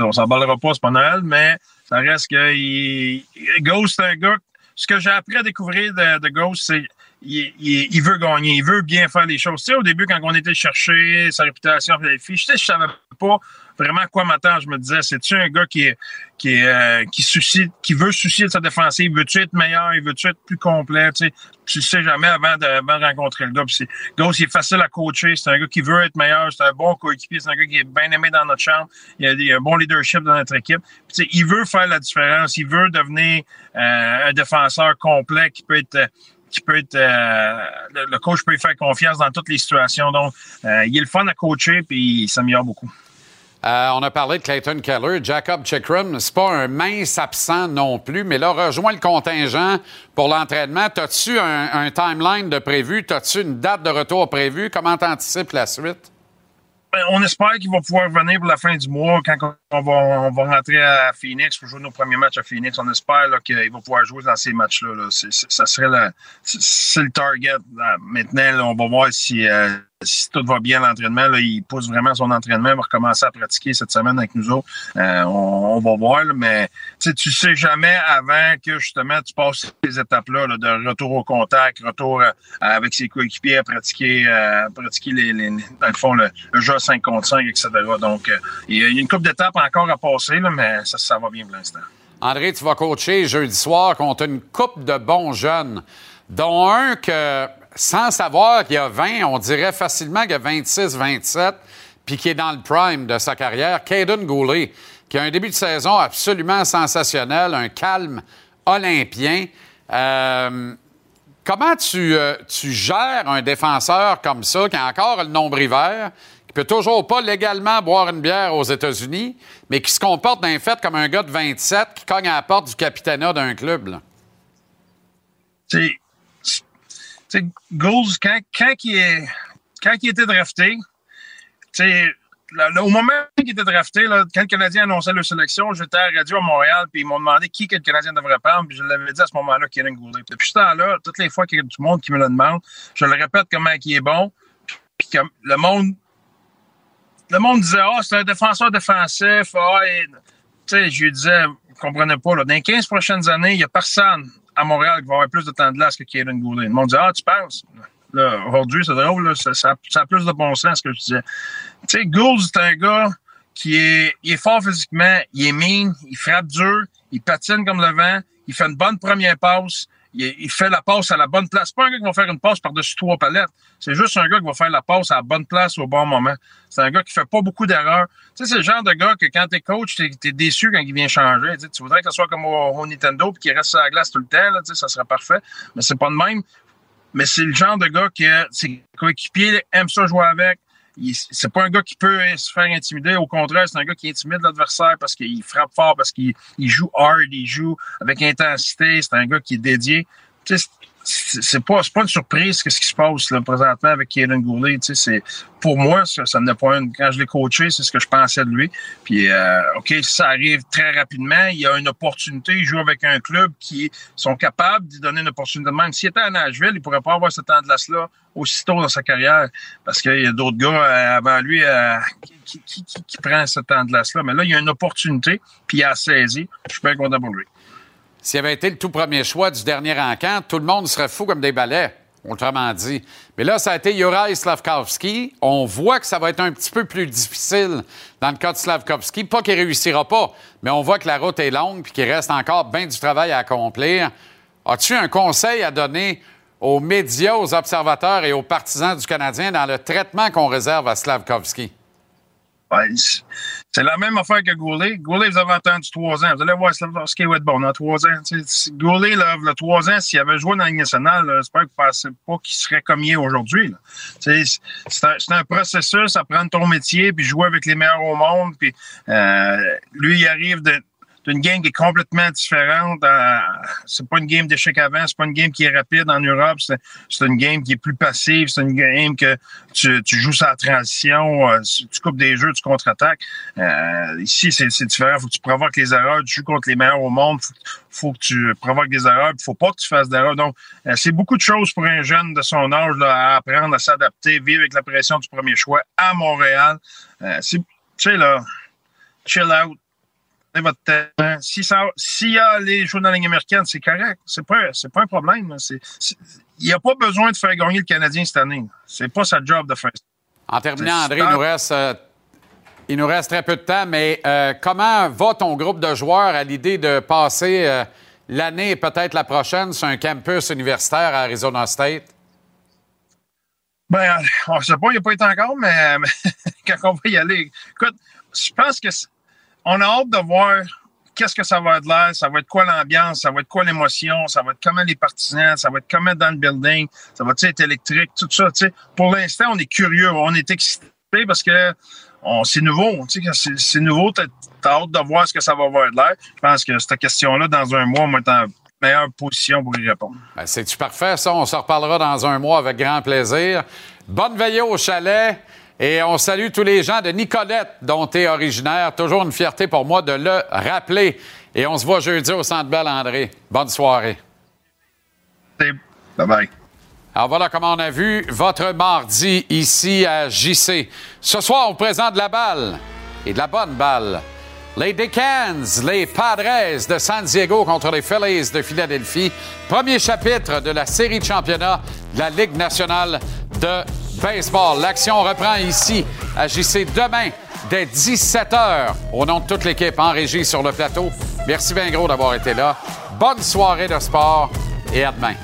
On s'emballera pas, c'est pas Noël, mais ça reste que il... Ghost, un gars. Ce que j'ai appris à découvrir de, de Ghost, c'est il, veut gagner, il veut bien faire les choses. Tu sais, au début, quand on était chercher sa réputation les filles, je sais, je savais pas vraiment à quoi m'attendre. Je me disais, c'est-tu un gars qui qui euh, qui soucie, qui veut soucier de sa défensive? Veux-tu être meilleur? Il veut-tu être plus complet? Tu sais, tu sais jamais avant de, avant de rencontrer le gars. Puis c'est- Ghost, il est facile à coacher. C'est un gars qui veut être meilleur. C'est un bon coéquipier. C'est un gars qui est bien aimé dans notre chambre. Il a, a un bon leadership dans notre équipe. Tu sais, il veut faire la différence. Il veut devenir euh, un défenseur complet qui peut être qui peut euh, le, coach peut lui faire confiance dans toutes les situations. Donc, euh, il est le fun à coacher puis il s'améliore beaucoup. Euh, on a parlé de Clayton Keller. Jacob Chikrum, c'est pas un mince absent non plus, mais là, rejoint le contingent pour l'entraînement. T'as-tu un, un timeline de prévu? T'as-tu une date de retour prévue? Comment t'anticipes la suite? Ben, on espère qu'il va pouvoir venir pour la fin du mois quand on va, on va rentrer à Phoenix pour jouer nos premiers matchs à Phoenix. On espère qu'il va pouvoir jouer dans ces matchs-là. là. Ça serait la- le target. Maintenant, là, on va voir si, euh, si tout va bien l'entraînement. Il pousse vraiment son entraînement. Il va recommencer à pratiquer cette semaine avec nous autres. Euh, on, va voir, mais tu sais, jamais avant que justement tu passes ces étapes-là là, de retour au contact, retour euh, avec ses coéquipiers à pratiquer, euh, pratiquer les, les- dans le jeu à 5 contre 5, etc. Donc, il y a une couple d'étapes encore à passer, mais ça, ça va bien pour l'instant. André, tu vas coacher jeudi soir contre une coupe de bons jeunes, dont un que, sans savoir qu'il y a 20, on dirait facilement qu'il y a 26, 27, puis qui est dans le prime de sa carrière, Caden Goulet, qui a un début de saison absolument sensationnel, un calme olympien. Euh, comment tu, euh, tu gères un défenseur comme ça, qui a encore le nombril vert, qui peut toujours pas légalement boire une bière aux États-Unis, mais qui se comporte d'un fait comme un gars de 27 qui cogne à la porte du capitana d'un club? Sais, quand, quand, il quand était drafté, au moment où il était drafté, quand le Canadien annonçait leur sélection, j'étais à la radio à Montréal, puis ils m'ont demandé qui que le Canadien devrait prendre, puis je l'avais dit à ce moment-là, Kevin Goulet. Depuis ce temps-là, toutes les fois qu'il y a du monde qui me le demande, je le répète comment il est bon, puis que le monde le monde disait Ah, c'est un défenseur défensif. Ah, tu sais, je lui disais, vous comprenez pas, là, dans les 15 prochaines années, il n'y a personne à Montréal qui va avoir plus de temps de glace que Kieran Goulet. Le monde disait Ah, tu penses? Aujourd'hui, c'est drôle, ça, ça- a plus de bon sens que je disais. Tu sais, Gould, c'est un gars qui est, fort physiquement, il est mine, il frappe dur, il patine comme le vent, il fait une bonne première passe, il, fait la passe à la bonne place. Pas un gars qui va faire une passe par-dessus trois palettes. C'est juste un gars qui va faire la passe à la bonne place au bon moment. C'est un gars qui fait pas beaucoup d'erreurs. Tu sais, c'est le genre de gars que quand t'es coach, t'es es déçu quand il vient changer. Tu, voudrais que ce soit comme au, Nintendo puis qu'il reste sur la glace tout le temps. Tu sais, ça serait parfait. Mais c'est pas de même. Mais c'est le genre de gars que ses coéquipiers aiment ça jouer avec. C'est pas un gars qui peut se faire intimider. Au contraire, c'est un gars qui intimide l'adversaire parce qu'il frappe fort, parce qu'il il joue hard, il joue avec intensité. C'est un gars qui est dédié. C'est pas, pas une surprise ce qui se passe là, présentement avec Kaden Goulet. C'est, pour moi, ça, ça n'est pas une. Quand je l'ai coaché, c'est ce que je pensais de lui. Puis, euh, OK, ça arrive très rapidement. Il y a une opportunité. Il joue avec un club qui sont capables d'y donner une opportunité même. S'il était à Nashville, il pourrait pas avoir ce temps de là aussitôt dans sa carrière parce qu'il y a d'autres gars euh, avant lui euh, qui, qui, qui, qui prennent ce temps de là Mais là, il y a une opportunité, puis il a saisi. Je suis bien content pour lui. S'il avait été le tout premier choix du dernier encamp, tout le monde serait fou comme des balais, autrement dit. Mais là, ça a été Juraj Slavkovski. On voit que ça va être un petit peu plus difficile dans le cas de Slavkovski. Pas qu'il réussira pas, mais on voit que la route est longue puis qu'il reste encore bien du travail à accomplir. As-tu un conseil à donner aux médias, aux observateurs et aux partisans du Canadien dans le traitement qu'on réserve à Slavkovski? C'est- la même affaire que Goulet. Goulet, vous avez entendu trois ans. Vous allez voir Slavkovski va être bon dans trois ans. Goulet, là, a trois ans, s'il avait joué dans la Ligue nationale, j'espère que pensez pas qu'il serait comme il est aujourd'hui. C'est un, un processus, apprendre ton métier, puis jouer avec les meilleurs au monde. Puis euh, lui, il arrive de d'une game qui est complètement différente. Euh, c'est pas une game d'échec avant, c'est pas une game qui est rapide en Europe, c'est c'est une game qui est plus passive, c'est une game que tu, tu joues sa transition, euh, tu coupes des jeux, tu contre-attaques. Euh, ici, c'est c'est différent. Faut que tu provoques les erreurs, tu joues contre les meilleurs au monde, faut, faut que tu provoques des erreurs, faut pas que tu fasses d'erreurs. Donc, c'est beaucoup de choses pour un jeune de son âge là, à apprendre à s'adapter, vivre avec la pression du premier choix à Montréal. C'est- tu sais, là, chill out. Prenez votre temps. Si ça, s'il y a les joueurs dans la ligne américaine, c'est correct. C'est pas, c'est pas un problème. il n'y a pas besoin de faire gagner le Canadien cette année. C'est pas sa job de faire ça. En terminant, André, il nous reste, euh, il nous reste très peu de temps, mais euh, comment va ton groupe de joueurs à l'idée de passer euh, l'année et peut-être la prochaine sur un campus universitaire à Arizona State? Ben, on ne sait pas, il n'y a pas été encore, mais, [LAUGHS] mais quand on va y aller. Écoute, je pense que on a hâte de voir qu'est-ce que ça va être l'air, ça va être quoi l'ambiance, ça va être quoi l'émotion, ça va être comment les partisans, ça va être comment dans le building, ça va être électrique, tout ça. Pour l'instant, on est curieux, on est excité parce que c'est nouveau. C'est nouveau, tu as hâte de voir ce que ça va avoir de l'air. Je pense que cette question-là, dans un mois, on va être en meilleure position pour y répondre. Ben, C'est-tu parfait, ça? On se reparlera dans un mois avec grand plaisir. Bonne veillée au chalet. Et on salue tous les gens de Nicolette, dont tu es originaire. Toujours une fierté pour moi de le rappeler. Et on se voit jeudi au Centre Bell, André. Bonne soirée. Bye-bye. Alors voilà comment on a vu votre mardi ici à JC. Ce soir, on présente de la balle et de la bonne balle. Les Decans, les Padres de San Diego contre les Phillies de Philadelphie. Premier chapitre de la série de championnat de la Ligue nationale de baseball. L'action reprend ici. Agissez demain dès 17h au nom de toute l'équipe en régie sur le plateau. Merci bien d'avoir été là. Bonne soirée de sport et à demain.